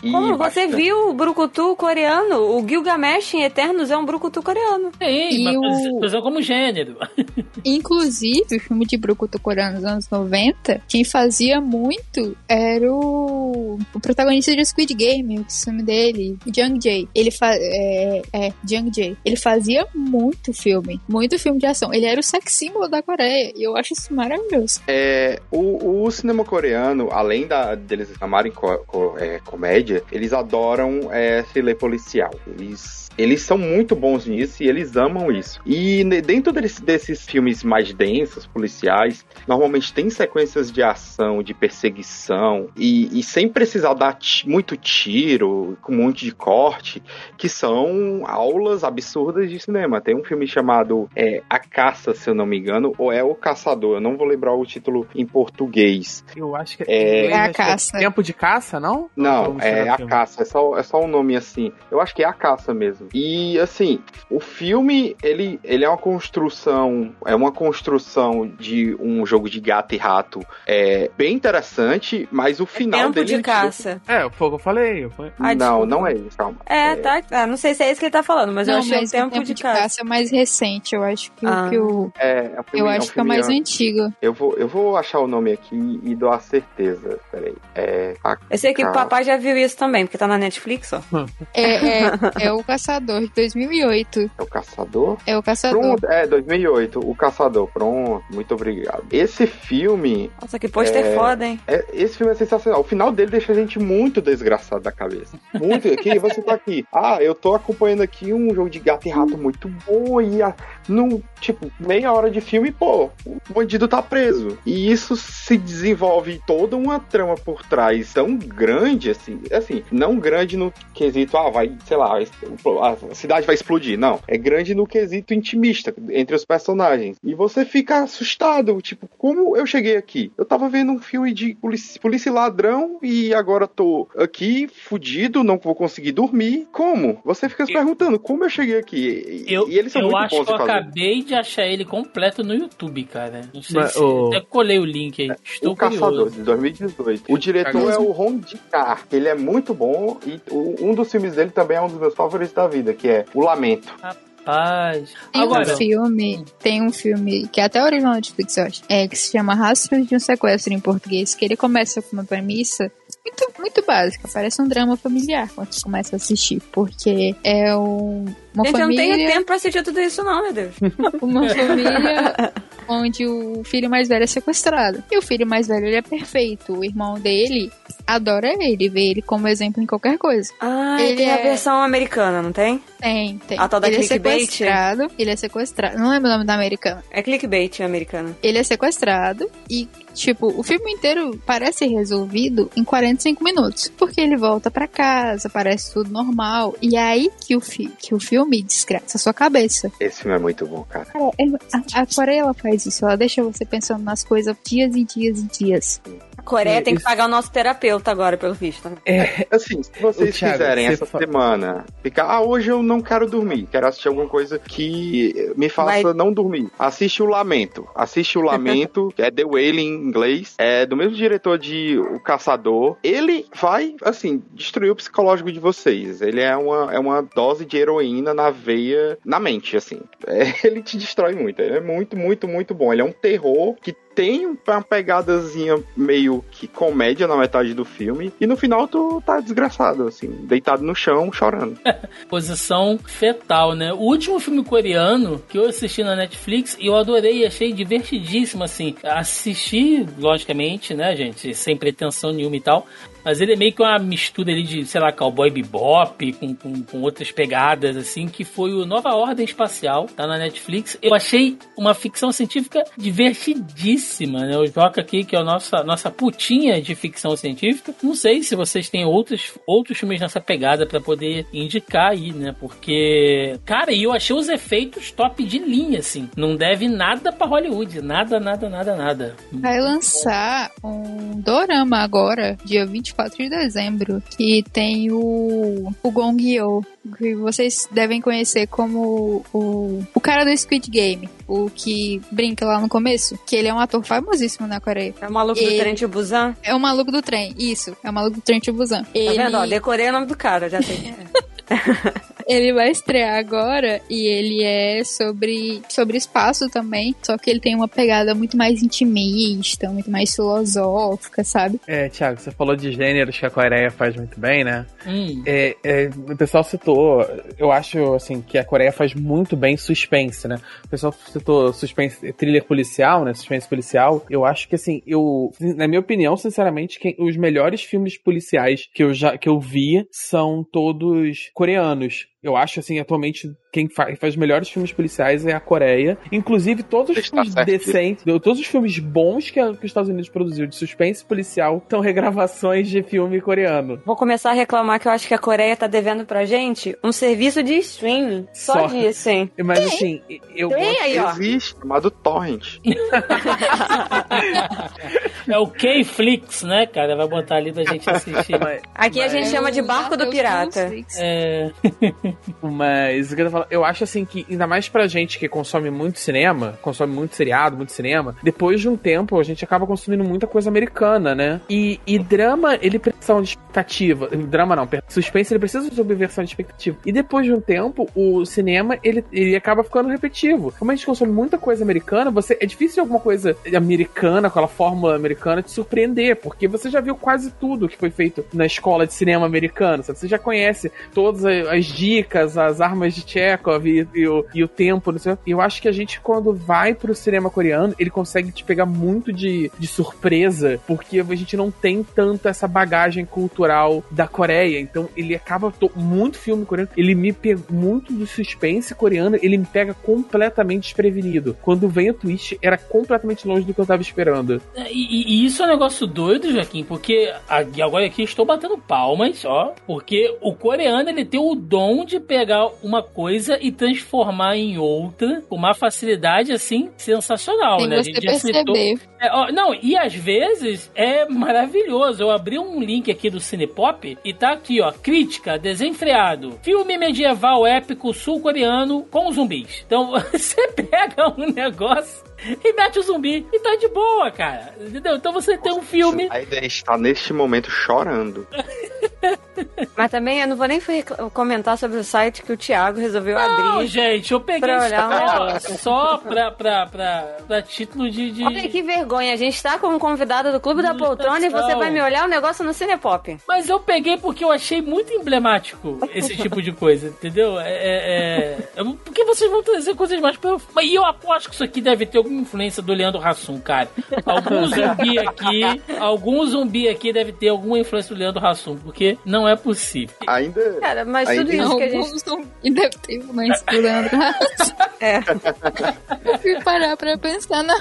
Como você viu o brucutu coreano? O Gilgamesh em Eternos é um brucutu coreano. E mas o- por exemplo, como gênero. *laughs* Inclusive, o filme de Brucutu coreano dos anos 90, quem fazia muito era o, o protagonista de Squid Game, o nome dele, Jung Jae. Ele fa é, é, Jung Jae. Ele fazia muito filme, muito filme de ação. Ele era o sex símbolo da Coreia, e eu acho isso maravilhoso. É, o, o cinema coreano, além da, deles amarem co- co- é, comédia, eles adoram é, thriller policial. Eles, eles são muito bons nisso e eles amam isso. E dentro desse- desses filmes mais densos, policiais, normalmente tem sequências de ação, de perseguição, e, e sem precisar dar muito tiro, com um monte de corte, que são aulas absurdas de cinema. Tem um filme chamado é, A Caça, se eu não me engano, ou é O Caçador, eu não vou lembrar o título em português. Eu acho que É- inglês, É a acho que caça. Tempo de caça, não? Não, é A filme. Caça, é só, é só um nome assim. Eu acho que é A Caça mesmo. E assim, o filme, ele, ele é uma construção, é uma construção de um jogo de gato e rato é bem interessante, mas o final Tempo dele de é caça. É, foi o que eu falei. eu falei- Ah, não, não é isso, calma. É, tá. Ah, não sei se é isso que ele tá falando, mas eu Não, achei mas o tempo, o de caça. é mais recente, eu acho que, o Ah. que o. É, é um filme- Eu é um acho que é mais an- antigo. Eu vou, eu vou achar o nome aqui e dou a certeza. Peraí. É. A Eu sei que o Caça. papai já viu isso também, porque tá na Netflix, ó. É, é, *laughs* é o Caçador, de 2008. É o Caçador? É o Caçador. Pronto, é, 2008, O Caçador. Pronto, muito obrigado. Esse filme, Nossa, que pôster É. foda, hein? é, esse filme é sensacional. O final dele deixa a gente muito desgraçado da cabeça. Muito. Aqui, você tá aqui. *laughs* Ah, eu tô acompanhando aqui um jogo de gato e rato muito bom e a, no, tipo, meia hora de filme, pô, o bandido tá preso. E isso se desenvolve toda uma trama por trás tão grande, assim, assim, não grande no quesito, ah, vai, sei lá, a cidade vai explodir. Não. É grande no quesito intimista entre os personagens. E você fica assustado, tipo, como eu cheguei aqui? Eu tava vendo um filme de polícia, polícia ladrão e agora tô aqui, fudido, não vou conseguir dormir. Como? Você fica se Eu- perguntando, como eu cheguei aqui? E, Eu, e eles são eu muito acho bons que eu acabei de achar ele completo no YouTube, cara. Não sei Mas se. o- Até colei o link aí. Estou o Caçador, curioso. de 2018. O diretor Caçador. é o Ron Dikar. Ele é muito bom e um dos filmes dele também é um dos meus favoritos da vida, que é O Lamento. Rapaz. Tem Agora, um filme, tem um filme que é até original na Netflix, eu acho, é, que se chama Rastros de um Sequestro em português, que ele começa com uma premissa muito, muito básica, parece um drama familiar quando você começa a assistir, porque é um, uma Gente, eu não família... tenho tempo pra assistir tudo isso, não, meu Deus. *laughs* uma família onde o filho mais velho é sequestrado. E o filho mais velho ele é perfeito. O irmão dele adora ele, vê ele como exemplo em qualquer coisa. Ah, Ele tem a é- versão americana, não tem? Tem, tem. A tal da ele é clickbait? sequestrado. Ele é sequestrado. Não lembro o nome da americana. É clickbait americana. Ele é sequestrado e, tipo, o filme inteiro parece resolvido em 45 minutos. Porque ele volta pra casa, parece tudo normal. E é aí que o, fi que o filme desgraça a sua cabeça. Esse filme é muito bom, cara. Cara, é- a, a Coreia ela faz isso, ela deixa você pensando nas coisas dias e dias e dias. A Coreia É, tem que isso- pagar o nosso terapeuta agora, pelo visto. né? Assim, se vocês Thiago, quiserem você essa fa- semana ficar, ah, hoje eu não quero dormir, quero assistir alguma coisa que me faça Vai- não dormir. Assiste o Lamento. Assiste o Lamento, *laughs* que é The Wailing em inglês. É do mesmo diretor de O Caçador. Ele vai, assim, destruir o psicológico de vocês. Ele é uma, é uma dose de heroína na veia, na mente, assim. *laughs* É, ele te destrói muito. Ele é muito, muito, muito bom. Ele é um terror que tem uma pegadazinha meio que comédia na metade do filme. E no final tu tá desgraçado, assim, deitado no chão, chorando. *laughs* posição fetal, né? O último filme coreano que eu assisti na Netflix e eu adorei, achei divertidíssimo, assim. Assisti, logicamente, né, gente, sem pretensão nenhuma e tal. Mas ele é meio que uma mistura ali de, sei lá, cowboy bebop com, com, com outras pegadas, assim, que foi o Nova Ordem Espacial, tá na Netflix. Eu achei uma ficção científica divertidíssima, né? O Joca aqui, que é a nossa, nossa putinha de ficção científica. Não sei se vocês têm outros, outros filmes nessa pegada pra poder indicar aí, né? Porque, cara, e eu achei os efeitos top de linha, assim. Não deve nada pra Hollywood. Nada, nada, nada, nada. Vai lançar um dorama agora, dia 24 de dezembro, que tem o, o Gong Yoo, que vocês devem conhecer como o, o cara do Squid Game, o que brinca lá no começo, que ele é um ator famosíssimo na Coreia. É o maluco do Ele- trem de Busan. É o maluco do trem, isso, é o maluco do trem de Busan. Tá Ele, vendo? Ó, decorei o nome do cara, já é. *laughs* ele vai estrear agora e ele é sobre, sobre espaço também, só que ele tem uma pegada muito mais intimista, muito mais filosófica, sabe? É, Thiago, você falou de gêneros que a Coreia faz muito bem, né? Hum. É, é, o pessoal citou, eu acho assim que a Coreia faz muito bem suspense, né? O pessoal citou suspense, thriller policial, né? Suspense policial. Eu acho que assim, eu, na minha opinião, sinceramente, quem, os melhores filmes policiais que eu já que eu vi são todos coreanos. Eu acho assim, atualmente quem fa- faz os melhores filmes policiais é a Coreia. Inclusive todos os Está filmes certo. decentes, todos os filmes bons que, a- que os Estados Unidos produziu de suspense policial são regravações de filme coreano. Vou começar a reclamar que eu acho que a Coreia tá devendo pra gente um serviço de streaming. Só, Só. disso, hein? *laughs* Mas assim, eu Tem aí, ó. Existe, chamado Torrent. *laughs* É o K-Flix, né, cara? Vai botar ali pra gente assistir. Mas- Aqui a gente Mas- chama de barco do pirata. É. Mas o que eu tô falando, eu acho assim que, ainda mais pra gente que consome muito cinema, consome muito seriado, muito cinema, depois de um tempo a gente acaba consumindo muita coisa americana, né? E, e drama, ele precisa de expectativa. Drama não, suspense, ele precisa de subversão de expectativa. E depois de um tempo, o cinema, ele, ele acaba ficando repetitivo. Como a gente consome muita coisa americana, você é difícil alguma coisa americana, aquela fórmula americana, te surpreender, porque você já viu quase tudo que foi feito na escola de cinema americano, sabe? Você já conhece todas as dicas, as armas de Chekhov e, e, o, e o tempo, não sei. Eu acho que a gente, quando vai pro cinema coreano, ele consegue te pegar muito de, de surpresa, porque a gente não tem tanto essa bagagem cultural da Coreia. Então ele acaba. Muito filme coreano, ele me pega muito do suspense coreano, ele me pega completamente desprevenido. Quando vem o twist, era completamente longe do que eu tava esperando. E, e isso é um negócio doido, Joaquim, porque agora aqui estou batendo palmas, ó, porque o coreano ele tem o dom de pegar uma coisa e transformar em outra com uma facilidade assim sensacional, Sem né? Você perceber. É, ó, não, e às vezes é maravilhoso. Eu abri um link aqui do Cinepop e tá aqui, ó, crítica desenfreado. Filme medieval épico sul-coreano com zumbis. Então *laughs* você pega um negócio e mete o zumbi e tá de boa, cara. Entendeu? Então você tem um filme. A ideia está neste momento chorando. *laughs* Mas também eu não vou nem comentar sobre o site que o Thiago resolveu não, abrir. gente, eu peguei pra olhar só, só pra, pra, pra, pra título de, de, Olha que vergonha, a gente tá como convidada do Clube da Poltrona e você vai me olhar o um negócio no Cinepop. Mas eu peguei porque eu achei muito emblemático esse *laughs* tipo de coisa, entendeu? É, é, é... Porque vocês vão trazer coisas mais. E eu aposto que isso aqui deve ter alguma influência do Leandro Hassum, cara. Algum zumbi aqui, algum zumbi aqui deve ter alguma influência do Leandro Hassum, porque não é possível. Ainda. Cara, mas ainda tudo isso que a gente. E deve ter influência do Leandro Hassum. É. Eu fui parar pra pensar na.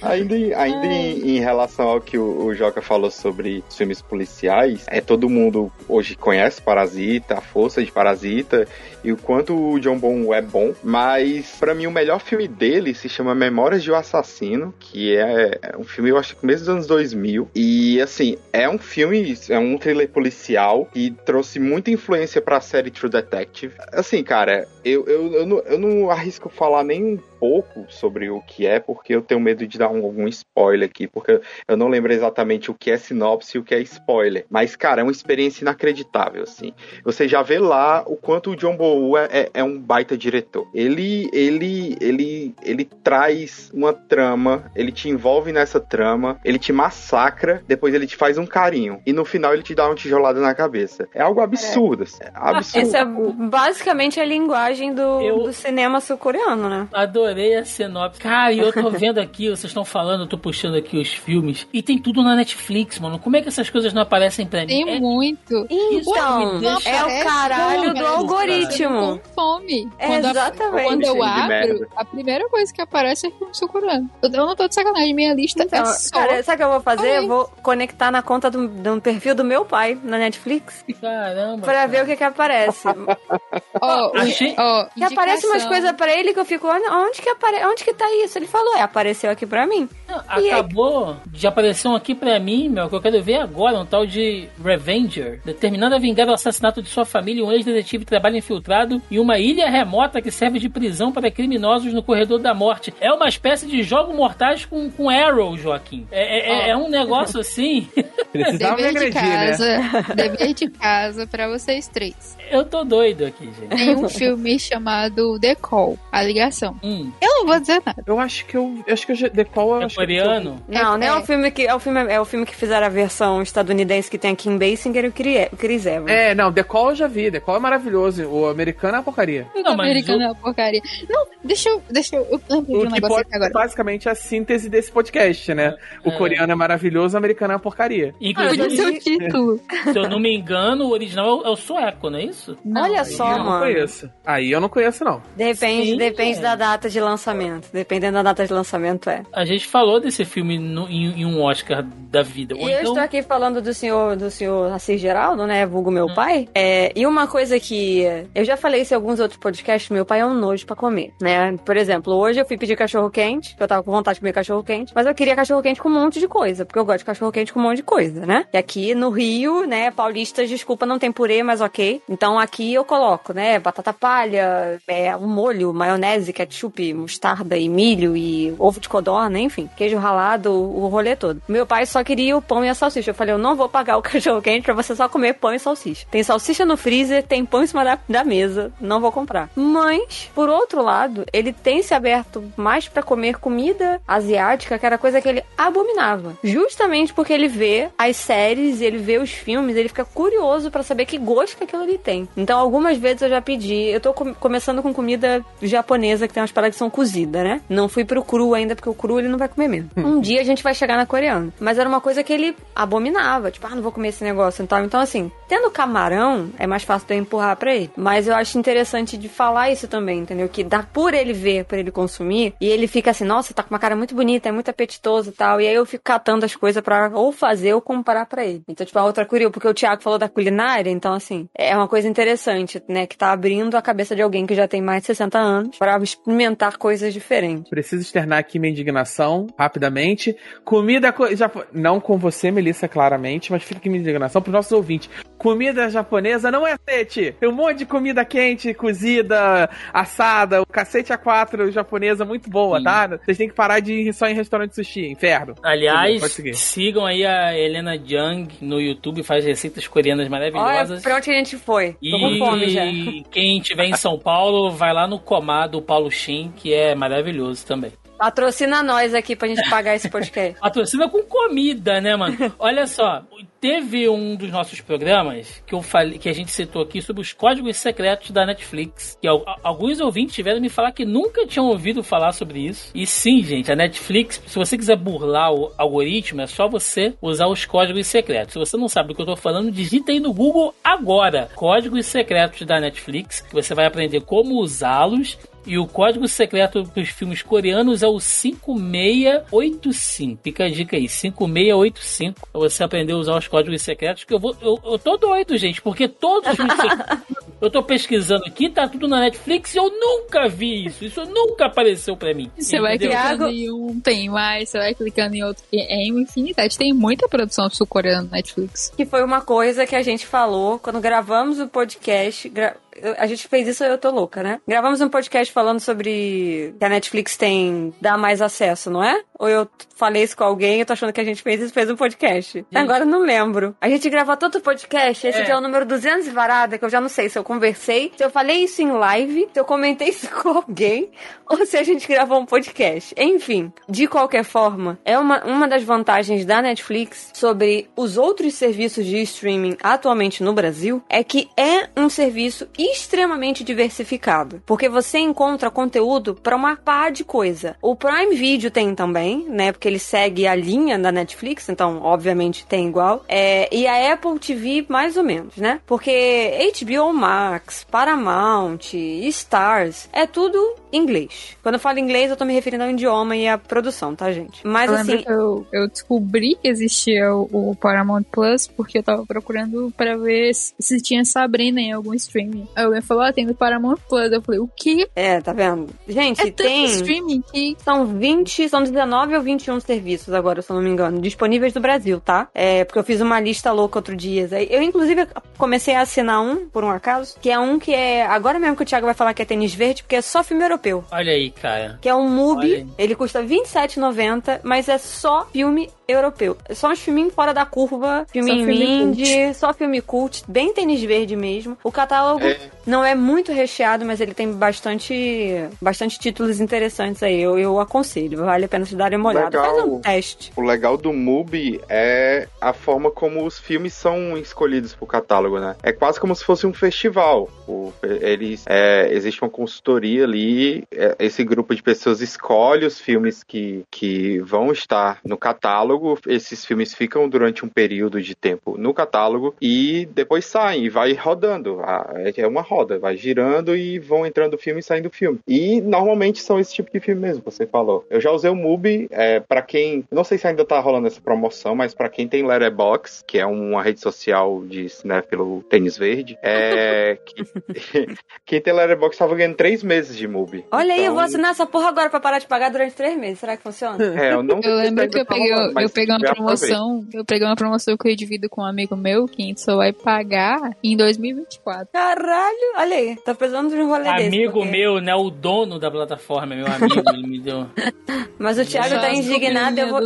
Ainda *laughs* ainda em, em, relação ao que o, o Joca falou sobre filmes policiais, é todo mundo hoje conhece Parasita, a força de Parasita e o quanto o John Bon é bom, mas para mim o melhor filme dele se chama Memórias de um Assassino, que é, um filme eu acho que começo dos anos 2000 e assim, é um filme, é um thriller policial que trouxe muita influência para a série True Detective. Assim, cara, eu, eu, eu, não, eu não arrisco falar nem pouco sobre o que é, porque eu tenho medo de dar um, algum spoiler aqui, porque eu não lembro exatamente o que é sinopse e o que é spoiler. Mas, cara, é uma experiência inacreditável, assim. Você já vê lá o quanto o John Bow é, é, é, um baita diretor. Ele, ele, ele, ele traz uma trama, ele te envolve nessa trama, ele te massacra, depois ele te faz um carinho. E no final ele te dá uma tijolada na cabeça. É algo absurdo, assim, é absurdo. Essa é basicamente a linguagem do, eu... do cinema sul-coreano, né? Adorei a sinopse. Cara, e eu tô vendo aqui, vocês estão falando, eu tô puxando aqui os filmes. E tem tudo na Netflix, mano. Como é que essas coisas não aparecem pra mim? Tem é... muito. Então, é o caralho do algoritmo. Com fome. É quando exatamente. A, quando eu abro, a primeira coisa que aparece é filme sul-coreano. Eu não tô de sacanagem, minha lista então, é só... Cara, sabe o que eu vou fazer? Eu vou conectar na conta do, do perfil do meu pai na Netflix. Caramba. Pra cara. ver o que que aparece. oh, Achei... oh, que aparece umas coisas pra ele que eu fico, onde que, apare... onde que tá isso? Ele falou, é, apareceu aqui pra mim. Não, acabou aí... de aparecer um aqui pra mim, meu, que eu quero ver agora, um tal de Revenger, determinado a vingar o assassinato de sua família, um ex-detetive trabalha infiltrado em uma ilha remota que serve de prisão para criminosos no corredor da morte. É uma espécie de jogo mortais com, com Arrow, Joaquim. É, é, é um negócio *laughs* assim. Precisava dever agredir, de casa, né? *laughs* dever de casa pra vocês três. Eu tô doido aqui, gente. Tem um filme chamado The Call, A Ligação. Hum. Eu não vou dizer nada. Eu acho que eu. Acho que eu, The Call é acho coreano? Que eu... Não, é, não é, o filme que. É o filme, é o filme que fizeram a versão estadunidense que tem a Kim Basinger e o Chris Evans. É, não, The Call eu já vi. The Call é maravilhoso. O americano é uma porcaria. O americano o... é uma porcaria. Não, deixa eu. Deixa eu. Eu lembrei de um O que negócio pode aqui agora. basicamente a síntese desse podcast, né? O É. coreano é maravilhoso, o americano é uma porcaria. Inclusive, ser o título. se eu não me engano, o original é o, é o sueco, não é isso? Não, Olha só, eu não mano. conheço. Aí eu não conheço, não. Depende, Sim, depende é. da data de lançamento. Dependendo da data de lançamento, é. A gente falou desse filme no- em, em um Oscar da vida. E eu então, estou aqui falando do senhor, do senhor Assis Geraldo, né? Vulgo meu pai. É, e uma coisa que eu já falei isso em alguns outros podcasts, meu pai é um nojo pra comer, né? Por exemplo, hoje eu fui pedir cachorro quente, que eu tava com vontade de comer cachorro quente, mas eu queria cachorro quente com um monte de coisa, porque eu gosto de cachorro quente com um monte de coisa, né? E aqui no Rio, né, paulistas, desculpa, não tem purê, mas ok. Então aqui eu coloco, né, batata palha, é, um molho, maionese, ketchup, mostarda e milho e ovo de codorna, enfim, queijo ralado, o rolê todo. Meu pai só queria o pão e a salsicha. Eu falei, eu não vou pagar o *laughs* cachorro quente pra você só comer pão e salsicha. Tem salsicha no freezer, tem pão em cima da, da mesa, não vou comprar. Mas, por outro lado, ele tem se aberto mais pra comer comida asiática, que era coisa que ele abominava. Justamente porque ele vê as séries, ele vê os filmes, ele fica curioso pra saber que gosto que aquilo ali tem. Então, algumas vezes eu já pedi. Eu tô com- começando com comida japonesa, que tem umas paradas que são cozidas, né? Não fui pro cru ainda, porque o cru ele não vai comer mesmo. Um dia a gente vai chegar na coreana. Mas era uma coisa que ele abominava. Tipo, ah, não vou comer esse negócio e tal. Então, assim, tendo camarão, é mais fácil de eu empurrar pra ele. Mas eu acho interessante de falar isso também, entendeu? Que dá por ele ver, por ele consumir, e ele fica assim, nossa, tá com uma cara muito bonita, é muito apetitoso e tal. E aí eu fico catando as coisas pra ou fazer ou comprar pra ele. Então, tipo, a outra curiosa, porque o Thiago falou da culinária, então, assim, é uma coisa interessante, né? Que tá abrindo a cabeça de alguém que já tem mais de 60 anos pra experimentar coisas diferentes. Preciso externar aqui minha indignação, rapidamente. Comida co- Não com você, Melissa, claramente, mas fica aqui minha indignação pros nossos ouvintes. Comida japonesa não é sete. Tem um monte de comida quente, cozida, assada, o cacete A4 japonesa muito boa, Sim. tá? Vocês têm que parar de ir só em restaurante sushi, inferno. aliás, seguir. sigam aí a Helena Jung no YouTube, faz receitas coreanas Olha maravilhosas. pra onde a gente foi. Tô com fome já. E quem estiver em São Paulo, vai lá no Comar do Paulo Shin, que é maravilhoso também. Patrocina nós aqui pra gente pagar esse podcast. *laughs* Patrocina com comida, né, mano? Olha só, teve um dos nossos programas que eu falei, que a gente citou aqui sobre os códigos secretos da Netflix. Que al- alguns ouvintes tiveram me falar que nunca tinham ouvido falar sobre isso. E sim, gente, a Netflix, se você quiser burlar o algoritmo, é só você usar os códigos secretos. Se você não sabe do que eu tô falando, digita aí no Google agora. Códigos secretos da Netflix, que você vai aprender como usá-los e o código secreto dos filmes coreanos é o 5685. Fica a dica aí, 5685. Pra você aprender a usar os códigos secretos. Que eu vou. Eu, eu tô doido, gente, porque todos os filmes. *laughs* eu tô pesquisando aqui, tá tudo na Netflix e eu nunca vi isso. Isso nunca apareceu pra mim. Você vai clicando em um, tem mais, você vai clicando em outro. É uma infinidade. Tem muita produção sul-coreana no Netflix. Que foi uma coisa que a gente falou quando gravamos o podcast. gra- A gente fez isso, eu tô louca, né? Gravamos um podcast falando sobre que a Netflix tem dá mais acesso, não é? Ou eu falei isso com alguém, eu tô achando que a gente fez isso, fez um podcast. Agora eu não lembro. A gente gravou tanto podcast, esse É. aqui é o número 200 e varada, que eu já não sei se eu conversei, se eu falei isso em live, se eu comentei isso *laughs* com alguém, ou se a gente gravou um podcast. Enfim, de qualquer forma, é uma, uma das vantagens da Netflix sobre os outros serviços de streaming atualmente no Brasil é que é um serviço extremamente diversificado, porque você encontra conteúdo para uma pá de coisa. O Prime Video tem também, né, porque ele segue a linha da Netflix, então obviamente tem igual. É, e a Apple TV mais ou menos, né? Porque HBO Max, Paramount, Stars, é tudo inglês. Quando eu falo inglês, eu tô me referindo ao idioma e à produção, tá, gente? Mas eu assim, eu, eu descobri que existia o, o Paramount Plus porque eu tava procurando pra ver se, se tinha Sabrina em algum streaming. Aí alguém falou, ah, tem no Paramount Plus. Eu falei, o quê? é, tá vendo? Gente, É tanto tem. streaming que São 20, são 19 ou 21 serviços agora, se eu não me engano, disponíveis no Brasil, tá? É, porque eu fiz uma lista louca outro dia. Eu, inclusive, comecei a assinar um, por um acaso, que é um que é. Agora mesmo que o Thiago vai falar que é tênis verde, porque é só filme europeu. Olha aí, cara. Que é um MUBI, ele custa R$27,90, mas é só filme europeu. É só uns filminhos fora da curva, filme Só filme indie, só filme cult, bem tênis verde mesmo. O catálogo É. não é muito recheado, mas ele tem bastante bastante títulos interessantes aí. Eu, eu aconselho, vale a pena se darem uma olhada. Legal. Faz um teste. O legal do MUBI é a forma como os filmes são escolhidos pro catálogo, né? É quase como se fosse um festival. O, eles, é, existe uma consultoria ali é, esse grupo de pessoas escolhe os filmes que, que vão estar no catálogo. Esses filmes ficam durante um período de tempo no catálogo e depois saem e vai rodando. É uma roda, vai girando e vão entrando filme e saindo filme. E normalmente são esse tipo de filme mesmo, você falou. Eu já usei o Mubi é, para quem, não sei se ainda tá rolando essa promoção, mas para quem tem Letterbox, que é uma rede social de pelo tênis verde, é *laughs* que, *laughs* quem tem Letterbox tava ganhando três meses de Mubi. Olha então... aí, eu vou então, assinar essa porra agora para parar de pagar durante três meses. Será que funciona? *laughs* É, eu não Eu lembro que eu peguei, rolando, eu peguei uma promoção, eu peguei uma promoção que eu divido com um amigo meu, que só vai pagar em 2024. Caralho, olha aí, tá precisando de um rolê Amigo desse, porque... meu, né, o dono da plataforma, meu amigo, ele me deu. *laughs* Mas o Thiago tá indignado, eu vou.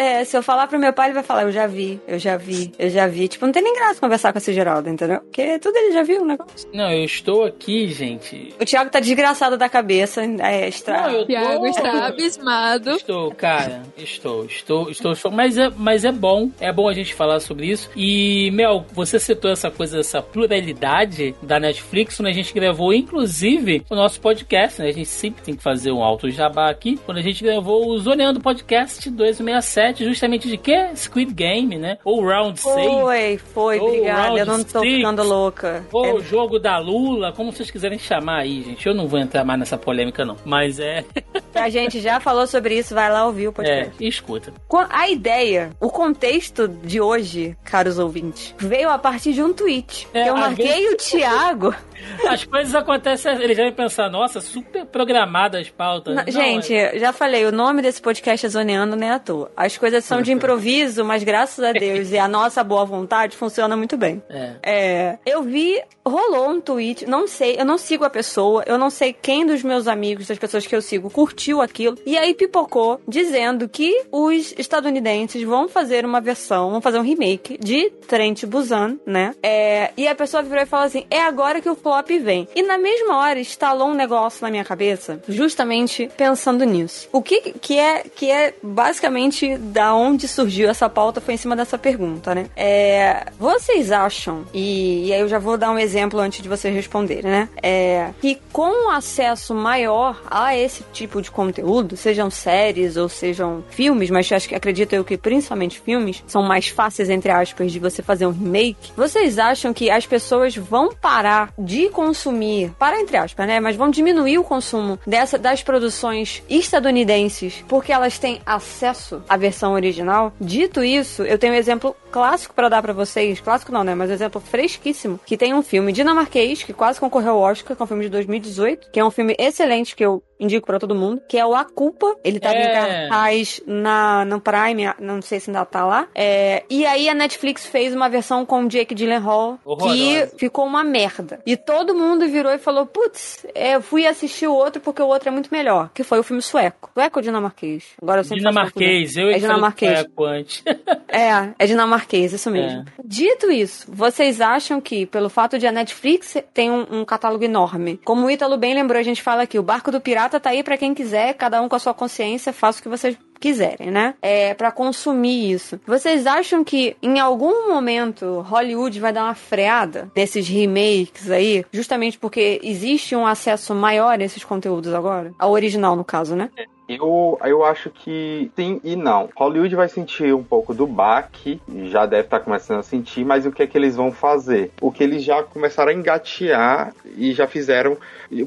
É, se eu falar pro meu pai, ele vai falar, eu já vi, eu já vi, eu já vi. Tipo, não tem nem graça conversar com esse Geraldo, entendeu? Porque tudo ele já viu o negócio. Não, eu estou aqui, gente. O Thiago tá desgraçado da cabeça, é extra. Não, eu tô... Thiago está abismado. Estou, cara, estou, estou, estou, estou. Mas é, mas é bom, é bom a gente falar sobre isso. E, Mel, você citou essa coisa, essa pluralidade da Netflix, quando a gente gravou, inclusive, o nosso podcast, né? A gente sempre tem que fazer um alto jabá aqui. Quando a gente gravou o Zoneando Podcast 267, justamente de quê? Squid Game, né? Ou Round 6. Foi, foi, obrigada. Eu não tô ficando louca. Ou é... o jogo da Lula, como vocês quiserem chamar aí, gente. Eu não vou entrar mais nessa polêmica, não. Mas é. *laughs* a gente já falou sobre isso, vai lá ouvir o podcast. É, escuta. A ideia, o contexto de hoje, caros ouvintes, veio a partir de um tweet. É, eu marquei o Thiago. *laughs* As coisas acontecem, ele já vai pensar, nossa, super programadas as pautas. Não, gente, é... já falei, o nome desse podcast é Zoneando, nem é à toa. As coisas são de *laughs* improviso, mas graças a Deus e a nossa boa vontade funciona muito bem. É. é. Eu vi, rolou um tweet, não sei, eu não sigo a pessoa, eu não sei quem dos meus amigos, das pessoas que eu sigo, curtiu aquilo. E aí pipocou dizendo que os estadunidenses vão fazer uma versão, vão fazer um remake de Trent Busan, né? É, e a pessoa virou e falou assim: é agora que o vem. E na mesma hora instalou um negócio na minha cabeça, justamente pensando nisso. O que que é que é basicamente da onde surgiu essa pauta foi em cima dessa pergunta, né? É, vocês acham e, e aí eu já vou dar um exemplo antes de vocês responderem, né? É, que com um acesso maior a esse tipo de conteúdo, sejam séries ou sejam filmes, mas acho que acredito eu que principalmente filmes são mais fáceis entre aspas de você fazer um remake. Vocês acham que as pessoas vão parar de de consumir, para entre aspas, né? Mas vão diminuir o consumo dessa, das produções estadunidenses porque elas têm acesso à versão original. Dito isso, eu tenho um exemplo clássico para dar para vocês. Clássico não, né? Mas um exemplo fresquíssimo. Que tem um filme dinamarquês que quase concorreu ao Oscar, que é um filme de 2018, que é um filme excelente que eu indico para todo mundo, que é o A Culpa. Ele tava é. em cartaz na, no Prime, não sei se ainda tá lá. É, e aí a Netflix fez uma versão com o Jake Gyllenhaal que ficou uma merda. E todo mundo virou e falou: putz, é, eu fui assistir o outro porque o outro é muito melhor. Que foi o filme sueco. Sueco ou dinamarquês? Agora eu sempre Dinamarquês, eu é dinamarquês. Sueco antes. *laughs* é, é dinamarquês, isso mesmo. É. Dito isso, vocês acham que, pelo fato de a Netflix tem um, um catálogo enorme, como o Ítalo bem lembrou, a gente fala aqui, o Barco do Pirata tá aí para quem quiser, cada um com a sua consciência, faça o que vocês quiserem, né? É para consumir isso. Vocês acham que em algum momento Hollywood vai dar uma freada desses remakes aí, justamente porque existe um acesso maior a esses conteúdos agora? Ao original, no caso, né? Eu, eu acho que sim e não. Hollywood vai sentir um pouco do baque, já deve estar tá começando a sentir, mas o que é que eles vão fazer? O que eles já começaram a engatear e já fizeram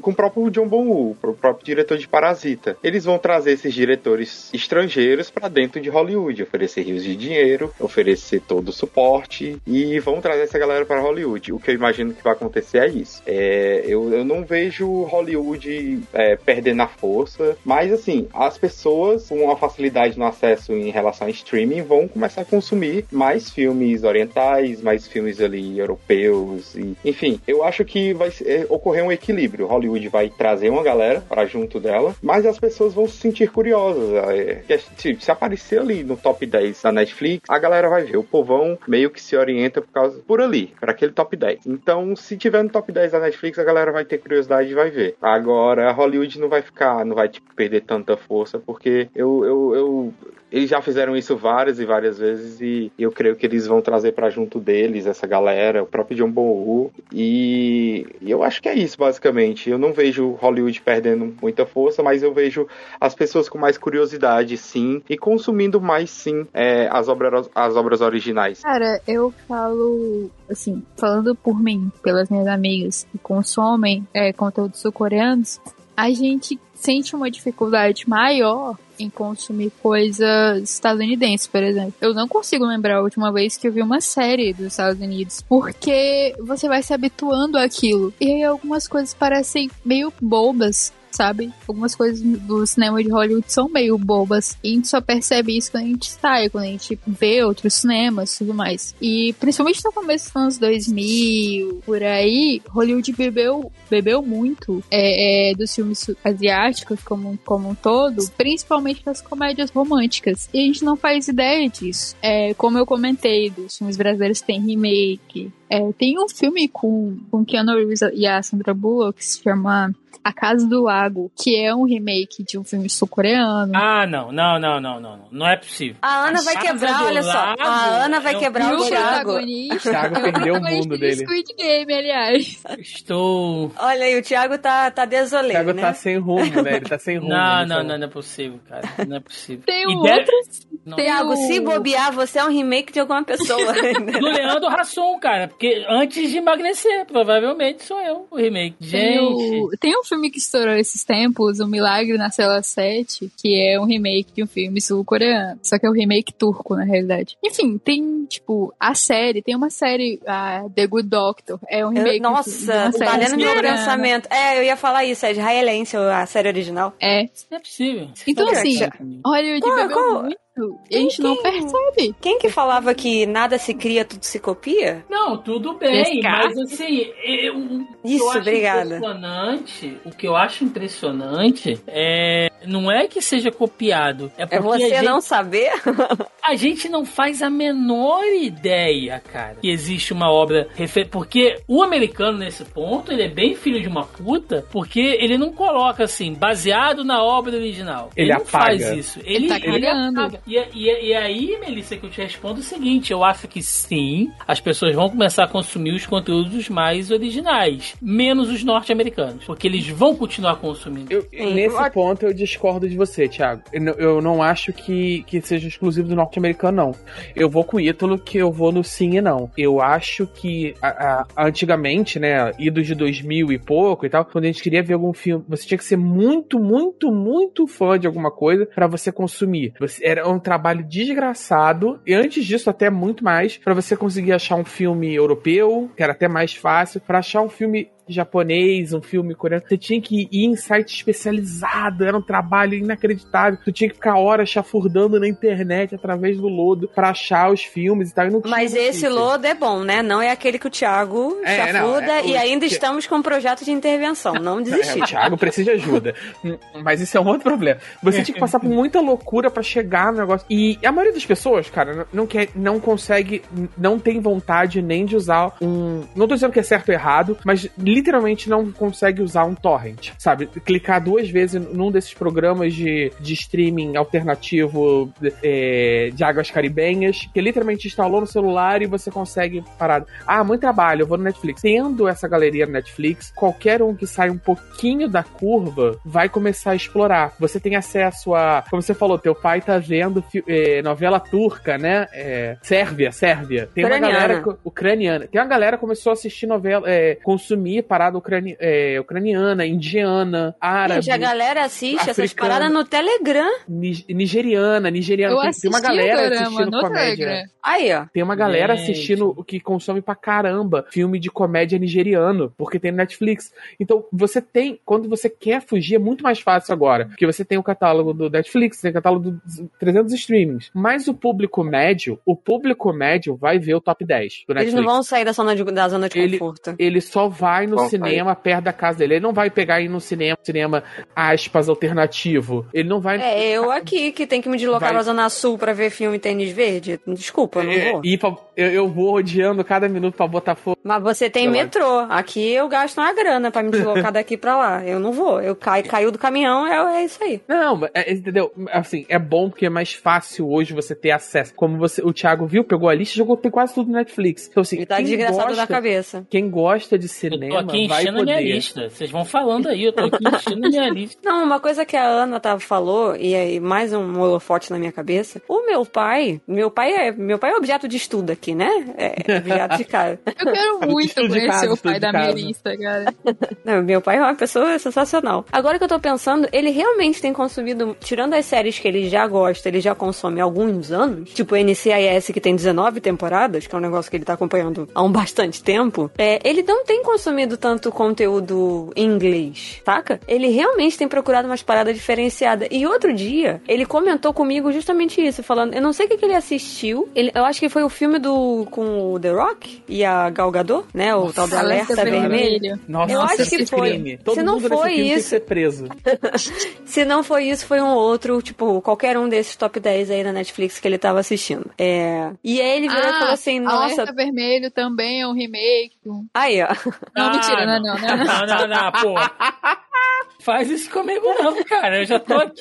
com o próprio John Bong-woo, o próprio diretor de Parasita. Eles vão trazer esses diretores estrangeiros para dentro de Hollywood, oferecer rios de dinheiro, oferecer todo o suporte e vão trazer essa galera para Hollywood. O que eu imagino que vai acontecer é isso. É, eu, eu não vejo Hollywood é, perdendo a força, mas assim, as pessoas com uma facilidade no acesso em relação a streaming vão começar a consumir mais filmes orientais, mais filmes ali europeus, e, enfim, eu acho que vai é, ocorrer um equilíbrio. Hollywood vai trazer uma galera para junto dela, mas as pessoas vão se sentir curiosas. É, se, aparecer ali no top 10 da Netflix, a galera vai ver. O povão meio que se orienta por causa por ali, para aquele top 10. Então, se tiver no top 10 da Netflix, a galera vai ter curiosidade e vai ver. Agora, Hollywood não vai ficar, não vai tipo, perder tanta força, porque eu, eu, eu eles já fizeram isso várias e várias vezes e eu creio que eles vão trazer para junto deles essa galera, o próprio John Bon e, e eu acho que é isso basicamente. Eu não vejo Hollywood perdendo muita força, mas eu vejo as pessoas com mais curiosidade, sim, e consumindo mais, sim, é, as, obras, as obras originais. Cara, eu falo, assim, falando por mim, pelas minhas amigas que consomem é, conteúdos sul-coreanos, a gente sente uma dificuldade maior em consumir coisas estadunidenses, por exemplo. Eu não consigo lembrar a última vez que eu vi uma série dos Estados Unidos, porque você vai se habituando àquilo. E aí algumas coisas parecem meio bobas sabe? Algumas coisas do cinema de Hollywood são meio bobas. E a gente só percebe isso quando a gente sai, quando a gente vê outros cinemas e tudo mais. E principalmente no começo dos anos 2000, por aí, Hollywood bebeu, bebeu muito é, é, dos filmes asiáticos como, como um todo, principalmente das comédias românticas. E a gente não faz ideia disso. É, como eu comentei, dos filmes brasileiros tem remake, é, tem um filme com, com Keanu Reeves e a Sandra Bullock que se chama A Casa do Lago, que é um remake de um filme sul-coreano. Ah, não, não, não, não, não, não. Não é possível. A Ana vai Casa quebrar, olha só. A Ana vai é um- quebrar o o Thiago. protagonista Thiago é o perdeu o mundo de dele. Squid Game, aliás. Estou. Olha aí, o Thiago tá, tá O desolé, Thiago né? tá sem rumo, né? Ele tá sem *laughs* rumo. Não, não, não, não é possível, cara. Não é possível. Tem um deve- outro. Thiago, o- se bobear, você é um remake de alguma pessoa. *laughs* Do Leandro Hassum, cara. Porque antes de emagrecer, provavelmente sou eu o remake. Tem, Gente. o- tem um filme que estourou esses tempos, O Milagre na Cela 7, que é um remake de um filme sul-coreano. Só que é um remake turco, na realidade. Enfim, tem, tipo, a série, tem uma série, a The Good Doctor, é um remake Eu- de uma nossa, série tá lendo meu pensamento. É, eu ia falar isso, é israelense a série original. É. Não é possível. Então, assim, quê? Hollywood Qual- bebeu qual- muito e a gente não quem- percebe. Quem que falava que nada se cria, tudo se copia? Não, tudo bem, mas assim, eu, o que Isso, eu acho obrigada. impressionante, o que eu acho impressionante é não é que seja copiado, é porque É você a, gente, não saber? *laughs* a gente não faz a menor ideia, cara, que existe uma obra refer... porque o americano nesse ponto, ele é bem filho de uma puta, porque ele não coloca assim, baseado na obra original. Ele não apaga. faz isso. Ele, tá ele apaga. E, e, e aí, Melissa, que eu te respondo o seguinte: eu acho que sim, as pessoas vão começar a consumir os conteúdos mais originais, menos os norte-americanos, porque eles vão continuar consumindo. Eu- nesse Eu- ponto eu discordo de você, Thiago. Eu, não- eu não acho que, que seja exclusivo do norte-americano, não. Eu vou com o Ítalo que eu vou no sim e não. Eu acho que a- a- antigamente, né, idos de 2000 e pouco e tal, quando a gente queria ver algum filme, você tinha que ser muito, muito, muito fã de alguma coisa pra você consumir. Você- era um trabalho desgraçado e antes disso até muito mais pra você conseguir achar um filme europeu, que era até mais fácil, pra achar um filme japonês, um filme coreano, você tinha que ir em site especializado, era um trabalho inacreditável. Tu tinha que ficar horas chafurdando na internet através do lodo pra achar os filmes e tal. E não Mas esse lodo é bom, né? Não é aquele que o Thiago É, não, chafuda é e ainda que- estamos com um projeto de intervenção. Não *laughs* É, desistir. o Thiago precisa de ajuda. Mas isso é um outro problema. Você tinha que passar por muita loucura pra chegar no negócio. E a maioria das pessoas, cara, não- não quer, não consegue, não tem vontade nem de usar um. Não tô dizendo que é certo ou errado, mas literalmente não consegue usar um torrent, sabe? Clicar duas vezes num desses programas de, de streaming alternativo é, de águas caribenhas, que literalmente instalou no celular e você consegue parar. Ah, muito trabalho, eu vou no Netflix. Tendo essa galeria no Netflix, qualquer um que sai um pouquinho da curva vai começar a explorar. Você tem acesso a, como você falou, teu pai tá vendo eh, novela turca, né? É, Sérvia, Sérvia. Tem uma Ucraniana. galera co- ucraniana. Tem uma galera que começou a assistir novela, é, consumir parada ucrani- é, ucraniana, indiana, árabe. Gente, a galera assiste essas africano. paradas no Telegram. Ni- nigeriana, nigeriana. Eu tem, tem uma galera dorama assistindo no comédia. Telegram. Aí, ó. Tem uma galera Gente. assistindo o que consome pra caramba filme de comédia nigeriano, porque tem no Netflix. Então, você tem, quando você quer fugir, é muito mais fácil agora, porque você tem o catálogo do Netflix, tem o catálogo dos 300 streamings. Mas o público médio, o público médio vai ver o top 10 do Eles Netflix. não vão sair da zona de, da zona de Ele- conforto. Ele só vai no Vão cinema perto da casa dele. Ele não vai pegar e ir no cinema, cinema aspas alternativo. Ele não vai É, eu aqui que tem que me deslocar Vai- pra Zona Sul pra ver filme Tênis Verde. Desculpa, eu não É, vou. ir pra, eu, eu vou odiando cada minuto pra botar fogo. Mas você tem metrô. Aqui eu gasto uma grana pra me deslocar *laughs* daqui pra lá. Eu não vou. Eu caio, caiu do caminhão, é, é isso aí. Não, mas, é, entendeu? Assim, é bom porque é mais fácil hoje você ter acesso. Como você, o Thiago viu, pegou a lista e jogou tem quase tudo no Netflix. Então, assim, Ele tá quem desgraçado gosta, da cabeça. Quem gosta de Eu tô cinema aqui vai enchendo a minha poder. lista. Vocês vão falando aí, eu tô aqui *laughs* enchendo a minha lista. Não, uma coisa que a Ana tava, falou, e aí mais um holofote na minha cabeça. O meu pai, meu pai é, meu pai é objeto de estudo aqui, né? É objeto de cara. *laughs* Eu quero muito conhecer casa, o pai da. Melissa, cara. *laughs* Não, meu pai é uma pessoa sensacional. Agora que eu tô pensando, ele realmente tem consumido, tirando as séries que ele já gosta, ele já consome há alguns anos, tipo NCIS, que tem 19 temporadas, que é um negócio que ele tá acompanhando há um bastante tempo, é, ele não tem consumido tanto conteúdo em inglês, saca? Ele realmente tem procurado umas paradas diferenciadas. E outro dia, ele comentou comigo justamente isso, falando, eu não sei o que, que ele assistiu, ele, eu acho que foi o filme do com o The Rock e a Gal Gadot, né? O tal do Alerta Vermelho. Nossa, Eu acho esse que foi. crime. Todo Se não mundo nesse foi filme tem que isso- ser preso. *laughs* Se não foi isso, foi um outro, tipo, qualquer um desses top 10 aí na Netflix que ele tava assistindo. É. E aí ele virou e falou assim: Nossa, Alerta Vermelho também é um remake. aí, ó. Não, Ah, mentira, não, não, não, não. Não, não, não, pô. Faz isso comigo não, cara. Eu já tô aqui.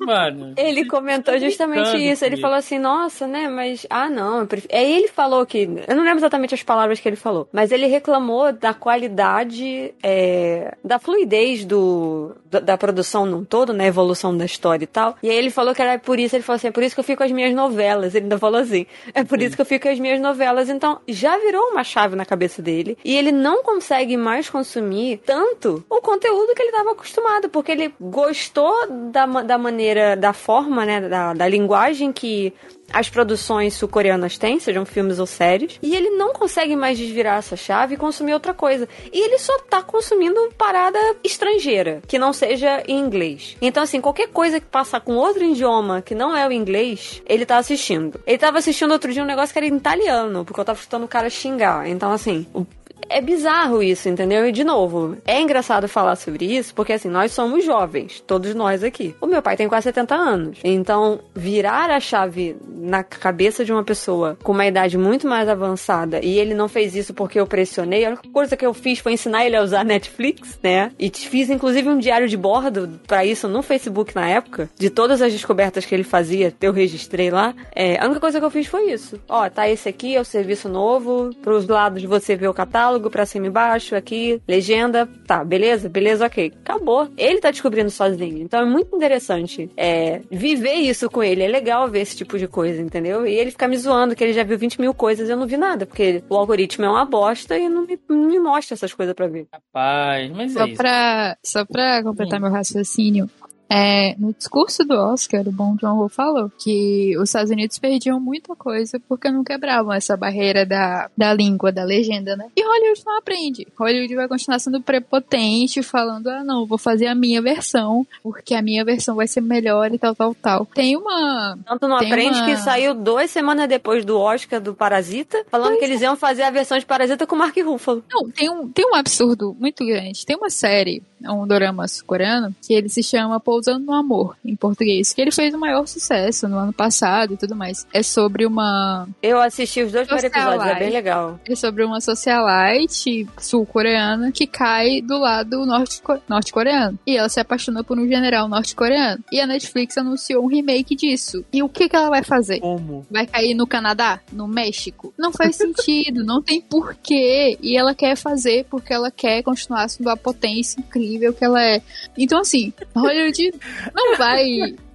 Mano. Ele comentou justamente isso. Ele falou assim, nossa, né, mas... Ah, não, eu prefiro... Aí ele falou que... Eu não lembro exatamente as palavras que ele falou, mas ele reclamou da qualidade, é, da fluidez do, da, da produção num todo, né, evolução da história e tal. E aí ele falou que era por isso, ele falou assim, é por isso que eu fico com as minhas novelas. Ele ainda falou assim, é por isso que eu fico com as minhas novelas. Então, já virou uma chave na cabeça dele. E ele não consegue mais consumir tanto o conteúdo que ele estava acostumado, porque ele gostou da, da maneira, da forma, né, da, da linguagem que as produções sul-coreanas têm, sejam filmes ou séries, e ele não consegue mais desvirar essa chave e consumir outra coisa. E ele só tá consumindo parada estrangeira, que não seja em inglês. Então, assim, qualquer coisa que passar com outro idioma que não é o inglês, ele tá assistindo. Ele tava assistindo outro dia um negócio que era em italiano, porque eu tava escutando o cara xingar. Então, assim, o é bizarro isso, entendeu? E de novo, é engraçado falar sobre isso, porque assim, nós somos jovens, todos nós aqui. O meu pai tem quase 70 anos. Então, virar a chave na cabeça de uma pessoa com uma idade muito mais avançada e ele não fez isso porque eu pressionei, a única coisa que eu fiz foi ensinar ele a usar Netflix, né? E fiz inclusive um diário de bordo pra isso no Facebook na época, de todas as descobertas que ele fazia, eu registrei lá. É, a única coisa que eu fiz foi isso. Ó, tá esse aqui, é o serviço novo, pros lados você vê o catálogo, pra cima e baixo, aqui, legenda, tá, beleza? Beleza, ok. Acabou. Ele tá descobrindo sozinho. Então é muito interessante é, viver isso com ele. É legal ver esse tipo de coisa, entendeu? E ele fica me zoando que ele já viu 20 mil coisas e eu não vi nada, porque o algoritmo é uma bosta e não me, não me mostra essas coisas pra ver. Rapaz, mas é Só isso. pra, só pra completar meu raciocínio, é, no discurso do Oscar, o Bom John Ho falou que os Estados Unidos perdiam muita coisa porque não quebravam essa barreira da, da língua, da legenda, né? E Hollywood não aprende. Hollywood vai continuar sendo prepotente, falando, ah, não, vou fazer a minha versão, porque a minha versão vai ser melhor e tal, tal, tal. Tem uma... Tanto não aprende uma- que saiu duas semanas depois do Oscar do Parasita, falando que eles iam fazer a versão de Parasita com o Mark Ruffalo. Não, tem um, tem um absurdo muito grande. Tem uma série, um dorama coreano, que ele se chama Pousando no Amor, em português, que ele fez o maior sucesso no ano passado e tudo mais. É sobre uma Eu assisti os dois primeiros episódios, é bem legal. é sobre uma socialite sul-coreana que cai do lado norte- norte-coreano. e ela se apaixona por um general norte-coreano. E a Netflix anunciou um remake disso. E o que, que ela vai fazer? Como? Vai cair no Canadá? No México? Não faz *laughs* sentido, não tem porquê. E ela quer fazer porque ela quer continuar sendo a potência incrível que ela é. Então, assim, Hollywood não vai.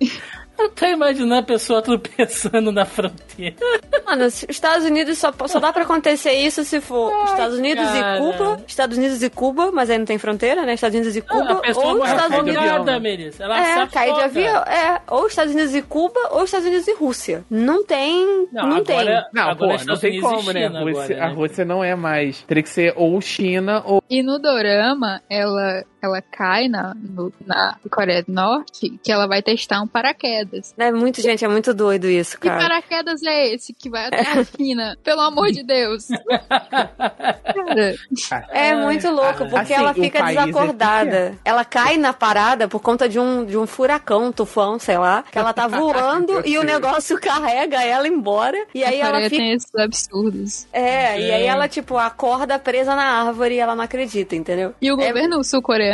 *laughs* Eu tô imaginando a pessoa tropeçando na fronteira. Mano, os Estados Unidos só, só dá pra acontecer isso se for Estados Unidos cara. e Cuba. Estados Unidos e Cuba, mas aí não tem fronteira, né? Estados Unidos e Cuba. a pessoa ou morre Estados Unidos. né? Melissa. Ela É, cair de avião. É, ou Estados Unidos e Cuba, ou Estados Unidos e Rússia. Não tem. Não, tem. agora, Não, agora pô, não Estados tem Unidos e como, né? China A Rússia, agora, a né? Rússia não é mais. Teria que ser ou China ou. E no Dorama, ela, ela cai na, no- na Coreia do Norte que ela vai testar um paraquedas. É muito, gente, é muito doido isso, Que cara. paraquedas é esse que vai até a China? Pelo amor de Deus. Cara, É muito louco, porque assim, ela fica é desacordada. ela cai na parada por conta de um, de um furacão, um tufão, sei lá. Que ela tá *laughs* voando e o negócio carrega ela embora. E aí a ela fica. tem esses absurdos. É, e aí É. ela, tipo, acorda presa na árvore e ela não acredita, entendeu? E o É- governo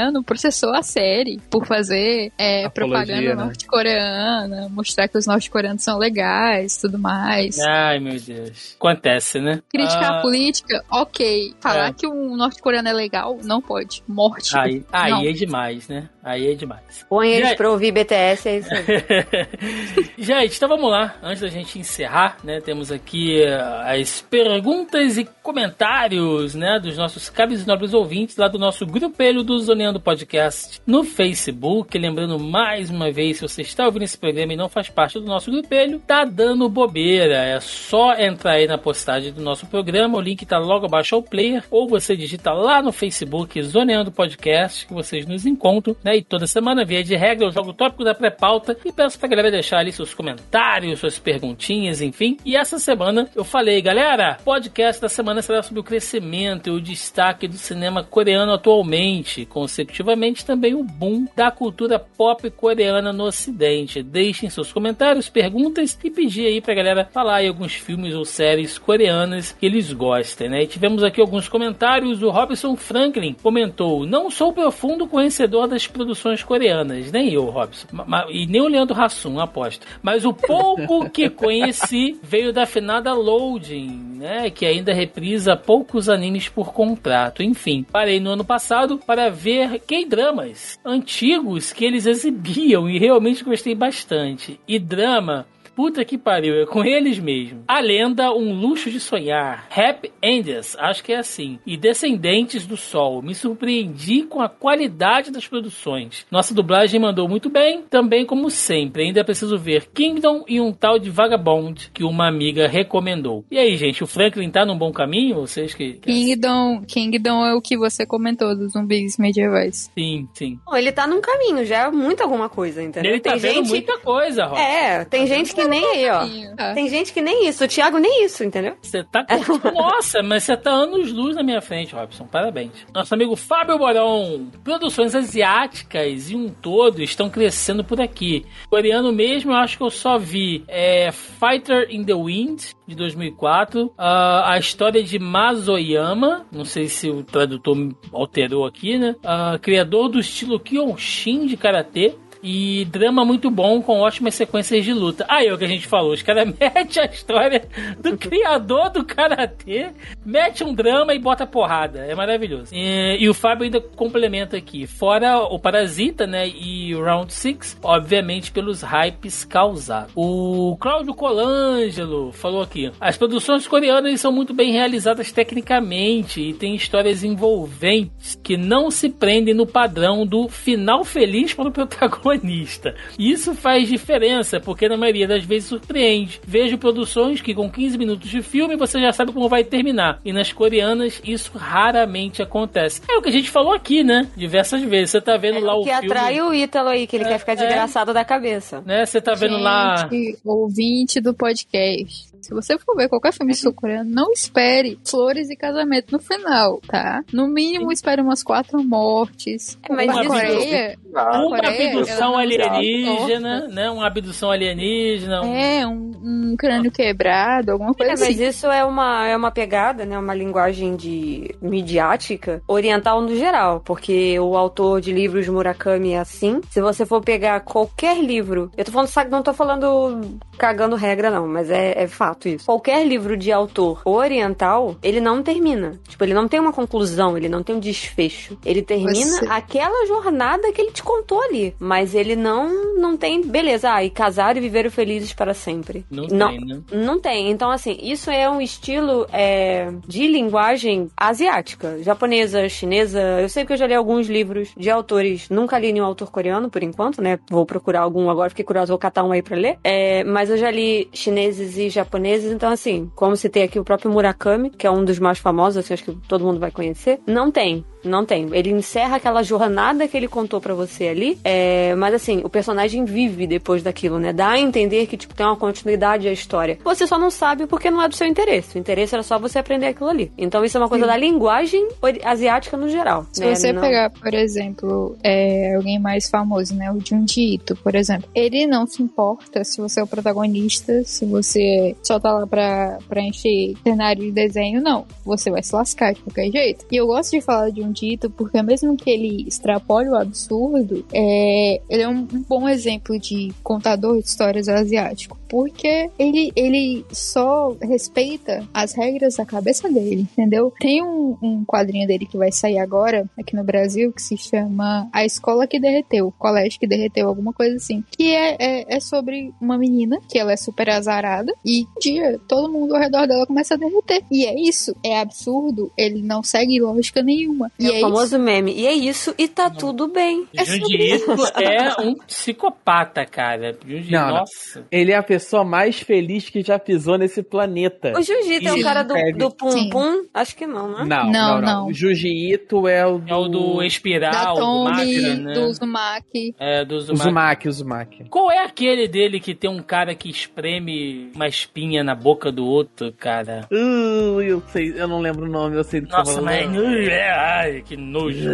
sul-coreano processou a série por fazer é, Apologia, propaganda né? norte-coreana, mostrar que os norte-coreanos são legais tudo mais. Ai, meu Deus. Acontece, né? Criticar Ah, a política, ok. Falar É. que um norte-coreano é legal, não pode. Morte. Aí, aí Não. é demais, né? Aí é demais. Põe eles Gente. pra ouvir BTS, é isso aí. *laughs* gente, então vamos lá. Antes da gente encerrar, né? Temos aqui eh, as perguntas e comentários, né? Dos nossos caros e nobres ouvintes lá do nosso grupelho do Zoneando Podcast no Facebook. Lembrando mais uma vez, se você está ouvindo esse programa e não faz parte do nosso grupelho, tá dando bobeira. É só entrar aí na postagem do nosso programa. O link tá logo abaixo ao player. Ou você digita lá no Facebook Zoneando Podcast, que vocês nos encontram, né? E toda semana, via de regra, eu jogo o tópico da pré-pauta e peço pra galera deixar ali seus comentários, suas perguntinhas, enfim. E essa semana eu falei, galera, podcast da semana será sobre o crescimento e o destaque do cinema coreano atualmente, consecutivamente também o boom da cultura pop coreana no ocidente. Deixem seus comentários, perguntas e pedir aí pra galera falar aí alguns filmes ou séries coreanas que eles gostem, né? E tivemos aqui alguns comentários. O Robson Franklin comentou: Não sou profundo conhecedor das produções coreanas, nem eu, Robson, e nem o Leandro Hassum, aposto. Mas o pouco *laughs* que conheci veio da finada Loading, né? Que ainda reprisa poucos animes por contrato. Enfim, parei no ano passado para ver K-dramas antigos que eles exibiam e realmente gostei bastante. E drama. Puta que pariu, é com eles mesmo. A lenda, um luxo de sonhar. Happy Enders, acho que é assim. E Descendentes do Sol. Me surpreendi com a qualidade das produções. Nossa dublagem mandou muito bem, também como sempre. Ainda preciso ver Kingdom e um tal de Vagabond que uma amiga recomendou. E aí, gente, o Franklin tá num bom caminho? Vocês que. Kingdom, Kingdom é o que você comentou dos zumbis medievais. Sim, sim. Bom, ele tá num caminho, já é muito alguma coisa, entendeu? Ele tá tem vendo gente. muita coisa, Rob. É, tem gente que nem aí, ó. Ah, Tem gente que nem isso. O Thiago nem isso, entendeu? Você tá. *laughs* Nossa, mas você tá anos luz na minha frente, Robson. Parabéns. Nosso amigo Fábio Borão. Produções asiáticas e um todo estão crescendo por aqui. Coreano mesmo, eu acho que eu só vi é, Fighter in the Wind, de 2004. ah, a história de Mazoyama. Não sei se o tradutor alterou aqui, né? Ah, criador do estilo Kyoshin de Karatê. E drama muito bom, com ótimas sequências de luta. Aí é o que a gente falou, os caras *laughs* metem a história do criador do Karatê, mete um drama e bota porrada. É maravilhoso. E, e o Fábio ainda complementa aqui, fora o Parasita, né, e o Round 6, obviamente pelos hypes causados. O Cláudio Colangelo falou aqui, as produções coreanas são muito bem realizadas tecnicamente e têm histórias envolventes que não se prendem no padrão do final feliz para o protagonista. Isso faz diferença, porque na maioria das vezes surpreende. Vejo produções que com 15 minutos de filme você já sabe como vai terminar. E nas coreanas isso raramente acontece. É o que a gente falou aqui, né? Diversas vezes. Você tá vendo lá o que filme. atrai o Ítalo aí, que ele É, quer ficar é. desgraçado da cabeça. Né? Você tá vendo lá. Gente, ouvinte do podcast. Se você for ver qualquer filme sul-coreano, não espere flores e casamento no final, tá? No mínimo, espere umas quatro mortes. É, mas Na isso- Coreia, Uma Coreia, abdução alienígena, né? Uma abdução alienígena. um- é um, um crânio quebrado, alguma É, coisa mas assim. isso é uma, é uma pegada, né? Uma linguagem de midiática oriental no geral, porque o autor de livros Murakami é assim. Se você for pegar qualquer livro, eu tô falando, sabe, não tô falando cagando regra não, mas é, é fato isso. Qualquer livro de autor oriental, ele não termina. Tipo, ele não tem uma conclusão, ele não tem um desfecho. Ele termina Você- aquela jornada que ele te contou ali, mas ele não não tem, beleza, ah, e casaram e viveram felizes para sempre. Não, Não. tem, né? Não tem. Então, assim, isso é um estilo é, de linguagem asiática, japonesa, chinesa. Eu sei que eu já li alguns livros de autores. Nunca li nenhum autor coreano, por enquanto, né? Vou procurar algum agora, fiquei curiosa, vou catar um aí pra ler. É, mas eu já li chineses e japoneses, então, assim, como citei aqui o próprio Murakami, que é um dos mais famosos, assim, acho que todo mundo vai conhecer, não tem. Não tem. Ele encerra aquela jornada que ele contou para você ali. É, mas assim, o personagem vive depois daquilo, né? Dá a entender que tipo, tem uma continuidade à história. Você só não sabe porque não é do seu interesse. O interesse era só você aprender aquilo ali. Então isso é uma coisa Sim. da linguagem asiática no geral. Se né? você não... pegar, por exemplo, é, alguém mais famoso, né? O Junji Ito, por exemplo. Ele não se importa se você é o protagonista, se você só tá lá pra, pra encher cenário de desenho, não. Você vai se lascar de qualquer jeito. E eu gosto de falar de um dito porque mesmo que ele extrapole o absurdo, é, ele é um, um bom exemplo de contador de histórias asiático. Porque ele, ele só respeita as regras da cabeça dele, entendeu? Tem um, um quadrinho dele que vai sair agora, aqui no Brasil, que se chama A Escola que Derreteu, o Colégio que Derreteu, alguma coisa assim. Que é, é, é sobre uma menina que ela é super azarada e um dia todo mundo ao redor dela começa a derreter. E é isso. É absurdo. Ele não segue lógica nenhuma. E é, é o famoso isso. meme. E é isso, e tá não. tudo bem. É é um psicopata, cara. Não, nossa. Não. Ele é a pessoa mais feliz que já pisou nesse planeta. O Jiu-Jitsu é o cara do, do Pum Pum? Acho que não, né? Não, não, não. não. O Jiu-Jitsu é o do... É o do Espiral, da Tommy, do, né? do Uzumaki. É, do Uzumaki. Uzumaki, Uzumaki. Qual é aquele dele que tem um cara que espreme uma espinha na boca do outro, cara? Uh, eu sei, eu não lembro o nome, eu sei do que Nossa, mas é, ai, que nojo.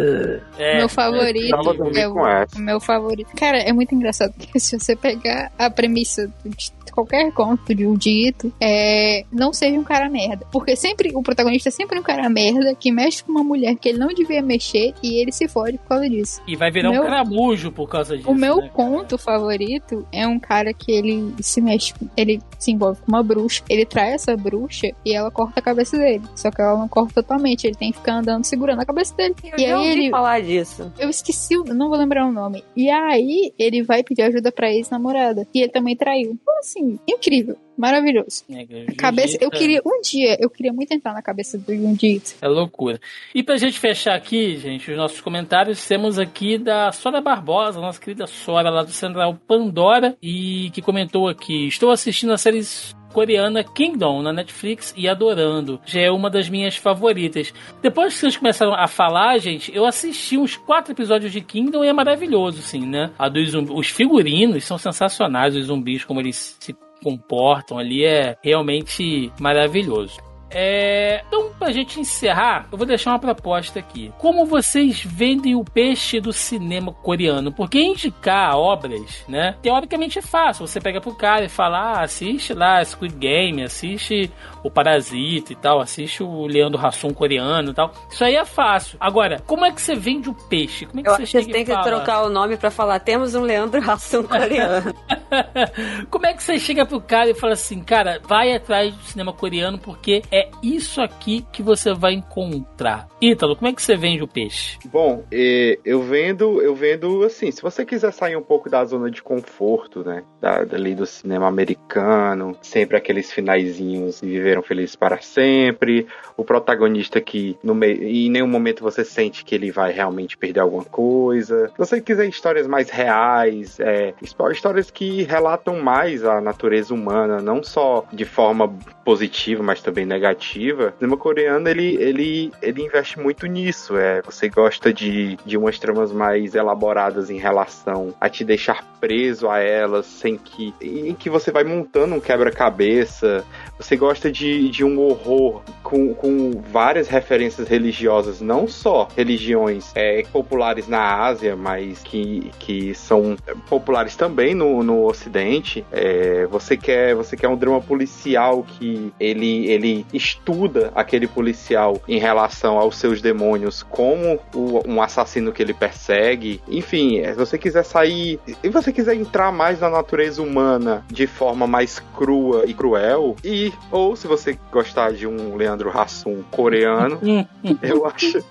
É, meu favorito é o, meu favorito. Cara, é muito engraçado *laughs* porque se você pegar a premissa de qualquer conto de um dito, é, não seja um cara merda. Porque sempre, o protagonista é sempre um cara merda que mexe com uma mulher que ele não devia mexer e ele se fode por causa disso. E vai virar meu, um caramujo por causa disso. O meu né, conto favorito é um cara que ele se mexe, ele se envolve com uma bruxa, ele trai essa bruxa e ela corta a cabeça dele. Só que ela não corta totalmente, ele tem que ficar andando segurando a cabeça dele. Eu e aí ele falar disso. Eu esqueci, não vou lembrar o nome. E aí ele vai pedir ajuda pra ex-namorada. E ele também traiu. Então, assim, incrível. Maravilhoso. É, cabeça, eu queria, um dia, eu queria muito entrar na cabeça do Jundito. É loucura. E pra gente fechar aqui, gente, os nossos comentários, temos aqui da Sora Barbosa, nossa querida Sora lá do Central Pandora, e que comentou aqui: Estou assistindo a série coreana Kingdom na Netflix e adorando. Já é uma das minhas favoritas. Depois que vocês começaram a falar, gente, eu assisti uns quatro episódios de Kingdom e é maravilhoso, sim, né? A dos os figurinos são sensacionais, os zumbis, como eles se comportam ali é realmente maravilhoso. É... Então, pra gente encerrar, eu vou deixar uma proposta aqui. Como vocês vendem o peixe do cinema coreano? Porque indicar obras, né? Teoricamente é fácil. Você pega pro cara e fala: ah, assiste lá Squid Game, assiste o Parasita e tal, assiste o Leandro Hassum coreano e tal. Isso aí é fácil. Agora, como é que você vende o peixe? Como é que eu você acho que você tem que trocar o nome para falar: temos um Leandro Hassum coreano. *laughs* como é que você chega pro cara e fala assim, cara, vai atrás do cinema coreano porque é é isso aqui que você vai encontrar. Ítalo, como é que você vende o peixe? Bom, eu vendo, eu vendo assim, se você quiser sair um pouco da zona de conforto, né, da, do cinema americano, sempre aqueles finaizinhos viveram felizes para sempre, o protagonista que no meio, em nenhum momento você sente que ele vai realmente perder alguma coisa. Se você quiser histórias mais reais, é, histórias que relatam mais a natureza humana, não só de forma positiva, mas também negativa negativa, o cinema coreano ele, ele, ele investe muito nisso. É, você gosta de, de umas tramas mais elaboradas em relação a te deixar preso a elas, sem que. em que você vai montando um quebra-cabeça. Você gosta de, de um horror com, com várias referências religiosas, não só religiões é, populares na Ásia, mas que, que são populares também no, no Ocidente. É, você quer você quer um drama policial que ele, ele estuda aquele policial em relação aos seus demônios como o, um assassino que ele persegue. Enfim, se você quiser sair. Se você quiser entrar mais na natureza humana de forma mais crua e cruel, e ou se você gostar de um Leandro Hassum coreano, *laughs* eu acho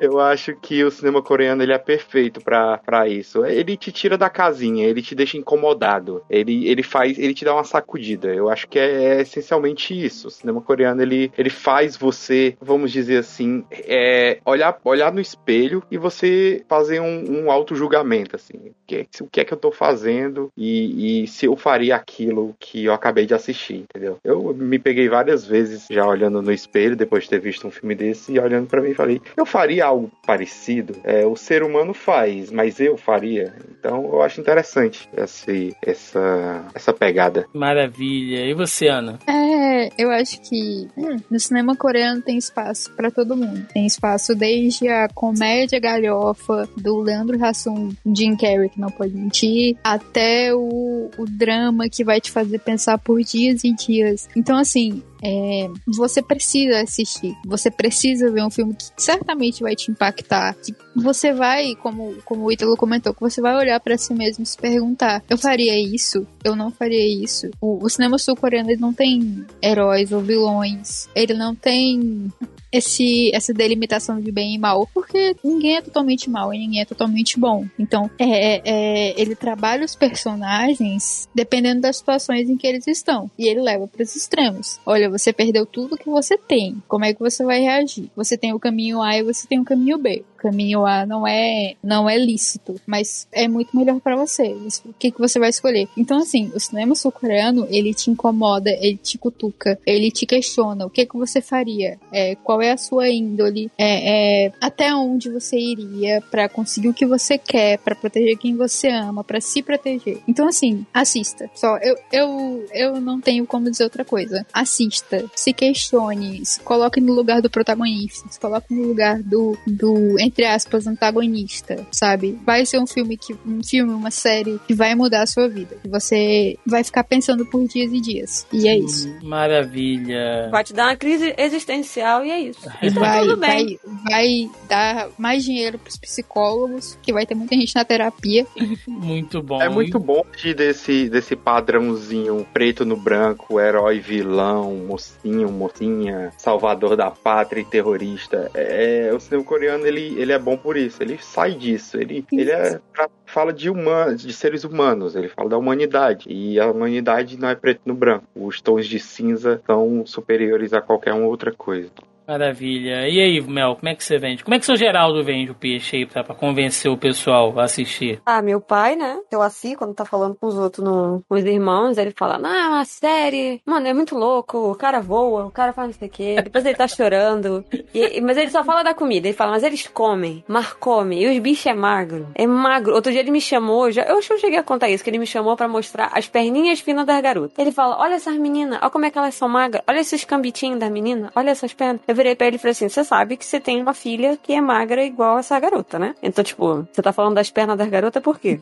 eu acho que o cinema coreano ele é perfeito para isso. Ele te tira da casinha, ele te deixa incomodado, ele, ele faz, ele te dá uma sacudida. Eu acho que é, é essencialmente isso. O cinema coreano ele, ele faz você, vamos dizer assim, é, olhar, olhar no espelho e você fazer um, um auto julgamento assim, o que, é, o que é que eu tô fazendo e, e se eu faria aquilo que eu acabei de assistir, entendeu? Eu me peguei várias vezes já olhando no espelho depois de ter visto um filme desse e olhando para mim falei, eu faria algo parecido. É, o ser humano faz, mas eu faria. Então eu acho interessante esse, essa, essa pegada. Maravilha. E você, Ana? É, eu acho que hum, no cinema coreano tem espaço pra todo mundo. Tem espaço desde a comédia galhofa do Leandro Hassum, Jim Carrey, que não pode mentir, até o, o drama que vai te fazer pensar por dias e dias. Então, assim, é, você precisa assistir. Você precisa ver um filme que certamente vai te impactar. Que você vai, como, como o Ítalo comentou, que você vai olhar pra si mesmo e se perguntar: eu faria isso? Eu não faria isso? O, o cinema sul-coreano não tem heróis ou vilões. Ele não tem esse, essa delimitação de bem e mal, porque ninguém é totalmente mal e ninguém é totalmente bom. Então, é, é, ele trabalha os personagens dependendo das situações em que eles estão. E ele leva para os extremos. Olha, você perdeu tudo que você tem. Como é que você vai reagir? Você tem o caminho A e você tem o caminho B caminho A não é não é lícito, mas é muito melhor para você. O que, que você vai escolher? Então, assim, o cinema sul-coreano, ele te incomoda, ele te cutuca, ele te questiona. O que, que você faria? É, qual é a sua índole? É, é até onde você iria para conseguir o que você quer, para proteger quem você ama, para se proteger. Então, assim, assista. Só, eu, eu, eu não tenho como dizer outra coisa. Assista, se questione, se coloque no lugar do protagonista, se coloque no lugar do, do entre aspas, antagonista, sabe? Vai ser um filme que um filme, uma série que vai mudar a sua vida. Que você vai ficar pensando por dias e dias. E é isso. Maravilha. Vai te dar uma crise existencial e é isso. E tá vai, tudo bem. vai, vai dar mais dinheiro pros psicólogos, que vai ter muita gente na terapia. *laughs* Muito bom. É muito bom de desse, desse padrãozinho preto no branco, herói, vilão, mocinho, mocinha, salvador da pátria e terrorista. É, o cinema coreano, ele, ele é bom por isso. Ele sai disso. Ele, ele é pra, fala de humanos, de seres humanos. Ele fala da humanidade. E a humanidade não é preto no branco. Os tons de cinza são superiores a qualquer outra coisa. Maravilha. E aí, Mel, como é que você vende? Como é que seu Geraldo vende o peixe aí pra, pra convencer o pessoal a assistir? Ah, meu pai, né? Eu assim, quando tá falando com os outros, no, com os irmãos, ele fala, não, a série, mano, é muito louco, o cara voa, o cara faz não sei o quê, depois ele tá *laughs* chorando. E- mas ele só fala da comida, ele fala, mas eles comem, mas comem, e os bichos é magro, é magro. Outro dia ele me chamou, já, eu acho que eu cheguei a contar isso, que ele me chamou pra mostrar as perninhas finas das garotas. Ele fala, olha essas meninas, olha como é que elas são magras, olha esses cambitinhos das meninas, olha essas pernas. Eu virei pra ele e falei assim, você sabe que você tem uma filha que é magra igual essa garota, né? Então, tipo, você tá falando das pernas das garotas por quê?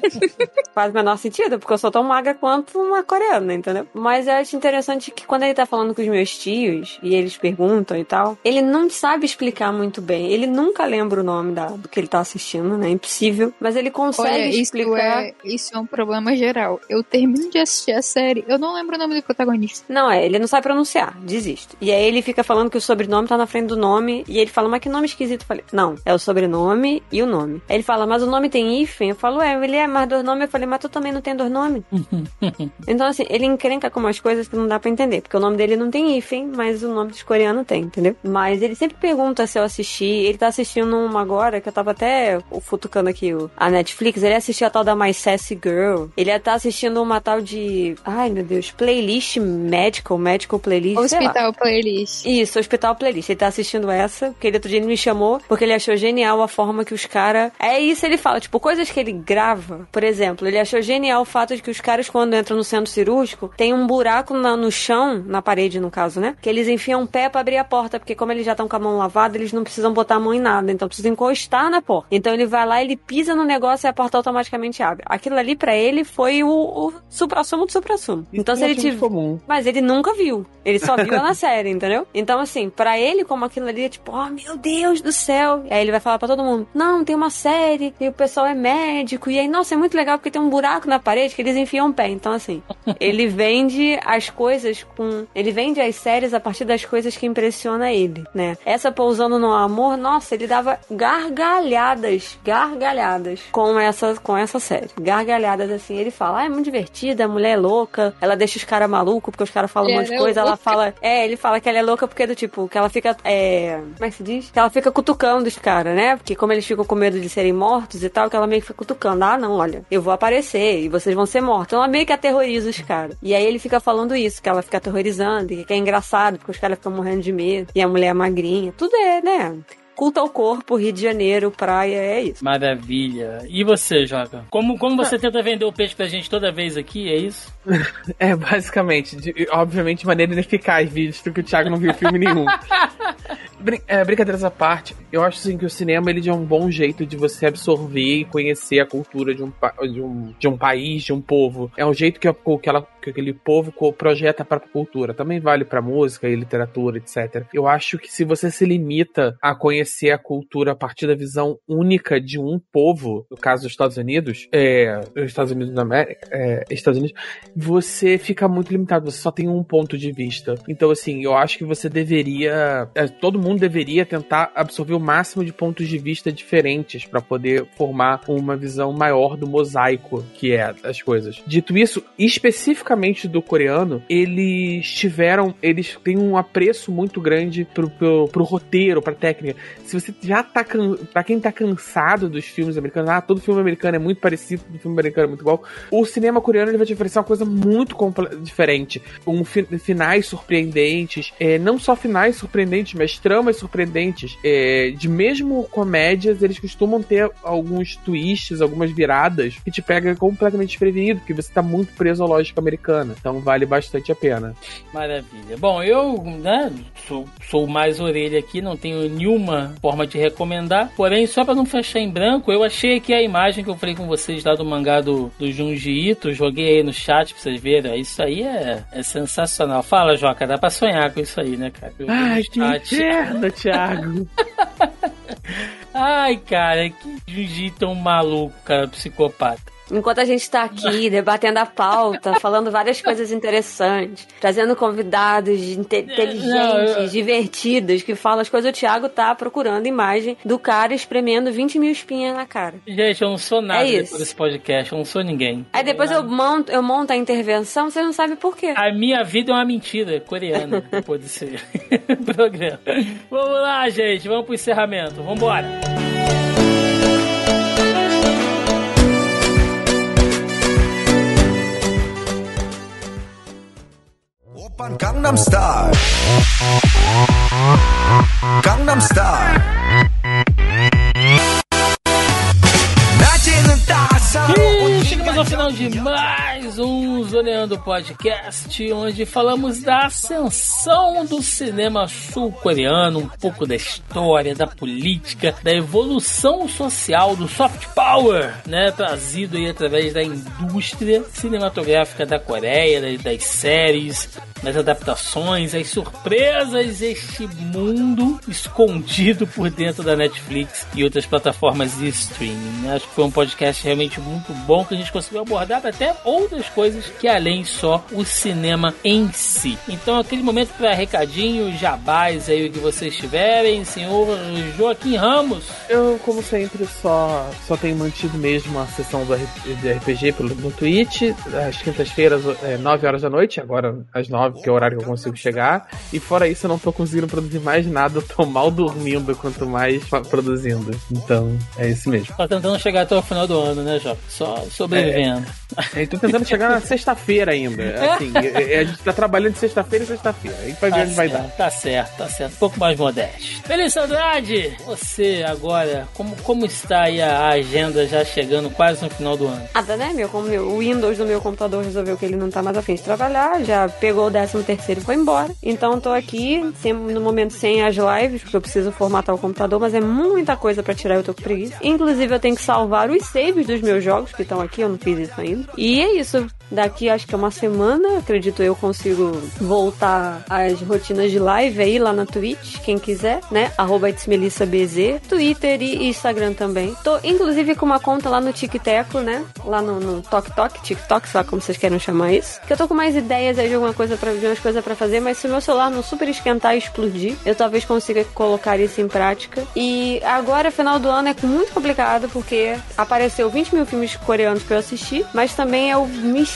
*laughs* Faz o menor sentido, porque eu sou tão magra quanto uma coreana, entendeu? Mas eu acho interessante que quando ele tá falando com os meus tios e eles perguntam e tal, ele não sabe explicar muito bem. Ele nunca lembra o nome da, do que ele tá assistindo, né? Impossível. Mas ele consegue Olha, isso explicar. é, isso é um problema geral. Eu termino de assistir a série, eu não lembro o nome do protagonista. Não, é, ele não sabe pronunciar, desiste. E aí ele fica falando que o sobrenome tá na frente do nome, e ele fala, mas que nome esquisito. Eu falei, não, é o sobrenome e o nome. Aí ele fala, mas o nome tem hífen? Eu falo, é, ele é mais dois nomes. Eu falei, mas tu também não tem dois nomes? *laughs* então, assim, ele encrenca com umas coisas que não dá pra entender, porque o nome dele não tem hífen, mas o nome dos coreanos tem, entendeu? Mas ele sempre pergunta se eu assisti. Ele tá assistindo uma agora, que eu tava até futucando aqui o, a Netflix, ele assistiu a tal da My Sassy Girl. Ele tá assistindo uma tal de, ai meu Deus, playlist medical, medical playlist, sei lá. Hospital Playlist. Isso, Hospital Playlist. Ele tá assistindo essa, porque ele outro dia ele me chamou, porque ele achou genial a forma que os caras. É isso ele fala, tipo, coisas que ele grava. Por exemplo, ele achou genial o fato de que os caras, quando entram no centro cirúrgico, tem um buraco na- no chão, na parede, no caso, né? Que eles enfiam o pé pra abrir a porta, porque como eles já estão com a mão lavada, eles não precisam botar a mão em nada, então precisam encostar na porta. Então ele vai lá, ele pisa no negócio e a porta automaticamente abre. Aquilo ali pra ele foi o, o supra-sumo do supra-sumo. Então se ele tiver. comum. Mas ele nunca viu. Ele só viu na *laughs* série, entendeu? Então, assim, pra ele, como aquilo ali é tipo, oh meu Deus do céu. E aí ele vai falar pra todo mundo: Não, tem uma série, e o pessoal é médico. E aí, nossa, é muito legal porque tem um buraco na parede que eles enfiam o pé. Então, assim, *laughs* ele vende as coisas com. Ele vende as séries a partir das coisas que impressiona ele, né? Essa pousando no amor, nossa, ele dava gargalhadas, gargalhadas com essa, com essa série. Gargalhadas, assim. Ele fala, ah, é muito divertida, a mulher é louca, ela deixa os caras malucos porque os caras falam um monte de é coisa, ela fala. É, ele fala que ela é louca porque é do tipo, que ela fica. É. Como é que se diz? Que ela fica cutucando os caras, né? Porque como eles ficam com medo de serem mortos e tal, que ela meio que fica cutucando. Ah, não, olha, eu vou aparecer e vocês vão ser mortos. Então ela meio que aterroriza os caras. E aí ele fica falando isso, que ela fica aterrorizando, e que é engraçado, porque os caras ficam morrendo de medo. E a mulher é magrinha. Tudo é, né? Culto ao corpo, Rio de Janeiro, praia, é isso. Maravilha. E você, Joca? Como, como você tenta vender o peixe pra gente toda vez aqui, é isso? *laughs* É, basicamente. de- obviamente, de maneira ineficaz, visto que o Thiago não viu filme nenhum. *laughs* Brin é, brincadeiras à parte, eu acho assim, que o cinema ele é um bom jeito de você absorver e conhecer a cultura de um, de um, de um país, de um povo. É um jeito que, que, ela- que aquele povo projeta a própria cultura. Também vale pra música e literatura, etc. Eu acho que se você se limita a conhecer a cultura a partir da visão única de um povo, no caso dos Estados Unidos, é, os Estados Unidos da América, é, Estados Unidos, você fica muito limitado, você só tem um ponto de vista. Então, assim, eu acho que você deveria. é, todo mundo deveria tentar absorver o máximo de pontos de vista diferentes para poder formar uma visão maior do mosaico que é as coisas. Dito isso, especificamente do coreano, eles tiveram. Eles têm um apreço muito grande pro, pro, pro roteiro, pra técnica. Se você já tá. can- Pra quem tá cansado dos filmes americanos, ah, todo filme americano é muito parecido, todo filme americano é muito igual. O cinema coreano ele vai te oferecer uma coisa muito diferente. Um fi- finais surpreendentes. É, não só finais surpreendentes, mas tramas surpreendentes. É, de mesmo comédias, eles costumam ter alguns twists, algumas viradas que te pega completamente desprevenido, porque você tá muito preso à lógica americana. Então vale bastante a pena. Maravilha. Bom, eu né, sou, sou mais orelha aqui, não tenho nenhuma forma de recomendar. Porém, só pra não fechar em branco, eu achei aqui a imagem que eu falei com vocês lá do mangá do, do Junji Ito. Joguei aí no chat pra vocês verem. Isso aí é, é sensacional. Fala, Joca, dá pra sonhar com isso aí, né, cara? Eu Ai, que inferno, Thiago. *laughs* Ai, cara, que Junji tão maluco, cara, psicopata. Enquanto a gente tá aqui *laughs* debatendo a pauta, falando várias coisas interessantes, trazendo convidados inte- inteligentes, Não, eu- divertidos, que falam as coisas, o Thiago tá procurando imagem do cara espremendo 20 mil espinhas na cara. Gente, eu não sou nada É depois desse podcast, eu não sou ninguém. Aí depois eu monto, eu monto a intervenção, você não sabe por quê. A minha vida é uma mentira coreana, *laughs* depois desse *laughs* programa. Vamos lá, gente, vamos pro encerramento. Vambora. 오 빤 강남스타일 강남스타일 낮에는 따사로운 E chegamos ao final de mais um Zoneando Podcast, onde falamos da ascensão do cinema sul-coreano, um pouco da história, da política, da evolução social, do soft power, né, trazido aí através da indústria cinematográfica da Coreia, das, séries, das adaptações, as surpresas deste mundo escondido por dentro da Netflix e outras plataformas de streaming. Acho que foi um podcast realmente muito bom que a gente conseguiu abordar até outras coisas que além só o cinema em si. Então aquele momento para recadinho, jabás aí o que vocês tiverem, senhor Joaquim Ramos. Eu, como sempre, só, só tenho mantido mesmo a sessão do RPG pelo, no Twitch, às quintas-feiras, é, 9 horas da noite, agora às 9, que é o horário que eu consigo chegar. E fora isso, eu não tô conseguindo produzir mais nada, eu tô mal dormindo quanto mais produzindo. Então, é isso mesmo. Tá tentando chegar até o final do ano, né, Joca? Só sobrevivendo. Eu tô tentando *laughs* chegar na sexta-feira ainda. Assim, *laughs* é- é- a gente tá trabalhando de sexta-feira e sexta-feira. Aí vai ver Tá onde vai dar. tá certo, tá certo. Um pouco mais modesto. Felício Andrade, você agora, como, como está aí a agenda já chegando quase no final do ano? Nada, né, meu? Como meu, o Windows do meu computador resolveu que ele não tá mais afim de trabalhar, já pegou o 13 terceiro e foi embora. Então tô aqui, sem- no momento sem as lives, porque eu preciso formatar o computador, mas é muita coisa pra tirar e eu tô com preguiça. Inclusive eu tenho que salvar os saves dos meus jogos que estão aqui, eu não fiz isso ainda. E é isso. Daqui acho que é uma semana, acredito eu, consigo voltar às rotinas de live aí lá na Twitch, quem quiser, né? Arroba Twitter e Instagram também. Tô inclusive com uma conta lá no TikTok, né? Lá no, no Tok Tok, TikTok, sei lá como vocês querem chamar isso. Que eu tô com mais ideias aí de alguma coisa para de umas coisas pra fazer, mas se o meu celular não super esquentar e explodir, eu talvez consiga colocar isso em prática. E agora, final do ano, é muito complicado porque apareceu 20 mil filmes coreanos pra eu assistir, mas também é o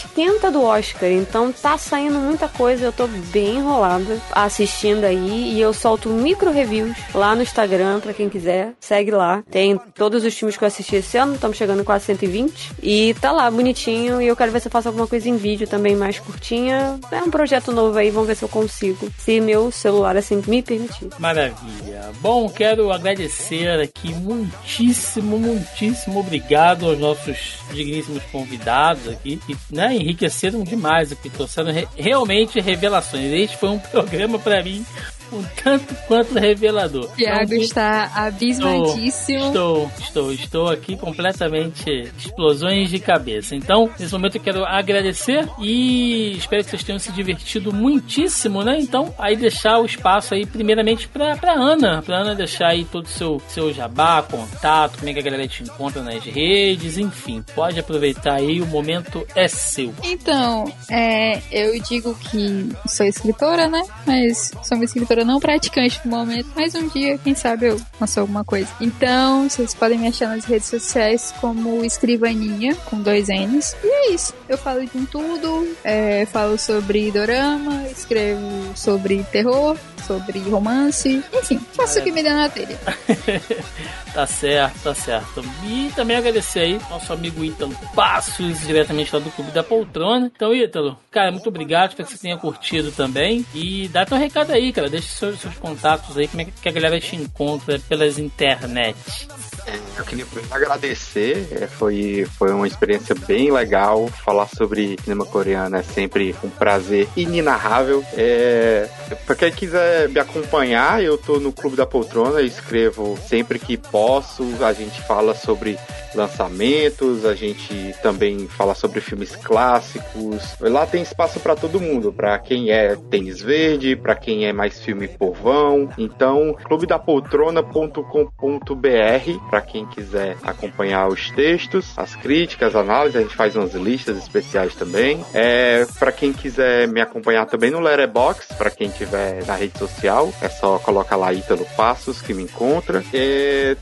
esquenta do Oscar, então tá saindo muita coisa, eu tô bem enrolada assistindo aí e eu solto micro reviews lá no Instagram pra quem quiser, segue lá. Tem todos os filmes que eu assisti esse ano, estamos chegando quase 120 e tá lá bonitinho e eu quero ver se eu faço alguma coisa em vídeo também mais curtinha. É um projeto novo aí, vamos ver se eu consigo, se meu celular assim me permitir. Maravilha. Bom, quero agradecer aqui muitíssimo, muitíssimo obrigado aos nossos digníssimos convidados aqui, que né, enriqueceram demais aqui, trouxeram re realmente revelações. Este foi um programa para mim um tanto quanto revelador. Tiago então, está abismadíssimo. Estou, estou, estou aqui completamente explosões de cabeça. Então, nesse momento eu quero agradecer e espero que vocês tenham se divertido muitíssimo, né? Então, aí deixar o espaço aí primeiramente para para Ana, para Ana deixar aí todo o seu seu jabá, contato, como é que a galera te encontra nas redes, enfim, pode aproveitar aí, o momento é seu. Então, é, eu digo que sou escritora, né? Mas sou uma escritora escritora não praticante no momento, mas um dia, quem sabe, eu faço alguma coisa. Então, vocês podem me achar nas redes sociais como Escrivaninha, com dois N's. E é isso. Eu falo de tudo, é, falo sobre dorama, escrevo sobre terror, sobre romance, enfim, faço o que me dá na telha. *laughs* tá certo, tá certo. E também agradecer aí nosso amigo Ítalo Passos, diretamente lá do Clube da Poltrona. Então, Ítalo, cara, muito obrigado, espero que você tenha curtido também. E dá teu recado aí, cara, deixa seus, seus contatos aí, como é que a galera te encontra pelas internet. Eu queria agradecer, é, foi, foi uma experiência bem legal. Falar sobre cinema coreano é sempre um prazer inenarrável. É, pra quem quiser me acompanhar, eu tô no Clube da Poltrona, escrevo sempre que posso. A gente fala sobre lançamentos, a gente também fala sobre filmes clássicos. Lá tem espaço para todo mundo, para quem é tênis verde, para quem é mais filme povão. Então, clubedapoltrona.com.br para quem quiser acompanhar os textos, as críticas, as análises, a gente faz umas listas especiais também. É, para quem quiser me acompanhar também no Letterboxd, para quem tiver na rede social, é só colocar lá Ítalo Passos que me encontra.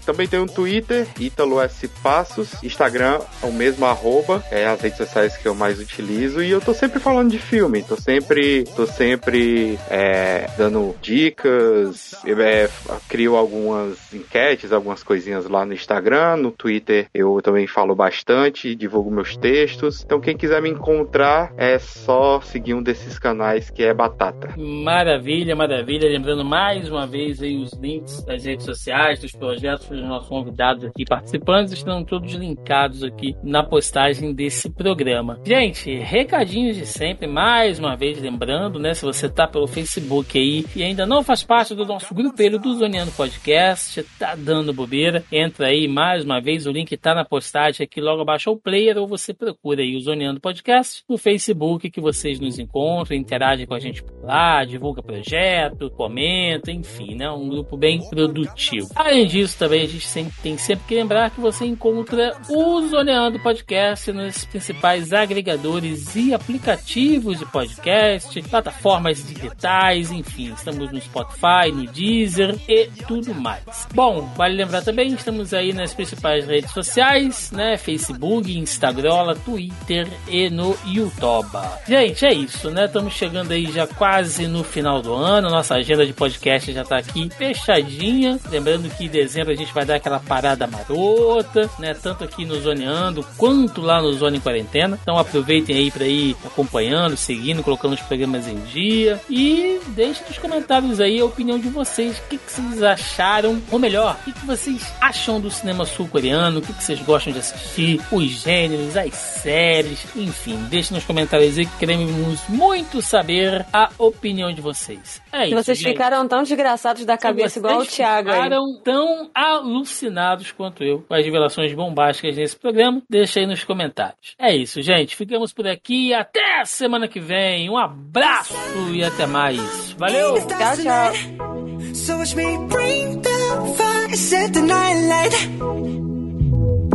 Também tem um Twitter, Ítalo S Passos, Instagram é o mesmo arroba, é as redes sociais que eu mais utilizo e eu tô sempre falando de filme, tô sempre, tô sempre é, dando dicas, é, crio algumas enquetes, algumas coisinhas lá no Instagram, no Twitter eu também falo bastante, divulgo meus textos. Então quem quiser me encontrar é só seguir um desses canais que é Batata. Maravilha, maravilha. Lembrando mais uma vez aí os links das redes sociais, dos projetos dos nossos convidados aqui participantes estão todos linkados aqui na postagem desse programa. Gente, recadinhos de sempre, mais uma vez lembrando, né, se você tá pelo Facebook aí e ainda não faz parte do nosso grupelho do Zoneando Podcast, tá dando bobeira, entra aí mais uma vez, o link tá na postagem aqui logo abaixo ao player ou você procura aí o Zoneando Podcast no Facebook que vocês nos encontram, interagem com a gente por lá, divulga projeto, comenta, enfim, né? Um grupo bem produtivo. Além disso, também a gente sempre, tem sempre que lembrar que você encontra o Zoneando Podcast nos principais agregadores e aplicativos de podcast, plataformas digitais, enfim, estamos no Spotify, no Deezer e tudo mais. Bom, vale lembrar também, estamos aí nas principais redes sociais, né? Facebook, Instagram, Twitter e no YouTube. Gente, é isso, né? Estamos chegando aí já quase no final do ano, nossa agenda de podcast já tá aqui fechadinha. Lembrando que em dezembro a gente vai dar aquela parada marota, né? Tanto aqui no Zoneando quanto lá no Zone Quarentena. Então aproveitem aí para ir acompanhando, seguindo, colocando os programas em dia e deixem nos comentários aí a opinião de vocês. O que, que vocês acharam, ou melhor, o que, que vocês acham do cinema sul-coreano? O que, que vocês gostam de assistir? Os gêneros, as séries, enfim, deixem nos comentários aí que queremos muito saber a opinião de vocês. É isso. Vocês gente. ficaram tão desgraçados da cabeça igual o Thiago aí. ficaram tão alucinados quanto eu com as revelações bombásticas nesse programa, deixa aí nos comentários. É isso, gente. Ficamos por aqui. Até a semana que vem. Um abraço e até mais. Valeu! Tchau, tchau. So watch me bring the fire, set the night light.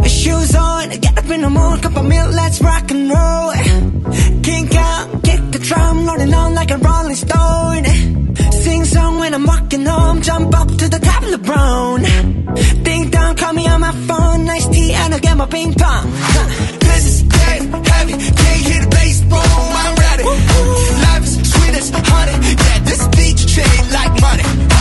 Shoes on, get up in the morning, cup of milk, let's rock and roll. Kink out, kick the drum, rolling on like a rolling stone. Sing song when I'm walking home, jump up to the top of the brown. Ding dong, call me on my phone, nice tea, and I'll get my ping pong. Huh. This is dead heavy, can't hit the bass, boom, I'm ready. Life is sweet as honey, yeah, this beach chain like money.